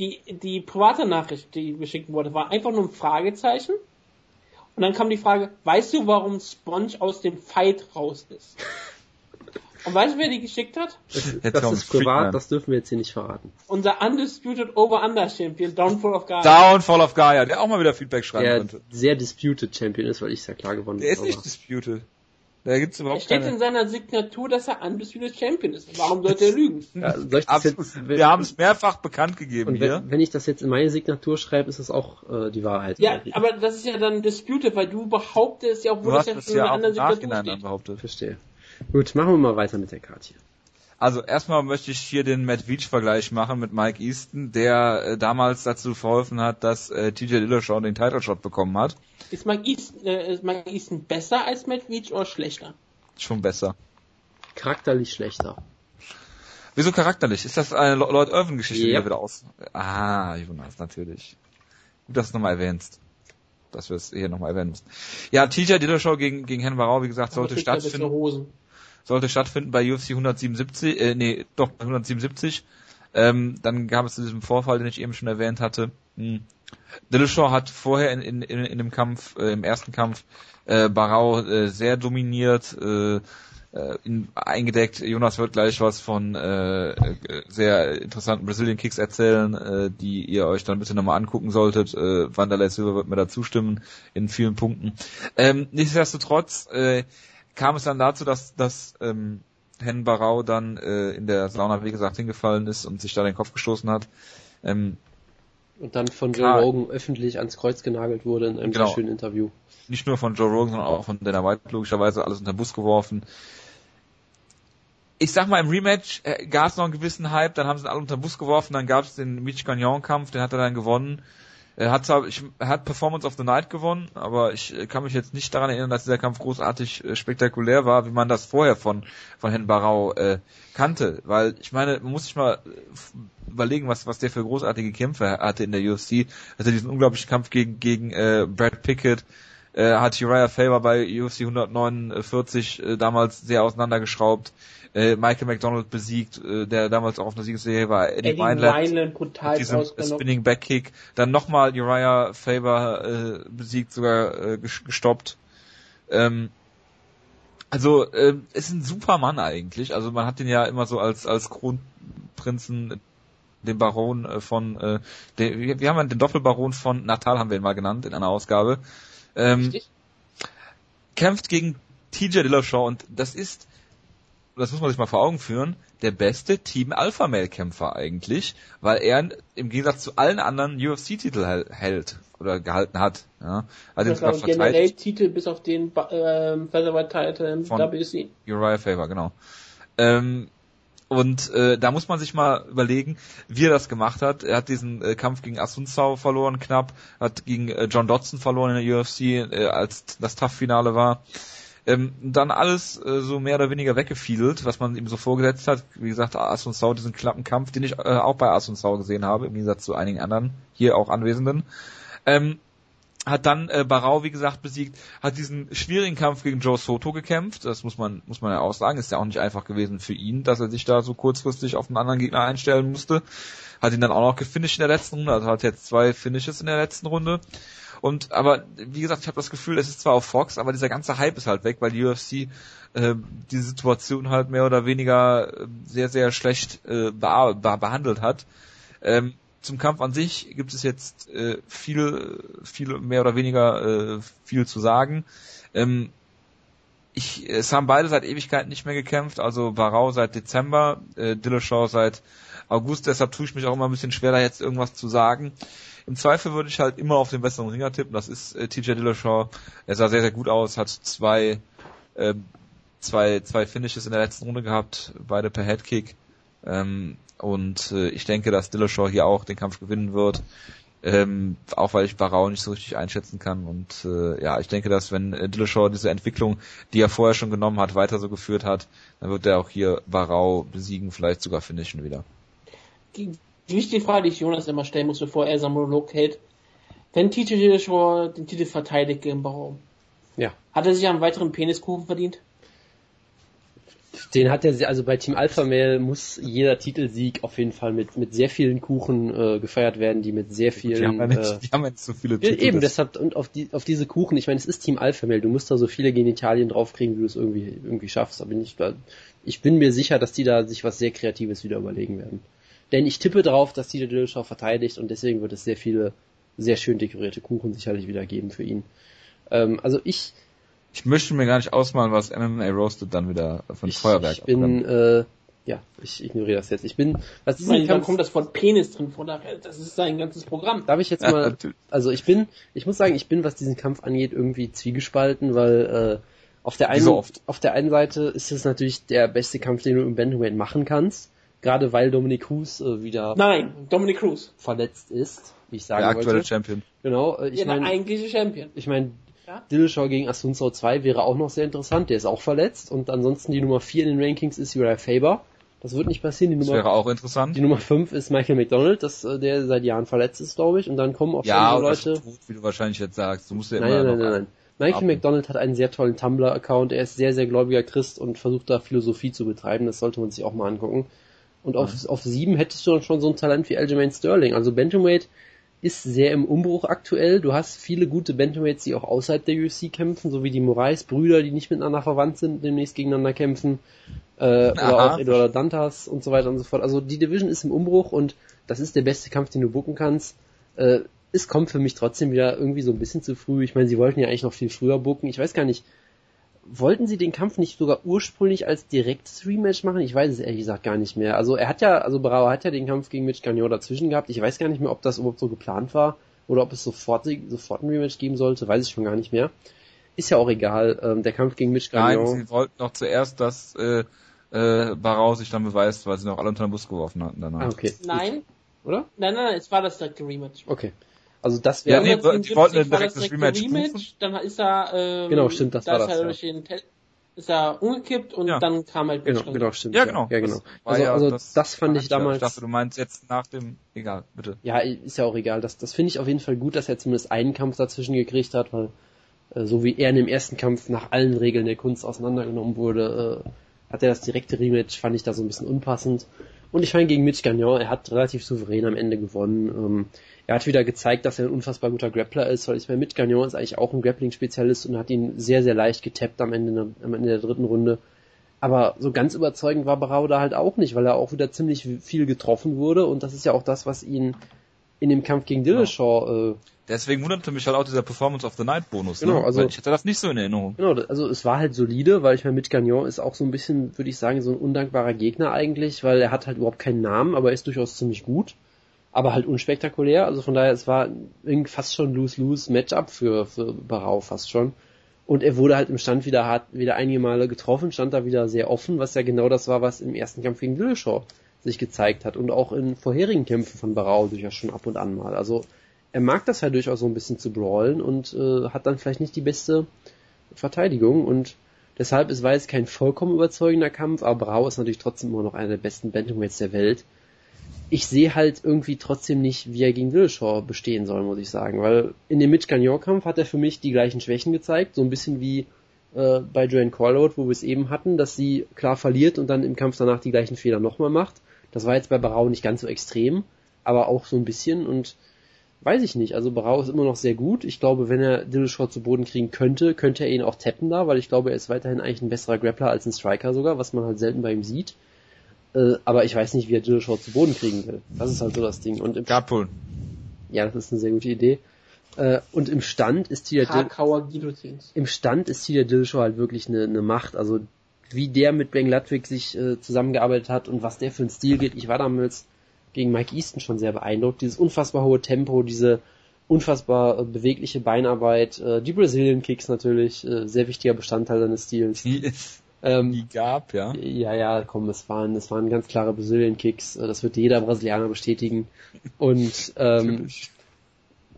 Die, die private Nachricht, die geschickt wurde, war einfach nur ein Fragezeichen. Und dann kam die Frage, weißt du, warum Sponge aus dem Fight raus ist? [LAUGHS] Und weißt du, wer die geschickt hat? Das, das ist privat, das dürfen wir jetzt hier nicht verraten. Unser Undisputed Over-Under Champion, Downfall of Gaia. Downfall of Gaia, der auch mal wieder Feedback schreiben der könnte. sehr Disputed Champion ist, weil ich es ja klar gewonnen habe. Der ist nicht Disputed. Da gibt's überhaupt er steht keine... in seiner Signatur, dass er Undisputed Champion ist. Warum sollte er lügen? Ja, das jetzt, wir haben es mehrfach bekannt gegeben und wenn, hier. Wenn ich das jetzt in meine Signatur schreibe, ist das auch äh, die Wahrheit. Ja, aber das ist ja dann Disputed, weil du behauptest ja, obwohl du das ja in einer anderen Signatur steht. Behauptet. Verstehe. Gut, machen wir mal weiter mit der Karte hier. Also erstmal möchte ich hier den Matt Veach-Vergleich machen mit Mike Easton, der äh, damals dazu verholfen hat, dass äh, TJ Dillashaw den Title Shot bekommen hat. Ist Mike Easton, äh, ist Mike Easton besser als Matt Veach oder schlechter? Schon besser. Charakterlich schlechter. Wieso charakterlich? Ist das eine Lord Irvin Geschichte, yep. die wieder aus? Ah, Jonas, natürlich. Gut, dass du nochmal erwähnst. Dass wir es hier nochmal erwähnen müssen. Ja, TJ Dillashaw gegen, gegen Hen Barau, wie gesagt, sollte stattfinden sollte stattfinden bei UFC 177, äh, nee, doch 177. Ähm, dann gab es diesen Vorfall, den ich eben schon erwähnt hatte. Hm. Dillashaw hat vorher in, in, in, in dem Kampf, äh, im ersten Kampf, äh, Barau äh, sehr dominiert, äh, äh, ihn eingedeckt. Jonas wird gleich was von äh, sehr interessanten Brazilian Kicks erzählen, äh, die ihr euch dann bitte nochmal angucken solltet. Äh, Wanderlei Silver wird mir da zustimmen in vielen Punkten. Ähm, nichtsdestotrotz äh, kam es dann dazu, dass, dass ähm, Hen Barau dann äh, in der Sauna, wie gesagt, hingefallen ist und sich da den Kopf gestoßen hat. Ähm, und dann von Joe Rogan öffentlich ans Kreuz genagelt wurde in einem genau. sehr schönen Interview. Nicht nur von Joe Rogan, sondern auch von Dana White logischerweise alles unter den Bus geworfen. Ich sag mal, im Rematch äh, gab es noch einen gewissen Hype, dann haben sie ihn alle unter den Bus geworfen, dann gab es den Mitch Gagnon-Kampf, den hat er dann gewonnen. Er hat zwar, ich, er hat Performance of the Night gewonnen, aber ich äh, kann mich jetzt nicht daran erinnern, dass dieser Kampf großartig äh, spektakulär war, wie man das vorher von von Herrn Barau äh, kannte. Weil ich meine, man muss sich mal äh, überlegen, was was der für großartige Kämpfe hatte in der UFC. Also diesen unglaublichen Kampf gegen gegen äh, Brad Pickett, äh, hat Uriah Faber bei UFC 149 äh, damals sehr auseinandergeschraubt äh, Michael McDonald besiegt, äh, der damals auch auf einer Siegesserie war, Eddie, Eddie Wineland, brutal mit diesem Spinning Back Kick, dann nochmal Uriah Faber äh, besiegt, sogar äh, gestoppt. Ähm, also äh, ist ein super Mann eigentlich. Also man hat ihn ja immer so als als Kronprinzen den Baron äh, von äh, den, wir haben den Doppelbaron von Natal haben wir ihn mal genannt in einer Ausgabe. Ähm, Richtig? kämpft gegen TJ Dillashaw und das ist das muss man sich mal vor Augen führen, der beste Team Alpha Male Kämpfer eigentlich, weil er im Gegensatz zu allen anderen UFC-Titel hält oder gehalten hat. Ja. Hat ihn sogar generell Titel bis auf den ähm, Featherweight Title im WC. Uriah Faber, genau. Ähm, und äh, da muss man sich mal überlegen, wie er das gemacht hat. Er hat diesen äh, Kampf gegen Asunsau verloren knapp, hat gegen äh, John Dodson verloren in der UFC, äh, als das Tough-Finale war. Ähm, dann alles äh, so mehr oder weniger weggefiedelt, was man ihm so vorgesetzt hat. Wie gesagt, Asun Sau, diesen knappen Kampf, den ich äh, auch bei Asun Sau gesehen habe, im Gegensatz zu einigen anderen hier auch Anwesenden. Ähm, hat dann äh, Barau, wie gesagt, besiegt, hat diesen schwierigen Kampf gegen Joe Soto gekämpft. Das muss man, muss man ja auch sagen. Ist ja auch nicht einfach gewesen für ihn, dass er sich da so kurzfristig auf einen anderen Gegner einstellen musste. Hat ihn dann auch noch gefinisht in der letzten Runde, also hat jetzt zwei Finishes in der letzten Runde. Und aber wie gesagt, ich habe das Gefühl, es ist zwar auf Fox, aber dieser ganze Hype ist halt weg, weil die UFC äh, die Situation halt mehr oder weniger äh, sehr sehr schlecht äh, be be behandelt hat. Ähm, zum Kampf an sich gibt es jetzt äh, viel, viel mehr oder weniger äh, viel zu sagen. Ähm, ich, es haben beide seit Ewigkeiten nicht mehr gekämpft, also Barau seit Dezember, äh, Dillashaw seit August, deshalb tue ich mich auch immer ein bisschen schwer, da jetzt irgendwas zu sagen. Im Zweifel würde ich halt immer auf den besseren Ringer tippen, das ist äh, TJ Dillashaw. Er sah sehr, sehr gut aus, hat zwei, äh, zwei, zwei Finishes in der letzten Runde gehabt, beide per Headkick. Ähm, und äh, ich denke, dass Dillashaw hier auch den Kampf gewinnen wird. Ähm, auch weil ich Barau nicht so richtig einschätzen kann. Und äh, ja, ich denke, dass wenn äh, Dillashaw diese Entwicklung, die er vorher schon genommen hat, weiter so geführt hat, dann wird er auch hier Barau besiegen, vielleicht sogar finishen wieder. Die, die wichtige Frage, die ich Jonas immer stellen muss, bevor er seinen Monolog hält, wenn TJ Dillashaw den Titel verteidigt gegen Barau, ja. hat er sich einen weiteren Peniskuchen verdient? Den hat er, also bei Team Alpha Male muss jeder Titelsieg auf jeden Fall mit, mit sehr vielen Kuchen äh, gefeiert werden, die mit sehr vielen. Die haben ja nicht, äh, die haben ja nicht so viele Titel. Eben, deshalb, und auf, die, auf diese Kuchen, ich meine, es ist Team Alpha Male, du musst da so viele Genitalien draufkriegen, wie du es irgendwie, irgendwie schaffst. Aber ich, ich bin mir sicher, dass die da sich was sehr Kreatives wieder überlegen werden. Denn ich tippe darauf, dass Tito Dillashaw verteidigt und deswegen wird es sehr viele, sehr schön dekorierte Kuchen sicherlich wieder geben für ihn. Ähm, also ich, ich möchte mir gar nicht ausmalen, was MMA Roasted dann wieder von ich, Feuerwerk Ich bin, äh, ja, ich ignoriere das jetzt. Ich bin, was diesen meine, Kampf, kommt das von Penis drin vor, das ist sein ganzes Programm. Darf ich jetzt mal, also ich bin, ich muss sagen, ich bin, was diesen Kampf angeht, irgendwie zwiegespalten, weil, äh, auf der einen, so auf der einen Seite ist es natürlich der beste Kampf, den du im Bantamweight machen kannst. Gerade weil Dominic Cruz äh, wieder Nein, Dominic Cruz verletzt ist, wie ich sagen der aktuelle wollte. Champion. Genau, äh, ich ja, meine eigentliche Champion. Ich meine, ja? Dillashaw gegen Asunzo 2 wäre auch noch sehr interessant, der ist auch verletzt und ansonsten die Nummer 4 in den Rankings ist Uriah Faber. Das wird nicht passieren. Die das Nummer, wäre auch interessant. Die Nummer 5 ist Michael McDonald, das, äh, der seit Jahren verletzt ist, glaube ich. Und dann kommen auch ja, schon Leute. Tot, wie du wahrscheinlich jetzt sagst. Du musst ja nein, immer nein, nein, nein, nein. Michael abnehmen. McDonald hat einen sehr tollen Tumblr-Account. Er ist sehr, sehr gläubiger Christ und versucht da Philosophie zu betreiben. Das sollte man sich auch mal angucken. Und auf, mhm. auf sieben hättest du dann schon so ein Talent wie Aljamain Sterling. Also Bantamweight ist sehr im Umbruch aktuell. Du hast viele gute Bantamweights, die auch außerhalb der UFC kämpfen, so wie die Moraes-Brüder, die nicht miteinander verwandt sind, demnächst gegeneinander kämpfen. Äh, oder auch Eduardo Dantas und so weiter und so fort. Also die Division ist im Umbruch und das ist der beste Kampf, den du bucken kannst. Äh, es kommt für mich trotzdem wieder irgendwie so ein bisschen zu früh. Ich meine, sie wollten ja eigentlich noch viel früher bucken. Ich weiß gar nicht, wollten sie den Kampf nicht sogar ursprünglich als direktes Rematch machen? Ich weiß es ehrlich gesagt gar nicht mehr. Also er hat ja, also Brauer hat ja den Kampf gegen Mitch Gagnon dazwischen gehabt. Ich weiß gar nicht mehr, ob das überhaupt so geplant war oder ob es sofort, sofort ein Rematch geben sollte. Weiß ich schon gar nicht mehr. Ist ja auch egal. Ähm, der Kampf gegen Mitch Gagnon. Nein, sie wollten noch zuerst, dass äh, äh, Barau sich dann beweist, weil sie noch alle unter den Bus geworfen hatten danach. Ah, okay. Nein. Oder? Nein, nein, nein, es war das direkte Rematch. Okay. Also das wäre ja, nee, die wollten ein direktes Rematch. Rematch dann ist er ähm, genau stimmt das da war ist das er durch den ist er umgekippt und ja. dann kam halt Genau, genau, stimmt. Ja, genau. Ja, genau. Also, ja, also das, das fand ich damals. Ich dachte, du meinst jetzt nach dem, egal, bitte. Ja, ist ja auch egal. Das, das finde ich auf jeden Fall gut, dass er zumindest einen Kampf dazwischen gekriegt hat, weil äh, so wie er in dem ersten Kampf nach allen Regeln der Kunst auseinandergenommen wurde, äh, hat er das direkte Rematch, fand ich da so ein bisschen unpassend. Und ich fand gegen Mitch Gagnon, er hat relativ souverän am Ende gewonnen. Ähm, er hat wieder gezeigt, dass er ein unfassbar guter Grappler ist, weil ich meine, Mitch Gagnon ist eigentlich auch ein Grappling-Spezialist und hat ihn sehr, sehr leicht getappt am Ende, am Ende der dritten Runde. Aber so ganz überzeugend war Barau da halt auch nicht, weil er auch wieder ziemlich viel getroffen wurde und das ist ja auch das, was ihn in dem Kampf gegen Dillashaw genau. äh, Deswegen wunderte mich halt auch dieser Performance of the Night Bonus. Genau, ne? also weil ich hatte das nicht so in Erinnerung. Genau, also es war halt solide, weil ich meine, mit Gagnon ist auch so ein bisschen, würde ich sagen, so ein undankbarer Gegner eigentlich, weil er hat halt überhaupt keinen Namen, aber er ist durchaus ziemlich gut, aber halt unspektakulär. Also von daher, es war fast schon lose-lose Matchup für für Barau fast schon. Und er wurde halt im Stand wieder hart, wieder einige Male getroffen, stand da wieder sehr offen, was ja genau das war, was im ersten Kampf gegen Dillashaw sich gezeigt hat und auch in vorherigen Kämpfen von Barau durchaus schon ab und an mal. Also er mag das halt durchaus so ein bisschen zu brawlen und äh, hat dann vielleicht nicht die beste Verteidigung und deshalb ist Weiß kein vollkommen überzeugender Kampf, aber Brau ist natürlich trotzdem immer noch einer der besten Bantamweights der Welt. Ich sehe halt irgendwie trotzdem nicht, wie er gegen Dillashaw bestehen soll, muss ich sagen, weil in dem Mitch Gagnon Kampf hat er für mich die gleichen Schwächen gezeigt, so ein bisschen wie äh, bei Joanne Corload, wo wir es eben hatten, dass sie klar verliert und dann im Kampf danach die gleichen Fehler nochmal macht. Das war jetzt bei Barau nicht ganz so extrem, aber auch so ein bisschen und weiß ich nicht. Also Barau ist immer noch sehr gut. Ich glaube, wenn er Dillashaw zu Boden kriegen könnte, könnte er ihn auch tappen da, weil ich glaube, er ist weiterhin eigentlich ein besserer Grappler als ein Striker sogar, was man halt selten bei ihm sieht. Äh, aber ich weiß nicht, wie er Dillashaw zu Boden kriegen will. Das ist halt so das Ding. Und im Carpool. Ja, das ist eine sehr gute Idee. Äh, und im Stand ist Tiger Dill im Stand ist Tiger Dillashaw halt wirklich eine, eine Macht. Also wie der mit Ben Ludwig sich äh, zusammengearbeitet hat und was der für einen Stil geht. Ich war damals gegen Mike Easton schon sehr beeindruckt. Dieses unfassbar hohe Tempo, diese unfassbar äh, bewegliche Beinarbeit, äh, die Brazilian Kicks natürlich, äh, sehr wichtiger Bestandteil seines Stils. Ähm, die gab, ja. Ja, ja, komm, es waren, es waren ganz klare Brazilian Kicks, äh, das wird jeder Brasilianer bestätigen. Und ähm,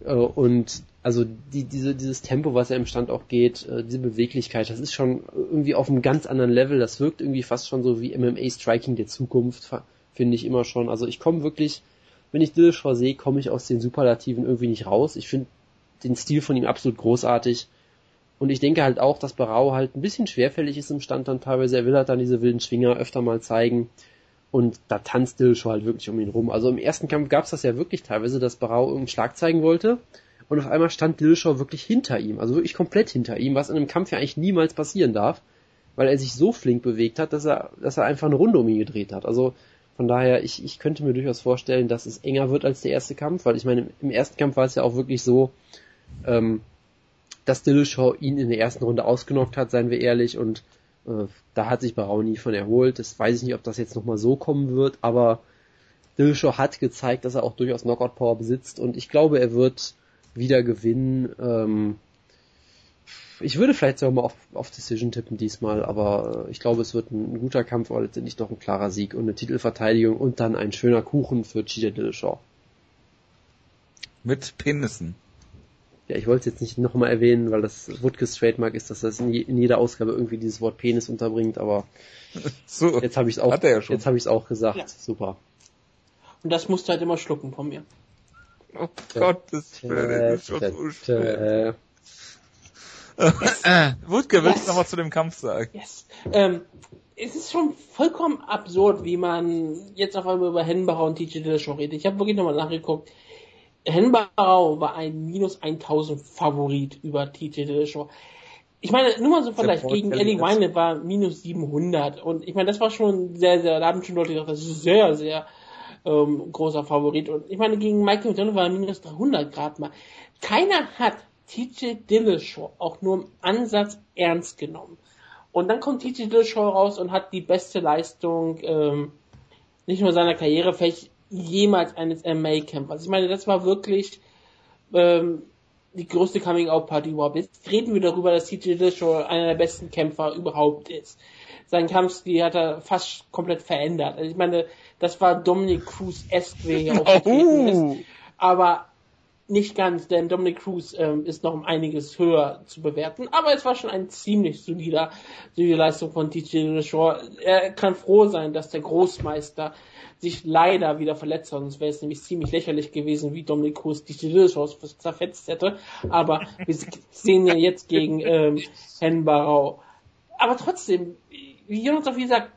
äh, und also die, diese, dieses Tempo, was er im Stand auch geht, äh, diese Beweglichkeit, das ist schon irgendwie auf einem ganz anderen Level. Das wirkt irgendwie fast schon so wie MMA Striking der Zukunft, finde ich immer schon. Also ich komme wirklich, wenn ich Dillashaw sehe, komme ich aus den Superlativen irgendwie nicht raus. Ich finde den Stil von ihm absolut großartig. Und ich denke halt auch, dass Barau halt ein bisschen schwerfällig ist im Stand dann teilweise. Er will halt dann diese wilden Schwinger öfter mal zeigen. Und da tanzt Dillashaw halt wirklich um ihn rum. Also im ersten Kampf gab es das ja wirklich teilweise, dass Barau irgendeinen Schlag zeigen wollte und auf einmal stand Dillashaw wirklich hinter ihm, also wirklich komplett hinter ihm, was in einem Kampf ja eigentlich niemals passieren darf, weil er sich so flink bewegt hat, dass er, dass er einfach eine Runde um ihn gedreht hat. Also von daher, ich, ich könnte mir durchaus vorstellen, dass es enger wird als der erste Kampf, weil ich meine, im ersten Kampf war es ja auch wirklich so, ähm, dass Dillashaw ihn in der ersten Runde ausgenockt hat, seien wir ehrlich, und äh, da hat sich Barau nie von erholt. Das weiß ich nicht, ob das jetzt nochmal so kommen wird, aber Dillashaw hat gezeigt, dass er auch durchaus Knockout-Power besitzt und ich glaube, er wird wieder gewinnen. Ähm, ich würde vielleicht sogar mal auf, auf Decision tippen diesmal, aber äh, ich glaube, es wird ein, ein guter Kampf, aber letztendlich doch ein klarer Sieg und eine Titelverteidigung und dann ein schöner Kuchen für Cheetah Dillashaw. Mit Penissen. Ja, ich wollte es jetzt nicht nochmal erwähnen, weil das Woodkes Trademark ist, dass das in, je, in, jeder Ausgabe irgendwie dieses Wort Penis unterbringt, aber [LAUGHS] so, jetzt habe ich es auch, ja jetzt habe ich es auch gesagt. Ja. Super. Und das musst du halt immer schlucken von mir. Oh Gottes Willen, das ist schon so schwer. [LAUGHS] Wutke, willst du noch was zu dem Kampf sagen? Yes. Ähm, es ist schon vollkommen absurd, wie man jetzt auf einmal über Henbachau und TJ Dillashaw redet. Ich habe wirklich nochmal nachgeguckt. Henbachau war ein minus 1000 Favorit über TJ Dillashaw. Ich meine, nur mal so Vergleich, gegen Eddie Wynett war minus 700 und ich meine, das war schon sehr, sehr, da haben schon Leute gesagt, das ist sehr, sehr ähm, großer Favorit. Und ich meine, gegen Michael McDonald war minus 300 Grad mal. Keiner hat TJ Dillashaw auch nur im Ansatz ernst genommen. Und dann kommt TJ Dillashaw raus und hat die beste Leistung, ähm, nicht nur seiner Karriere, vielleicht jemals eines MMA-Campers. Ich meine, das war wirklich ähm, die größte Coming-out-Party überhaupt. Jetzt reden wir darüber, dass TJ Dillashaw einer der besten Kämpfer überhaupt ist. Sein Kampfstil hat er fast komplett verändert. Also ich meine, das war Dominic Cruz-esque, wie er [LAUGHS] aufgetreten ist. Aber nicht ganz, denn Dominic Cruz ähm, ist noch um einiges höher zu bewerten. Aber es war schon ein ziemlich solider, solide Leistung von TJ Dillashaw. Er kann froh sein, dass der Großmeister sich leider wieder verletzt hat. Sonst wäre es nämlich ziemlich lächerlich gewesen, wie Dominic Cruz TJ Dillashaw zerfetzt hätte. Aber wir sehen ja jetzt gegen ähm, Hen Barau. Aber trotzdem, wie Jonas wie gesagt,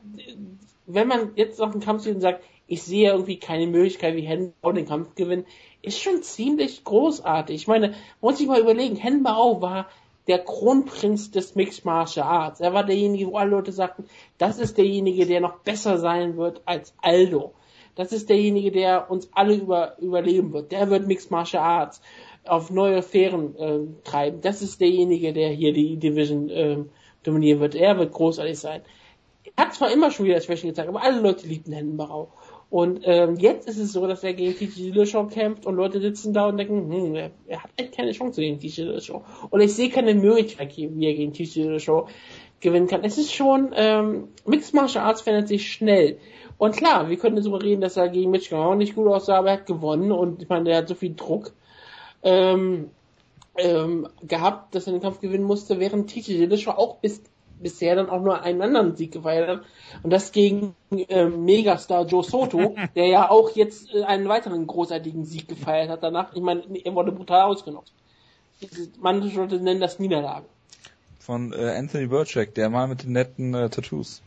wenn man jetzt auf den Kampf sieht und sagt, ich sehe irgendwie keine Möglichkeit, wie Henbau den Kampf gewinnen, ist schon ziemlich großartig. Ich meine, muss ich mal überlegen, Henbau war der Kronprinz des Mixed Martial Arts. Er war derjenige, wo alle Leute sagten, das ist derjenige, der noch besser sein wird als Aldo. Das ist derjenige, der uns alle über, überleben wird. Der wird Mixed Martial Arts auf neue Fähren äh, treiben. Das ist derjenige, der hier die Division äh, dominieren wird. Er wird großartig sein hat zwar immer schon wieder Schwächen gezeigt, aber alle Leute liebten Hendenbarau. Und ähm, jetzt ist es so, dass er gegen TJ Dillashaw kämpft und Leute sitzen da und denken, hm, er, er hat echt keine Chance gegen TJ Dillashaw. Und ich sehe keine Möglichkeit, wie er gegen TJ Dillashaw gewinnen kann. Es ist schon, ähm, Mixed Martial Arts verändert sich schnell. Und klar, wir können darüber reden, dass er gegen Mitch auch nicht gut aussah, aber er hat gewonnen und ich meine, der hat so viel Druck ähm, ähm, gehabt, dass er den Kampf gewinnen musste, während TJ Dillashaw auch bis bisher dann auch nur einen anderen Sieg gefeiert hat. Und das gegen äh, Megastar Joe Soto, [LAUGHS] der ja auch jetzt äh, einen weiteren großartigen Sieg gefeiert hat danach. Ich meine, er wurde brutal ausgenutzt. Manche Leute nennen das Niederlage. Von äh, Anthony Burchak, der mal mit den netten äh, Tattoos.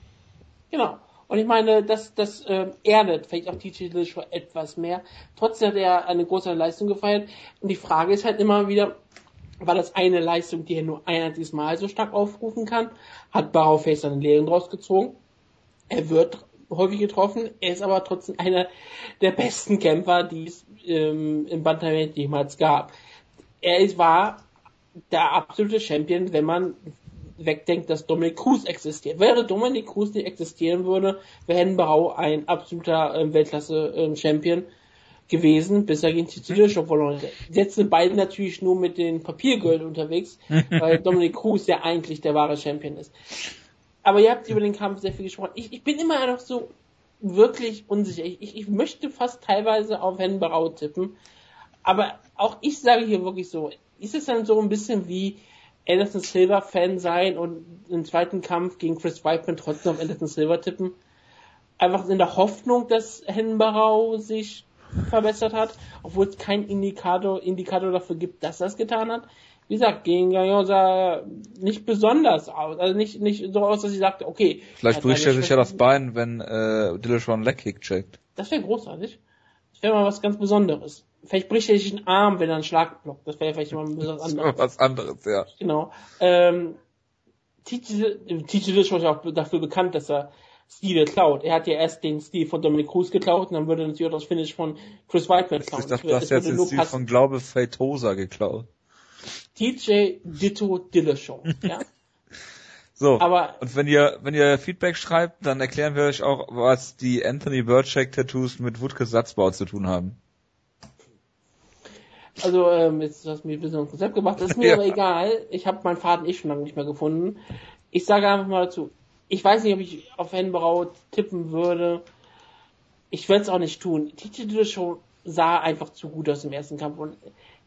Genau. Und ich meine, das, das äh, erdet vielleicht auch TJ Dillashaw etwas mehr. Trotzdem hat er eine große Leistung gefeiert. Und die Frage ist halt immer wieder, war das eine Leistung, die er nur ein einziges Mal so stark aufrufen kann, hat Barrowface seine Lehren draus gezogen. Er wird häufig getroffen, er ist aber trotzdem einer der besten Kämpfer, die es ähm, im Bantamweight jemals gab. er ist, war der absolute Champion, wenn man wegdenkt, dass Dominic Cruz existiert. Wäre Dominic Cruz nicht existieren würde, wäre Henbau ein absoluter äh, Weltklasse-Champion. Ähm, gewesen, bis er gegen Titilischow verloren hat. Jetzt sind beide natürlich nur mit den Papiergürteln unterwegs, weil [LAUGHS] Dominic Cruz ja eigentlich der wahre Champion ist. Aber ihr habt über den Kampf sehr viel gesprochen. Ich, ich bin immer noch so wirklich unsicher. Ich, ich, ich möchte fast teilweise auf Herrn Barau tippen. Aber auch ich sage hier wirklich so, ist es dann so ein bisschen wie Anderson Silver Fan sein und im zweiten Kampf gegen Chris Weidman trotzdem auf Anderson Silver tippen? Einfach in der Hoffnung, dass Henbarau sich verbessert hat, obwohl es keinen Indikator, Indikator dafür gibt, dass er es getan hat. Wie gesagt, gegen Gagnon sah nicht besonders aus. Also nicht, nicht so aus, dass ich sagte, okay. Vielleicht bricht er sich ja das Bein, wenn äh, Dillashaw Leg Kick checkt. Das wäre großartig. Das wäre mal was ganz Besonderes. Vielleicht bricht er sich den Arm, wenn er einen Schlag blockt. Das wäre vielleicht mal was anderes. was anderes, ja. Genau. Ähm, TJ Dillashaw ist auch dafür bekannt, dass er Stile klaut. Er hat ja erst den Stil von Dominic Cruz geklaut und dann würde natürlich auch das Finish von Chris Weidman klauen. Ich dachte, du hast jetzt den Stil von Glaube Feitosa geklaut. TJ Ditto Dillashaw, ja. [LAUGHS] So, aber und wenn ihr wenn ihr Feedback schreibt, dann erklären wir euch auch, was die Anthony Burchak Tattoos mit Woodkes Satzbau zu tun haben. Also ähm, jetzt hast du mich ein bisschen Konzept gemacht, das ist mir [LAUGHS] ja. aber egal. Ich habe meinen Faden eh schon lange nicht mehr gefunden. Ich sage einfach mal dazu, ich weiß nicht, ob ich auf Henbrau tippen würde. Ich werde es auch nicht tun. Die Show sah einfach zu gut aus im ersten Kampf und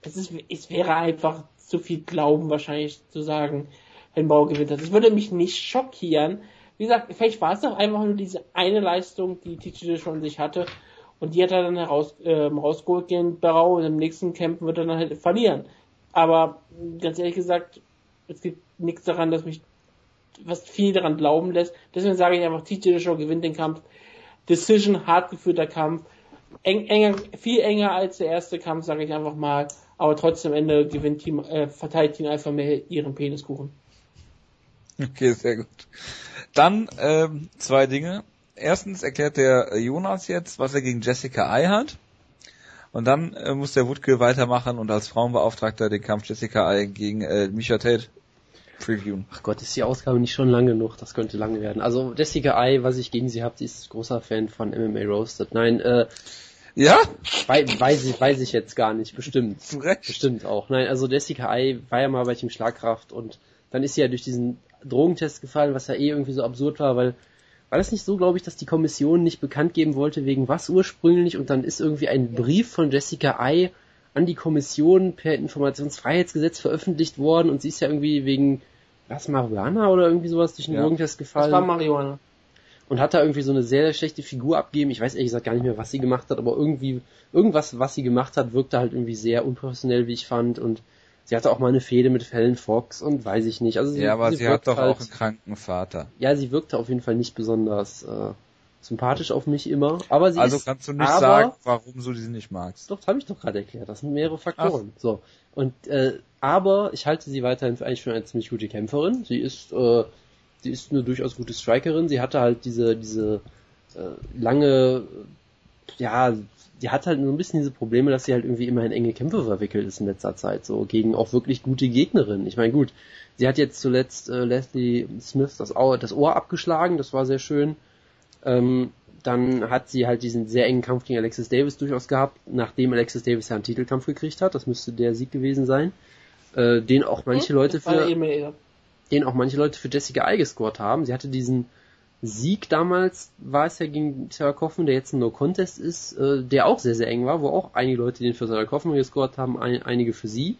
es ist, es wäre einfach zu viel Glauben wahrscheinlich zu sagen, Henbau gewinnt das. Es würde mich nicht schockieren. Wie gesagt, vielleicht war es doch einfach nur diese eine Leistung, die Titi schon sich hatte und die hat er dann heraus, äh, rausgeholt gegen Barau und im nächsten Camp wird er dann halt verlieren. Aber ganz ehrlich gesagt, es gibt nichts daran, dass mich was viel daran glauben lässt. Deswegen sage ich einfach, TJ Show gewinnt den Kampf. Decision, hart geführter Kampf. Eng, enger, viel enger als der erste Kampf, sage ich einfach mal. Aber trotzdem am Ende gewinnt Team, äh, verteilt Team Alpha mehr ihren Peniskuchen. Okay, sehr gut. Dann ähm, zwei Dinge. Erstens erklärt der Jonas jetzt, was er gegen Jessica Ai hat. Und dann äh, muss der Wutke weitermachen und als Frauenbeauftragter den Kampf Jessica Ai gegen äh, Misha Tate previewen. Ach Gott, ist die Ausgabe nicht schon lang genug? Das könnte lange werden. Also Jessica Ai, was ich gegen sie habe, sie ist großer Fan von MMA Roasted. Nein, äh, ja? Wei weiß, ich, weiß ich jetzt gar nicht, bestimmt. Zu Recht. Bestimmt auch. Nein, also Jessica Ai war ja mal bei Team Schlagkraft und dann ist sie ja durch diesen Drogentest gefallen, was ja eh irgendwie so absurd war, weil war das nicht so, glaube ich, dass die Kommission nicht bekannt geben wollte, wegen was ursprünglich und dann ist irgendwie ein Brief von Jessica Ai an die Kommission per Informationsfreiheitsgesetz veröffentlicht worden und sie ist ja irgendwie wegen was, Marihuana oder irgendwie sowas durch den ja. Drogentest gefallen? Das war Marihuana. Und hat da irgendwie so eine sehr, schlechte Figur abgegeben. Ich weiß ehrlich gesagt gar nicht mehr, was sie gemacht hat, aber irgendwie, irgendwas, was sie gemacht hat, wirkte halt irgendwie sehr unprofessionell, wie ich fand. Und sie hatte auch mal eine Fehde mit Helen Fox und weiß ich nicht. Also sie, ja, aber sie, sie hat doch halt, auch einen kranken Vater. Ja, sie wirkte auf jeden Fall nicht besonders äh, sympathisch auf mich immer. Aber sie also ist, kannst du nicht aber, sagen, warum du sie nicht magst. Doch, das habe ich doch gerade erklärt. Das sind mehrere Faktoren. Ach. So. Und äh, aber ich halte sie weiterhin für eigentlich für eine ziemlich gute Kämpferin. Sie ist äh, sie ist eine durchaus gute Strikerin. Sie hatte halt diese diese äh, lange ja, die hat halt so ein bisschen diese Probleme, dass sie halt irgendwie immer in enge Kämpfe verwickelt ist in letzter Zeit, so gegen auch wirklich gute Gegnerinnen. Ich meine, gut, sie hat jetzt zuletzt äh, Leslie Smith das, das Ohr abgeschlagen, das war sehr schön. Ähm, dann hat sie halt diesen sehr engen Kampf gegen Alexis Davis durchaus gehabt, nachdem Alexis Davis ja einen Titelkampf gekriegt hat. Das müsste der Sieg gewesen sein. Äh, den auch manche hm? Leute für den auch manche Leute für Jessica Ai gescored haben. Sie hatte diesen Sieg damals, war es ja gegen Sarah Kaufman, der jetzt ein No-Contest ist, äh, der auch sehr, sehr eng war, wo auch einige Leute den für Sarah Kaufman gescored haben, ein, einige für sie.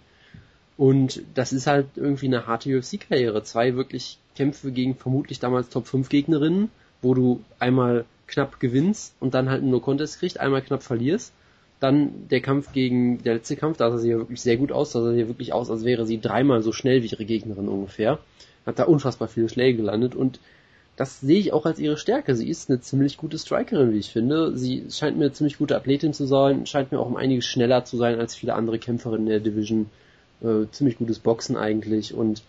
Und das ist halt irgendwie eine harte UFC-Karriere. Zwei wirklich Kämpfe gegen vermutlich damals Top 5 Gegnerinnen wo du einmal knapp gewinnst und dann halt einen No-Contest kriegst, einmal knapp verlierst. Dann der Kampf gegen, der letzte Kampf, da sah sie ja wirklich sehr gut aus, da sah sie ja wirklich aus, als wäre sie dreimal so schnell wie ihre Gegnerin ungefähr. Hat da unfassbar viele Schläge gelandet und das sehe ich auch als ihre Stärke. Sie ist eine ziemlich gute Strikerin, wie ich finde. Sie scheint mir eine ziemlich gute Athletin zu sein, scheint mir auch um einiges schneller zu sein als viele andere Kämpferinnen in der Division. Äh, ziemlich gutes Boxen eigentlich und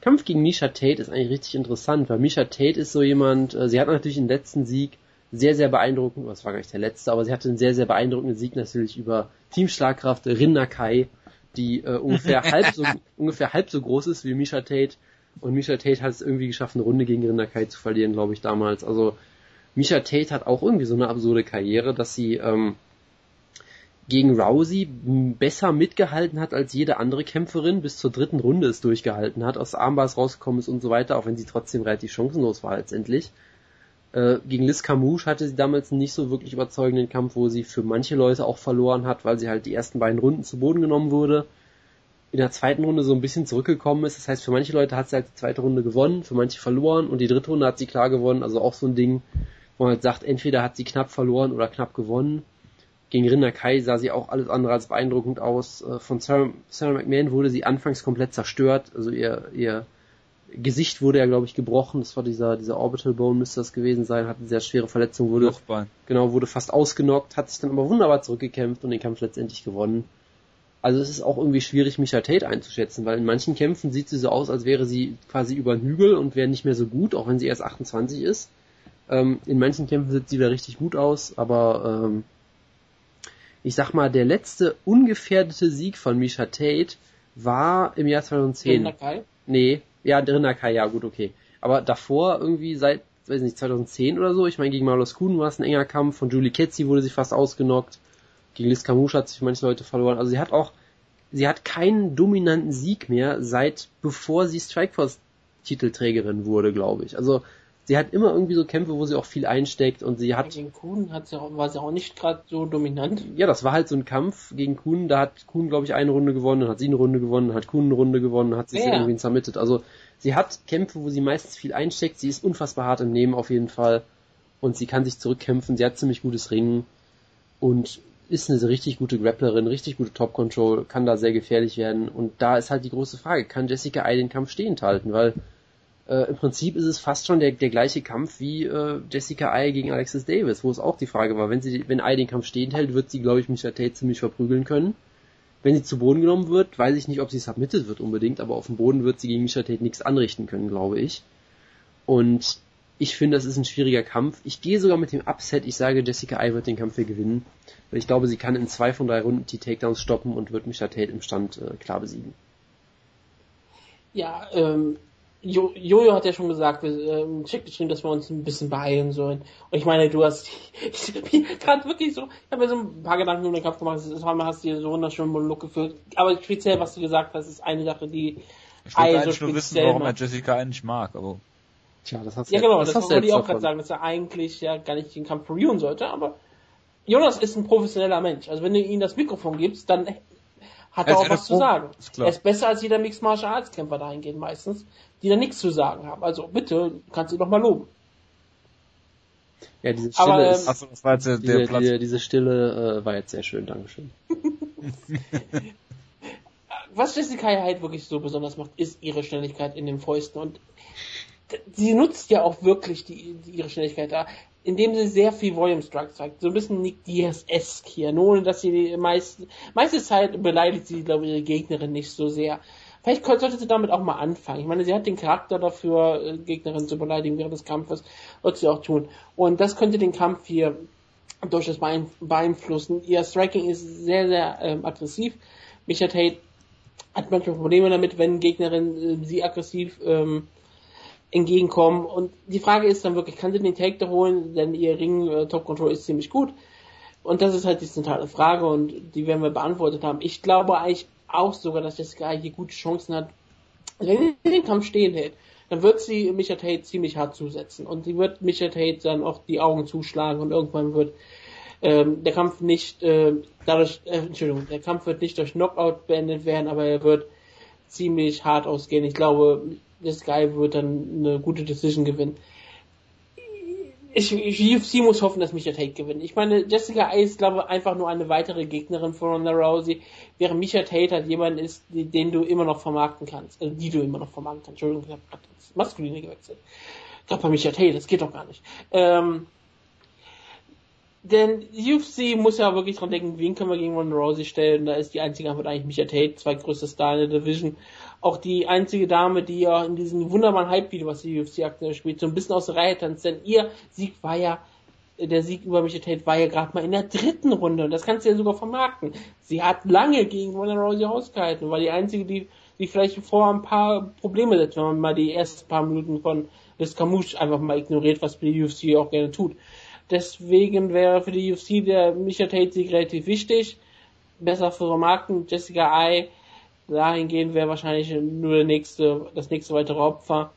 Kampf gegen Misha Tate ist eigentlich richtig interessant, weil Misha Tate ist so jemand, äh, sie hat natürlich den letzten Sieg sehr, sehr beeindruckend, das war gar nicht der letzte, aber sie hatte einen sehr, sehr beeindruckenden Sieg natürlich über Teamschlagkraft Rin Nakai, die äh, ungefähr [LAUGHS] halb so ungefähr halb so groß ist wie Misha Tate und Misha Tate hat es irgendwie geschafft, eine Runde gegen Rinderkai zu verlieren, glaube ich, damals. Also Misha Tate hat auch irgendwie so eine absurde Karriere, dass sie ähm, gegen Rousey besser mitgehalten hat als jede andere Kämpferin, bis zur dritten Runde es durchgehalten hat, aus Armbars rausgekommen ist und so weiter, auch wenn sie trotzdem relativ chancenlos war letztendlich. Äh, gegen Liz Camouche hatte sie damals einen nicht so wirklich überzeugenden Kampf, wo sie für manche Leute auch verloren hat, weil sie halt die ersten beiden Runden zu Boden genommen wurde. In der zweiten Runde so ein bisschen zurückgekommen ist. Das heißt, für manche Leute hat sie halt die zweite Runde gewonnen, für manche verloren und die dritte Runde hat sie klar gewonnen. Also auch so ein Ding, wo man halt sagt, entweder hat sie knapp verloren oder knapp gewonnen gegen Rinder Kai sah sie auch alles andere als beeindruckend aus. Äh, von Sarah, Sarah McMahon wurde sie anfangs komplett zerstört. Also ihr, ihr Gesicht wurde ja, glaube ich, gebrochen. Das war dieser, dieser Orbital Bone müsste das gewesen sein. Hatte eine sehr schwere Verletzung, wurde, Lochbein. genau, wurde fast ausgenockt, hat sich dann aber wunderbar zurückgekämpft und den Kampf letztendlich gewonnen. Also es ist auch irgendwie schwierig, Micha Tate einzuschätzen, weil in manchen Kämpfen sieht sie so aus, als wäre sie quasi über den Hügel und wäre nicht mehr so gut, auch wenn sie erst 28 ist. Ähm, in manchen Kämpfen sieht sie wieder richtig gut aus, aber ähm, ich sag mal, der letzte ungefährdete Sieg von Misha Tate war im Jahr 2010. Rinnakai? Nee, ja, Rinnakai, ja, gut, okay. Aber davor irgendwie seit, weiß nicht, 2010 oder so, ich meine, gegen Marlos Kuhn war es ein enger Kampf, von Julie Ketzi wurde sie fast ausgenockt, gegen Liz Camouche hat sich manche Leute verloren, also sie hat auch, sie hat keinen dominanten Sieg mehr, seit bevor sie Strikeforce Titelträgerin wurde, glaube ich. Also sie hat immer irgendwie so Kämpfe, wo sie auch viel einsteckt und sie hat. Gegen Kuhn hat sie auch, war sie auch nicht gerade so dominant. Ja, das war halt so ein Kampf gegen Kuhn. Da hat Kuhn, glaube ich, eine Runde gewonnen, dann hat sie eine Runde gewonnen, dann hat Kuhn eine Runde gewonnen, dann hat sie ja. irgendwie zermittet. Also sie hat Kämpfe, wo sie meistens viel einsteckt. Sie ist unfassbar hart im Nehmen auf jeden Fall und sie kann sich zurückkämpfen. Sie hat ziemlich gutes Ringen und ist eine richtig gute Grapplerin, richtig gute Top Control, kann da sehr gefährlich werden. Und da ist halt die große Frage, kann Jessica Eye den Kampf stehend halten? Weil äh, im Prinzip ist es fast schon der, der gleiche Kampf wie äh, Jessica Ai gegen Alexis Davis, wo es auch die Frage war, wenn sie, wenn Ai den Kampf stehen hält, wird sie, glaube ich, Misha Tate ziemlich verprügeln können. Wenn sie zu Boden genommen wird, weiß ich nicht, ob sie submitted wird unbedingt, aber auf dem Boden wird sie gegen Misha Tate nichts anrichten können, glaube ich. Und ich finde, das ist ein schwieriger Kampf. Ich gehe sogar mit dem Upset. Ich sage, Jessica Ai wird den Kampf hier gewinnen. Weil ich glaube, sie kann in zwei von drei Runden die Takedowns stoppen und wird Misha Tate im Stand äh, klar besiegen. Ja, ähm, jo Jojo hat ja schon gesagt, wir ähm, Check geschrieben, dass wir uns ein bisschen beeilen sollen. Und ich meine, du hast [LAUGHS] gerade wirklich so, ich habe mir so ein paar Gedanken um den Kampf gemacht, das hast dir so wunderschönen Monolog geführt. Aber speziell, was du gesagt hast, ist eine Sache, die ich wollte eigentlich nur wissen, warum er Jessica eigentlich mag, aber. Tja, das hast du Ja, genau, das, das wollte ich auch gerade sagen, dass er eigentlich ja gar nicht den Kampf verlieren sollte, aber Jonas ist ein professioneller Mensch. Also wenn du ihm das Mikrofon gibst, dann hat er auch was zu sagen. Er ist besser als jeder Mixed Martial Arts Kämpfer dahingehend meistens, die da nichts zu sagen haben. Also bitte, kannst du doch mal loben. Ja, diese Stille Aber, ist, achso, das war jetzt der, diese, Platz. Diese, diese Stille äh, war jetzt sehr schön, Dankeschön. [LAUGHS] was Jessica halt wirklich so besonders macht, ist ihre Schnelligkeit in den Fäusten und sie nutzt ja auch wirklich die, die ihre Schnelligkeit da indem sie sehr viel Volume Strike zeigt. So ein bisschen Nick Diaz-esque hier. Nur ohne, dass sie die meiste, meiste Zeit beleidigt sie, glaube ich, ihre Gegnerin nicht so sehr. Vielleicht sollte sie damit auch mal anfangen. Ich meine, sie hat den Charakter dafür, äh, Gegnerin zu beleidigen während des Kampfes. Wird sie auch tun. Und das könnte den Kampf hier durchaus beeinflussen. Ihr Striking ist sehr, sehr ähm, aggressiv. Micha Tate hat manchmal Probleme damit, wenn Gegnerin äh, sie aggressiv ähm, entgegenkommen. Und die Frage ist dann wirklich, kann sie den Take holen, denn ihr Ring äh, Top Control ist ziemlich gut. Und das ist halt die zentrale Frage und die werden wir beantwortet haben. Ich glaube eigentlich auch sogar, dass Jessica hier gute Chancen hat. Wenn sie den Kampf stehen hält, dann wird sie Micha Tate ziemlich hart zusetzen und sie wird Micha Tate dann auch die Augen zuschlagen und irgendwann wird ähm, der Kampf nicht äh, dadurch, äh, Entschuldigung, der Kampf wird nicht durch Knockout beendet werden, aber er wird ziemlich hart ausgehen. Ich glaube, Sky wird dann eine gute Decision gewinnen. Ich, UFC muss hoffen, dass Micha Tate gewinnt. Ich meine, Jessica Eye ist, glaube ich, einfach nur eine weitere Gegnerin von Ronda Rousey, während Micha Tate halt jemand ist, den du immer noch vermarkten kannst, also die du immer noch vermarkten kannst. Entschuldigung, ich habe gerade das Maskuline gewechselt. Gerade bei Micha Tate, das geht doch gar nicht. Ähm, denn UFC muss ja wirklich dran denken, wen können wir gegen Ronda Rousey stellen. Da ist die einzige Antwort eigentlich Micha Tate, zwei größte Star in der Division auch die einzige Dame, die ja in diesem wunderbaren Hype-Video, was die UFC aktuell spielt, so ein bisschen aus der Reihe tanzt, denn ihr Sieg war ja der Sieg über Michael Tate war ja gerade mal in der dritten Runde und das kannst du ja sogar vermarkten. Sie hat lange gegen Ronda Rousey ausgehalten, war die einzige, die, die vielleicht vor ein paar Probleme setzt, wenn man mal die ersten paar Minuten von Liz Camouche einfach mal ignoriert, was die UFC auch gerne tut. Deswegen wäre für die UFC der Michael Tate Sieg relativ wichtig. Besser für vermarkten. Jessica Ai, dahingehend wäre wahrscheinlich nur der nächste, das nächste weitere Opfer.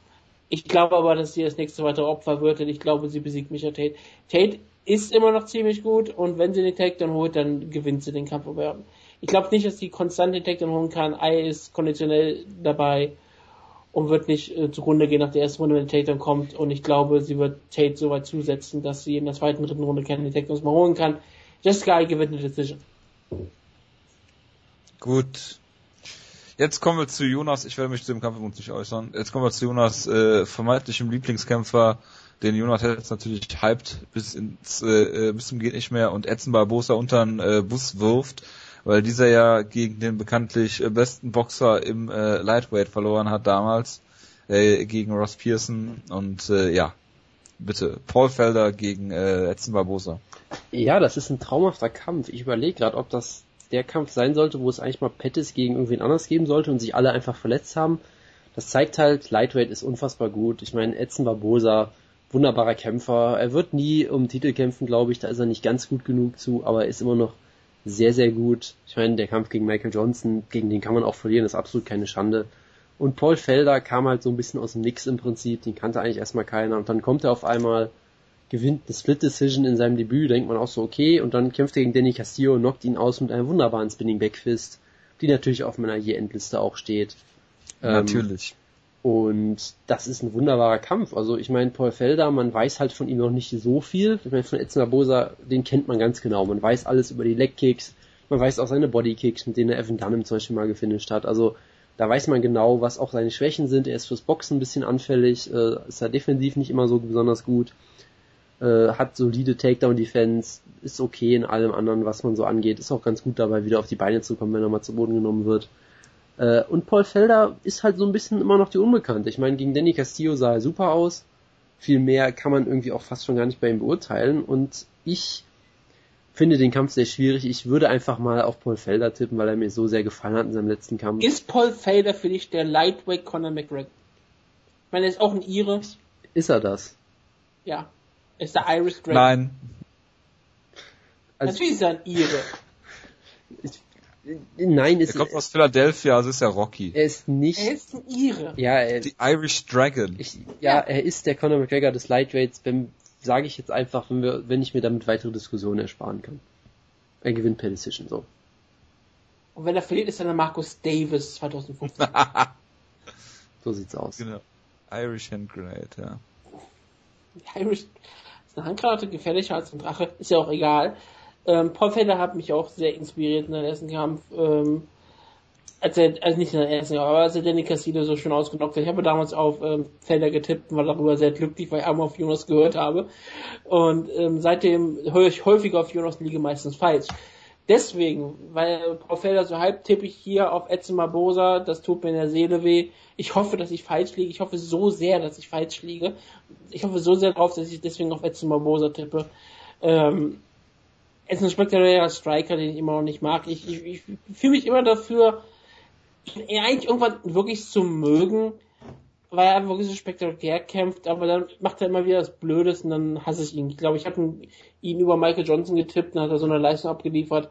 Ich glaube aber, dass sie das nächste weitere Opfer wird, denn ich glaube, sie besiegt Micha Tate. Tate ist immer noch ziemlich gut und wenn sie den Takedown holt, dann gewinnt sie den Kampf über. Ich glaube nicht, dass sie konstant den Takedown holen kann. Ai ist konditionell dabei und wird nicht äh, zugrunde gehen nach der ersten Runde, wenn der Takedown kommt. Und ich glaube, sie wird Tate so weit zusetzen, dass sie in der zweiten, dritten Runde keine Takedowns mehr holen kann. Jessica Ai gewinnt eine Decision. Gut, Jetzt kommen wir zu Jonas, ich werde mich zu dem Kampf nicht äußern. Jetzt kommen wir zu Jonas äh, vermeintlichem Lieblingskämpfer, den Jonas jetzt natürlich hyped bis ins äh, äh, bis zum geht nicht mehr und Edson Barbosa unter den äh, Bus wirft, weil dieser ja gegen den bekanntlich äh, besten Boxer im äh, Lightweight verloren hat damals äh, gegen Ross Pearson und äh, ja, bitte Paul Felder gegen äh, Edson Barbosa. Ja, das ist ein traumhafter Kampf. Ich überlege gerade, ob das der Kampf sein sollte, wo es eigentlich mal Pettis gegen irgendwen anders geben sollte und sich alle einfach verletzt haben. Das zeigt halt, Lightweight ist unfassbar gut. Ich meine, Edson Barbosa, wunderbarer Kämpfer. Er wird nie um Titel kämpfen, glaube ich. Da ist er nicht ganz gut genug zu, aber er ist immer noch sehr, sehr gut. Ich meine, der Kampf gegen Michael Johnson, gegen den kann man auch verlieren, ist absolut keine Schande. Und Paul Felder kam halt so ein bisschen aus dem Nix im Prinzip, den kannte eigentlich erstmal keiner. Und dann kommt er auf einmal gewinnt eine Split Decision in seinem Debüt, denkt man auch so, okay, und dann kämpft er gegen Danny Castillo und knockt ihn aus mit einem wunderbaren Spinning Backfist, die natürlich auf meiner Year-Endliste auch steht. Ähm, natürlich. Ähm, und das ist ein wunderbarer Kampf. Also ich meine, Paul Felder, man weiß halt von ihm noch nicht so viel. Ich meine, von Edson Barbosa, den kennt man ganz genau. Man weiß alles über die Leg-Kicks, man weiß auch seine Body-Kicks, mit denen er Evan Dunham zum Beispiel mal gefinisht hat. Also da weiß man genau, was auch seine Schwächen sind. Er ist fürs Boxen ein bisschen anfällig, äh, ist er defensiv nicht immer so besonders gut äh, hat solide Takedown-Defense, ist okay in allem anderen, was man so angeht, ist auch ganz gut dabei, wieder auf die Beine zu kommen, wenn er mal zu Boden genommen wird. Äh, und Paul Felder ist halt so ein bisschen immer noch die Unbekannte. Ich meine, gegen Danny Castillo sah er super aus. Viel mehr kann man irgendwie auch fast schon gar nicht bei ihm beurteilen. Und ich finde den Kampf sehr schwierig. Ich würde einfach mal auf Paul Felder tippen, weil er mir so sehr gefallen hat in seinem letzten Kampf. Ist Paul Felder für dich der Lightweight Conor McGregor? Ich meine, er ist auch ein Ire. Ist er das? Ja. Ist der Irish Dragon? Nein. Also, Natürlich ist er ein Ire. Nein, ist er kommt aus Philadelphia, also ist er Rocky. Er ist nicht. Er ist ein Ire. Ja, er, Die Irish Dragon. Ich, ja, ja, er ist der Conor McGregor des Lightweights, wenn sage ich jetzt einfach, wenn wir, wenn ich mir damit weitere Diskussionen ersparen kann. Er gewinnt per Decision so. Und wenn er verliert, ist er der Marcus Davis [LAUGHS] 2015. so sieht's aus. Genau. Irish Hand Grenade, ja. Irish eine Handgranate gefährlicher als ein Drache, ist ja auch egal. Ähm, Paul Felder hat mich auch sehr inspiriert in der ersten Kampf. Ähm, als er, also nicht in der ersten, aber als er Danny Castillo so schön ausgenockt hat. Ich habe damals auf ähm, Felder getippt und war darüber sehr glücklich, weil ich einmal auf Jonas gehört habe. Und ähm, seitdem höre ich häufiger auf Jonas liege meistens falsch. Deswegen, weil Paul Felder so halb tippe ich hier auf Edson Barbosa, das tut mir in der Seele weh. Ich hoffe, dass ich falsch liege. Ich hoffe so sehr, dass ich falsch liege. Ich hoffe so sehr drauf, dass ich deswegen auf Edson Barbosa tippe. Ähm, er ist ein spektakulärer Striker, den ich immer noch nicht mag. Ich, ich, ich fühle mich immer dafür, eigentlich irgendwann wirklich zu mögen, weil er einfach wirklich so spektakulär kämpft, aber dann macht er immer wieder das Blödes und dann hasse ich ihn. Ich glaube, ich habe ihn über Michael Johnson getippt und hat er so eine Leistung abgeliefert,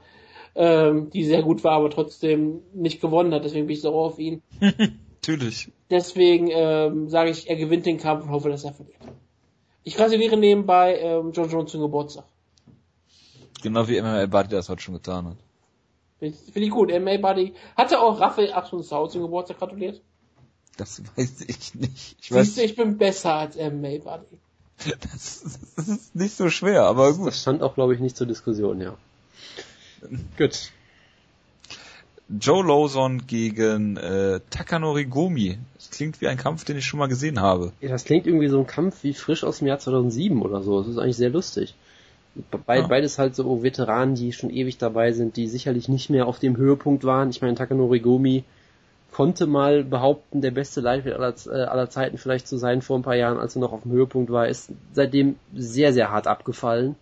ähm, die sehr gut war, aber trotzdem nicht gewonnen hat. Deswegen bin ich sauer auf ihn. [LAUGHS] Natürlich. Deswegen ähm, sage ich, er gewinnt den Kampf und hoffe, dass er verliert. Ich gratuliere nebenbei ähm, John Jones zum Geburtstag. Genau wie MMA Buddy das heute schon getan hat. Finde ich gut. MMA Buddy. Hatte auch Raphael Achtung Sau zum Geburtstag gratuliert? Das weiß ich nicht. Ich weiß, Siehst du, ich bin besser als MMA Buddy. Das, das ist nicht so schwer, aber gut. Das stand auch, glaube ich, nicht zur Diskussion, ja. Gut. Joe Lawson gegen äh, Takanori Gomi. Das klingt wie ein Kampf, den ich schon mal gesehen habe. Ja, das klingt irgendwie so ein Kampf wie frisch aus dem Jahr 2007 oder so. Das ist eigentlich sehr lustig. Be ja. Beides halt so Veteranen, die schon ewig dabei sind, die sicherlich nicht mehr auf dem Höhepunkt waren. Ich meine, Takanori Gomi konnte mal behaupten, der beste Lightweight aller, äh, aller Zeiten vielleicht zu sein vor ein paar Jahren, als er noch auf dem Höhepunkt war, ist seitdem sehr, sehr hart abgefallen.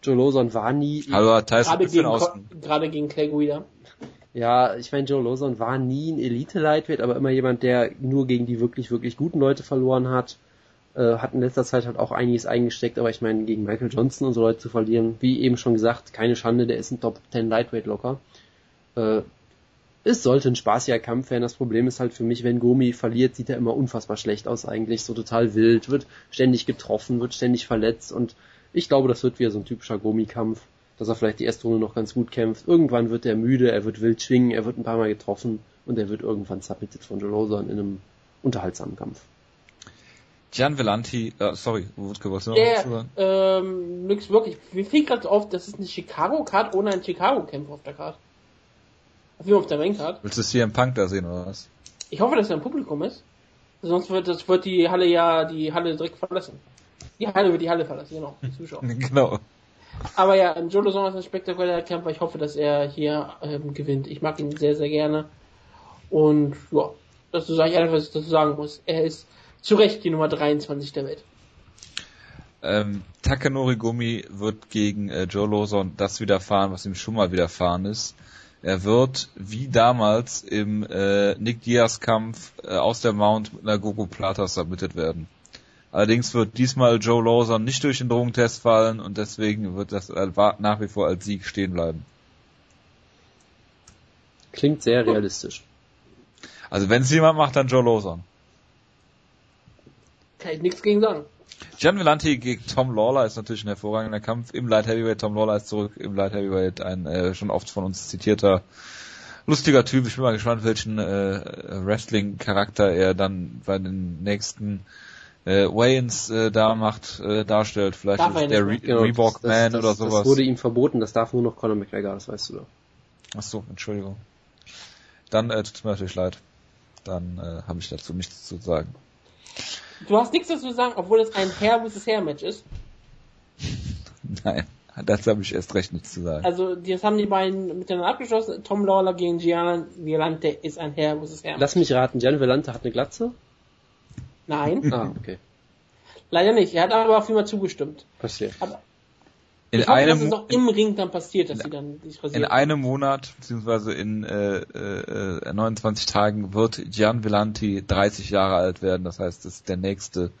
Joe Lawson war nie... Hallo, Tyson gerade gegen, gerade gegen Clay Guida. Ja, ich meine, Joe Lawson war nie ein Elite-Lightweight, aber immer jemand, der nur gegen die wirklich, wirklich guten Leute verloren hat. Äh, hat in letzter Zeit halt auch einiges eingesteckt, aber ich meine, gegen Michael Johnson und so Leute zu verlieren, wie eben schon gesagt, keine Schande, der ist ein Top 10 Lightweight locker. Äh, es sollte ein spaßiger Kampf werden. Das Problem ist halt für mich, wenn Gomi verliert, sieht er immer unfassbar schlecht aus eigentlich, so total wild, wird ständig getroffen, wird ständig verletzt und ich glaube, das wird wieder so ein typischer Gomi-Kampf, dass er vielleicht die erste Runde noch ganz gut kämpft. Irgendwann wird er müde, er wird wild schwingen, er wird ein paar Mal getroffen und er wird irgendwann submitted von Jolosa in einem unterhaltsamen Kampf. Gian Vellanti, äh, sorry, Wutke, was du noch ja, sagen? Ähm, nix wirklich. Mir fehlt gerade auf, das ist eine Chicago-Card ohne einen Chicago-Kämpfer auf der Card. Wie auf der Maincard. Willst du hier im Punk da sehen, oder was? Ich hoffe, dass er im Publikum ist. Sonst wird, das wird die Halle ja, die Halle direkt verlassen. Die Halle wird die Halle verlassen, genau, die Zuschauer. [LAUGHS] genau. Aber ja, Joe Lozon ist ein spektakulärer Kämpfer. Ich hoffe, dass er hier ähm, gewinnt. Ich mag ihn sehr, sehr gerne. Und ja, das ist eigentlich alles, was ich dazu sagen muss. Er ist zu Recht die Nummer 23 der Welt. Ähm, Takanori Gumi wird gegen äh, Joe Lawson das widerfahren, was ihm schon mal widerfahren ist. Er wird, wie damals im äh, Nick Diaz Kampf äh, aus der Mount mit einer Gogo Plata submitted werden. Allerdings wird diesmal Joe Lawson nicht durch den Drogentest fallen und deswegen wird das nach wie vor als Sieg stehen bleiben. Klingt sehr realistisch. Also wenn es jemand macht, dann Joe Lawson. Kann ich nichts gegen sagen. Gian Vellanti gegen Tom Lawler ist natürlich ein hervorragender Kampf im Light Heavyweight. Tom Lawler ist zurück im Light Heavyweight, ein äh, schon oft von uns zitierter lustiger Typ. Ich bin mal gespannt, welchen äh, Wrestling-Charakter er dann bei den nächsten äh, Wayans äh, da macht, äh, darstellt. Vielleicht der Re genau, Reebok das, Man das, oder sowas. Das wurde ihm verboten, das darf nur noch Conor McGregor, das weißt du doch. Ach so, Entschuldigung. Dann äh, tut mir natürlich leid. Dann äh, habe ich dazu nichts zu sagen. Du hast nichts dazu zu sagen, obwohl es ein Hair vs. Hair Match ist. [LAUGHS] Nein, dazu habe ich erst recht nichts zu sagen. Also, das haben die beiden miteinander abgeschlossen. Tom Lawler gegen Gian Vellante ist ein Hair vs. Hair Match. Lass mich raten, Gian Vellante hat eine Glatze? Nein. ah, okay. Leider nicht. Er hat aber auf jeden Fall zugestimmt. Passiert. Aber in ich hoffe, einem, dass es noch im Ring dann passiert, dass in, sie dann sich rasieren. In einem Monat, beziehungsweise in äh, äh, 29 Tagen wird Gian Villanti 30 Jahre alt werden. Das heißt, das ist der nächste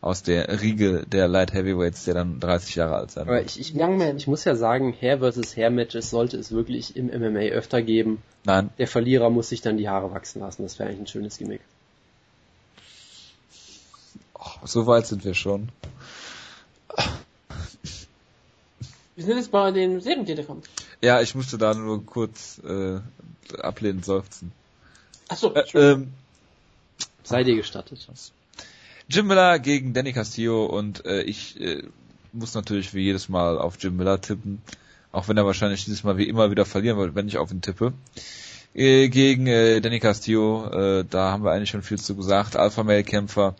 aus der Riege der Light Heavyweights, der dann 30 Jahre alt sein wird. Aber ich, ich, ich muss ja sagen, Hair versus Hair Matches sollte es wirklich im MMA öfter geben. Nein. Der Verlierer muss sich dann die Haare wachsen lassen. Das wäre eigentlich ein schönes Gimmick. Oh, so weit sind wir schon. Wir sind jetzt bei den Serientitelkampf. Ja, ich musste da nur kurz äh, ablehnend seufzen. Achso, äh, ähm, Sei dir gestattet. Jim Miller gegen Danny Castillo und äh, ich äh, muss natürlich wie jedes Mal auf Jim Miller tippen, auch wenn er wahrscheinlich dieses Mal wie immer wieder verlieren wird, wenn ich auf ihn tippe. Äh, gegen äh, Danny Castillo, äh, da haben wir eigentlich schon viel zu gesagt, Alpha Male Kämpfer,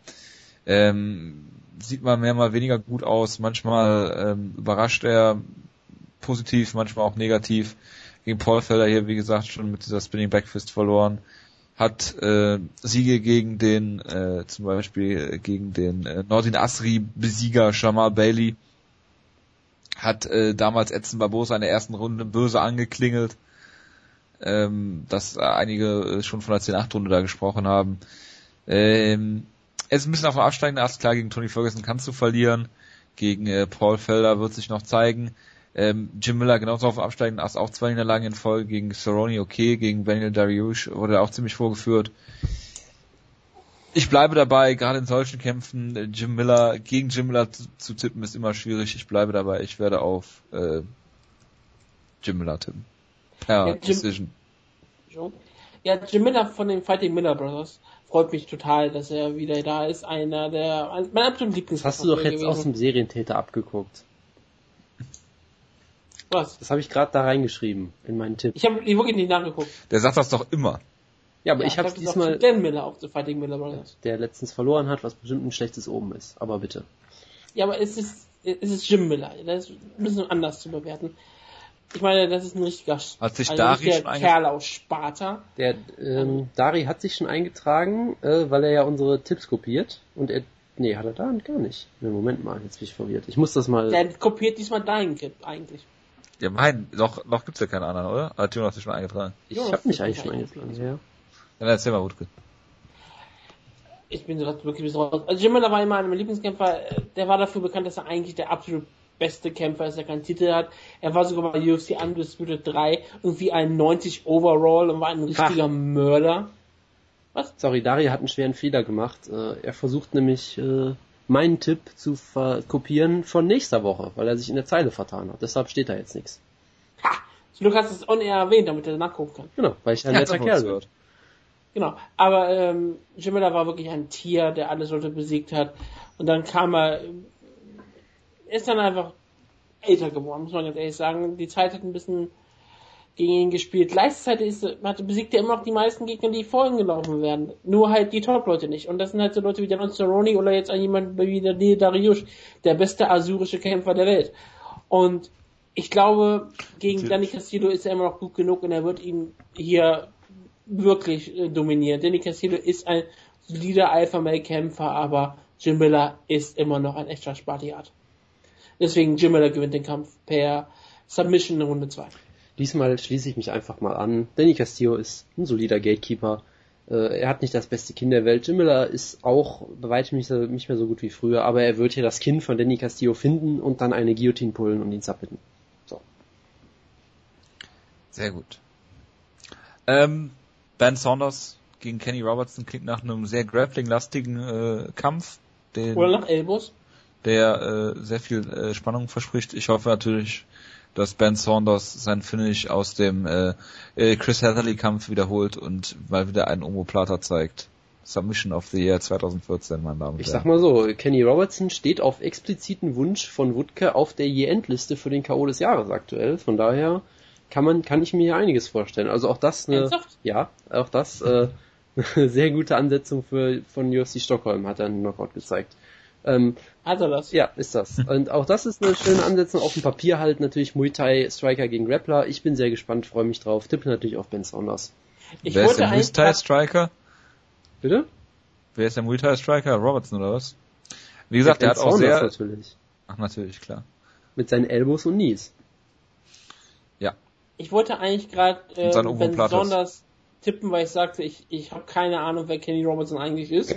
ähm, sieht mal mehr, mal weniger gut aus. Manchmal ähm, überrascht er positiv, manchmal auch negativ. Gegen Paul Felder hier, wie gesagt, schon mit dieser Spinning Backfist verloren. Hat äh, Siege gegen den, äh, zum Beispiel gegen den äh, Nordin Asri-Besieger Jamal Bailey. Hat äh, damals Edson Barbosa in der ersten Runde böse angeklingelt. Ähm, dass einige äh, schon von der 10-8-Runde da gesprochen haben. Ähm, er ist ein bisschen auf dem absteigenden Ast. Klar, gegen Tony Ferguson kannst du verlieren. Gegen äh, Paul Felder wird sich noch zeigen. Ähm, Jim Miller genauso auf dem absteigenden Ast, auch zwei Niederlagen in Folge. Gegen Cerrone okay, gegen Daniel Dariush wurde er auch ziemlich vorgeführt. Ich bleibe dabei, gerade in solchen Kämpfen, äh, Jim Miller, gegen Jim Miller zu, zu, tippen ist immer schwierig. Ich bleibe dabei, ich werde auf äh, Jim Miller tippen. Per ja, Decision. Ja, Jim Miller von den Fighting Miller Brothers freut mich total, dass er wieder da ist. Einer der, mein absoluter Lieblings. Hast du doch jetzt gewesen. aus dem Serientäter abgeguckt. Was? Das habe ich gerade da reingeschrieben in meinen Tipp. Ich habe wirklich nicht nachgeguckt. Der sagt das doch immer. Ja, aber ja, ich habe diesmal. Dan Miller auch zu Fighting Miller Brothers. Der letztens verloren hat, was bestimmt ein schlechtes Oben ist. Aber bitte. Ja, aber es ist es ist Jim Miller. Das ist ein bisschen anders zu bewerten. Ich meine, das ist ein richtiger, hat sich ein Dari schon Kerl aus Sparta. Der ähm, Dari hat sich schon eingetragen, äh, weil er ja unsere Tipps kopiert und er Nee, hat er da gar nicht. Nee, Moment mal, jetzt bin ich verwirrt. Ich muss das mal. Der kopiert diesmal deinen Tipp eigentlich. Ja, mein, noch, noch gibt's ja keinen anderen, oder? Hat Jonas sich schon eingetragen? Ich Jonas hab mich eigentlich schon eingetragen, ja. Dann erzähl mal, Wutke. Ich bin gerade wirklich bis raus. Also Jim Miller war immer mein Lieblingskämpfer. Der war dafür bekannt, dass er eigentlich der absolut beste Kämpfer ist, der keinen Titel hat. Er war sogar bei UFC Undisputed 3 irgendwie ein 90 Overall und war ein richtiger Ach. Mörder. Was? Sorry, Daria hat einen schweren Fehler gemacht. Äh, er versucht nämlich äh, meinen Tipp zu kopieren von nächster Woche, weil er sich in der Zeile vertan hat. Deshalb steht da jetzt nichts. Ha! Du hast es on-air erwähnt, damit er nachgucken kann. Genau, weil ich ein netter Kerl wird. Genau, aber ähm, Jim Miller war wirklich ein Tier, der alle Leute besiegt hat. Und dann kam er, ist dann einfach älter geworden, muss man ganz ehrlich sagen. Die Zeit hat ein bisschen gegen ihn gespielt. Gleichzeitig ist, hat, besiegt er immer noch die meisten Gegner, die vor ihm gelaufen werden. Nur halt die Top-Leute nicht. Und das sind halt so Leute wie der Cerrone oder jetzt jemand wie der Neil Dariush, der beste asyrische Kämpfer der Welt. Und ich glaube, gegen Danny Castillo ist er immer noch gut genug und er wird ihn hier wirklich äh, dominieren. Danny Castillo ist ein solider Alpha-Male-Kämpfer, aber Jim Miller ist immer noch ein echter Spartiat. Deswegen Jim Miller gewinnt den Kampf per Submission in Runde 2. Diesmal schließe ich mich einfach mal an. Danny Castillo ist ein solider Gatekeeper. Äh, er hat nicht das beste Kind der Welt. Jim Miller ist auch bei weitem nicht, nicht, mehr so gut wie früher, aber er wird hier das Kind von Danny Castillo finden und dann eine Guillotine pullen und ihn zappeln. So. Sehr gut. Ähm, ben Saunders gegen Kenny Robertson klingt nach einem sehr grappling-lastigen äh, Kampf. Den, Oder nach Elbows. Der äh, sehr viel äh, Spannung verspricht. Ich hoffe natürlich, dass Ben Saunders sein Finish aus dem äh, äh Chris Heatherly Kampf wiederholt und mal wieder einen Omoplata zeigt. Submission of the Year 2014, meine Damen und Herren. Ich sag mal so, Kenny Robertson steht auf expliziten Wunsch von Wutke auf der Year-End-Liste für den K.O. des Jahres aktuell. Von daher kann man, kann ich mir hier einiges vorstellen. Also auch das eine, Ernsthaft? ja, auch das, äh, [LAUGHS] sehr gute Ansetzung für, von UFC Stockholm hat er einen Knockout gezeigt. Ähm, Er das? Ja, ist das. Und auch das ist eine schöne Ansetzung. Auf dem Papier halt natürlich Muay Thai Striker gegen Grappler. Ich bin sehr gespannt, freue mich drauf. Tippe natürlich auf Ben Saunders. Ich Wer ist der Muay Thai Striker? Bitte? Wer ist der Muay Thai Striker? Robertson oder was? Wie gesagt, der, der hat auch sehr... natürlich. Ach, natürlich, klar. Mit seinen Elbows und Knees. Ja. Ich wollte eigentlich gerade äh, Ben Saunders tippen, weil ich sagte, ich, ich habe keine Ahnung, wer Kenny Robertson eigentlich ist.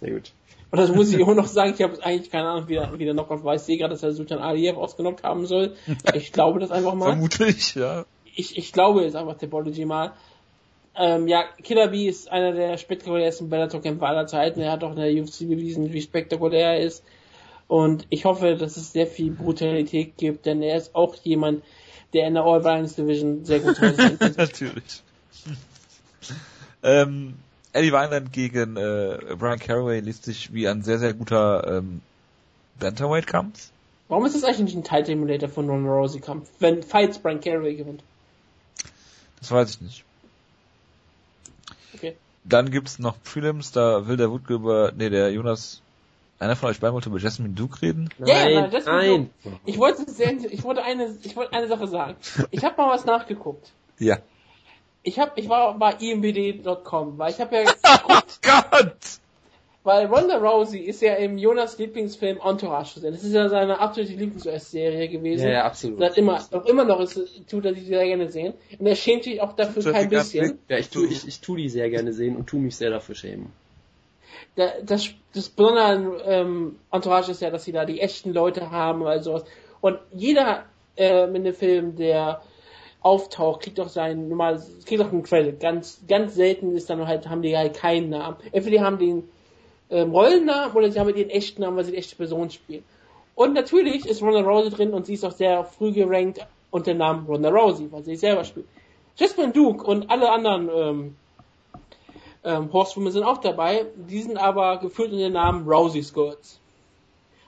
Sehr gut. Und das muss ich auch noch sagen, ich habe eigentlich keine Ahnung, wie der, wie der Knockout war. Ich sehe gerade, dass er Sultan Aliyev ausgenockt haben soll. Ich glaube das einfach mal. Vermutlich, ja. Ich, ich glaube jetzt einfach Topology mal. Ähm, ja, Killer B ist einer der spektakulärsten Bellator-Kämpfer aller Zeiten. Er hat auch in der UFC bewiesen, wie spektakulär er ist. Und ich hoffe, dass es sehr viel Brutalität gibt, denn er ist auch jemand, der in der All-Violence Division sehr gut ist. [LAUGHS] Natürlich. ähm, Eddie Wineland gegen äh, Brian Caraway liest sich wie ein sehr, sehr guter ähm, Bantamweight-Kampf. Warum ist das eigentlich nicht ein Title Emulator von Ron Rousey Kampf, wenn Fights Brian Caraway gewinnt? Das weiß ich nicht. Okay. Dann gibt's noch Prelims, da will der Wutke über, nee, der Jonas, einer von euch beiden wollte über Jasmine Duke reden? Nein, ja, ja, nein. Duke. Ich wollte, sehr, ich wollte eine, ich wollte eine Sache sagen. Ich habe mal was nachgeguckt. Ja ich hab, ich war bei imbd.com, weil ich habe ja [LAUGHS] oh Gott! Weil Ronda Rousey ist ja im Jonas Lieblingsfilm Entourage zu sehen. Das ist ja seine absolute Lieblings-US-Serie gewesen. Ja, ja, absolut. Und immer, auch immer noch ist, tut er die sehr gerne sehen. Und er schämt sich auch dafür kein bisschen. Ja, ich tu, ich, ich tu die sehr gerne sehen und tu mich sehr dafür schämen. Das, das Besondere an ähm, Entourage ist ja, dass sie da die echten Leute haben oder sowas. Und jeder ähm, in dem Film, der auftaucht, kriegt auch seinen normales, kriegt auch einen Credit. Ganz, ganz selten ist dann halt, haben die halt keinen Namen. Entweder die haben den ähm, Rollennamen oder sie haben den echten Namen, weil sie die echte Person spielen. Und natürlich ist Ronda Rousey drin und sie ist auch sehr früh gerankt unter dem Namen Ronda Rousey, weil sie selber spielt. Jasmine Duke und alle anderen ähm, ähm, Horsewomen sind auch dabei, die sind aber geführt in den Namen Rousey Skirts.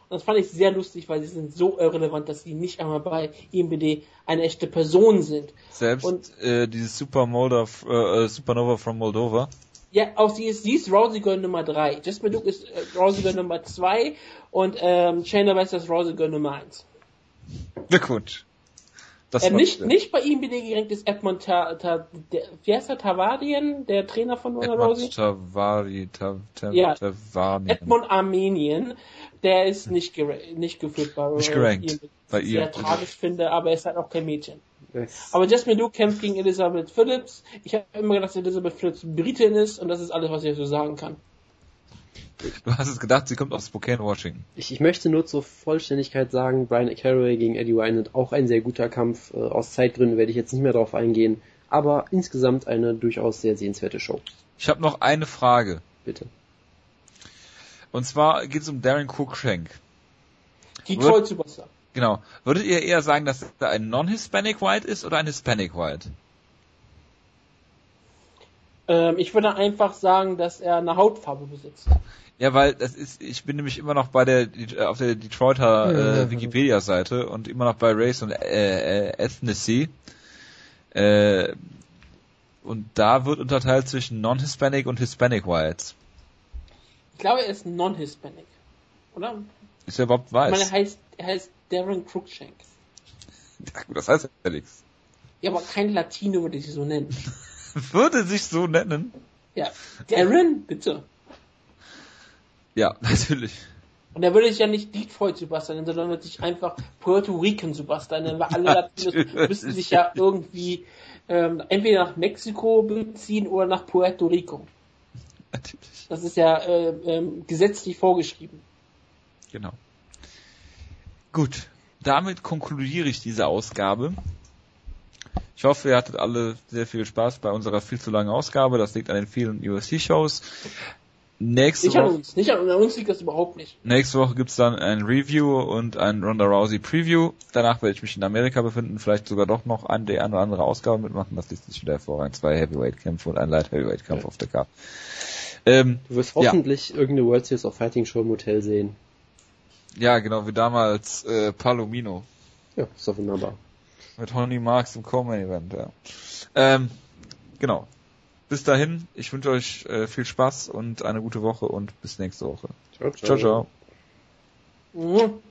Und das fand ich sehr lustig, weil sie sind so irrelevant, dass sie nicht einmal bei IMBD eine echte Person sind. Selbst und, äh, dieses Super äh, äh, Supernova from Moldova. Ja, auch sie ist, sie ist Rousey Girl Nummer 3. Jasmine Duke ist äh, Rousey Girl Nummer 2 und ähm, Shayna West ist Rousey Girl Nummer 1. Glückwunsch. Das äh, nicht, nicht bei ihm gerankt ist Edmond Ta, Ta, der, wie heißt er, Tavadien, der Trainer von Ronda Rousey? Tavari, Ta, Ta, ja. Tavarien. Edmond Armenien, der ist nicht, nicht geführt bei Nicht gerankt. Bei ihr. Sehr tragisch finde, aber er ist halt auch kein Mädchen. Yes. Aber Jasmine Luke kämpft gegen Elizabeth Phillips. Ich habe immer gedacht, dass Elizabeth Phillips Britin ist und das ist alles, was ich so sagen kann. Du hast es gedacht, sie kommt aus Spokane, Washington. Ich, ich möchte nur zur Vollständigkeit sagen, Brian Carraway gegen Eddie Wynand auch ein sehr guter Kampf. Äh, aus Zeitgründen werde ich jetzt nicht mehr darauf eingehen. Aber insgesamt eine durchaus sehr sehenswerte Show. Ich habe noch eine Frage. Bitte. Und zwar geht es um Darren Cookshank. Detroit Superstar. Genau. Würdet ihr eher sagen, dass er ein Non-Hispanic White ist oder ein Hispanic White? Ähm, ich würde einfach sagen, dass er eine Hautfarbe besitzt. Ja, weil das ist, ich bin nämlich immer noch bei der auf der Detroiter äh, Wikipedia-Seite und immer noch bei Race und äh, äh, Ethnicity. Äh, und da wird unterteilt zwischen Non-Hispanic und Hispanic Whites. Ich glaube, er ist Non-Hispanic, oder? Ist er überhaupt weiß? Ich meine, er heißt, er heißt Darren Cruikshank. Ja [LAUGHS] gut, das heißt ja nichts. Ja, aber kein Latino würde sich so nennen. [LAUGHS] [LAUGHS] würde sich so nennen? Ja. Darren, bitte. Ja, [LAUGHS] natürlich. Und er würde sich ja nicht Detroit Superstar nennen, sondern würde sich einfach Puerto Rican Superstar nennen, weil alle Latinos [LAUGHS] müssten sich ja irgendwie ähm, entweder nach Mexiko beziehen oder nach Puerto Rico. Natürlich. Das ist ja äh, ähm, gesetzlich vorgeschrieben. Genau. Gut, damit konkludiere ich diese Ausgabe. Ich hoffe, ihr hattet alle sehr viel Spaß bei unserer viel zu langen Ausgabe. Das liegt an den vielen UFC-Shows. Nächste nicht Woche, an uns, nicht an, an uns liegt das überhaupt nicht. Nächste Woche gibt's dann ein Review und ein Ronda Rousey Preview. Danach werde ich mich in Amerika befinden, vielleicht sogar doch noch an der eine oder andere Ausgabe mitmachen. Das liegt sich wieder hervorragend. Zwei Heavyweight-Kämpfe und ein Light Heavyweight-Kampf ja. auf der Karte. Ähm, du wirst hoffentlich ja. irgendeine World Series of Fighting Show im Hotel sehen. Ja, genau, wie damals äh, Palomino. Ja, ist doch wunderbar. Mit Honey Marks im Co-Main-Event, ja. Ähm, genau. Bis dahin, ich wünsche euch äh, viel Spaß und eine gute Woche und bis nächste Woche. Ciao, ciao. ciao, ciao. Mhm.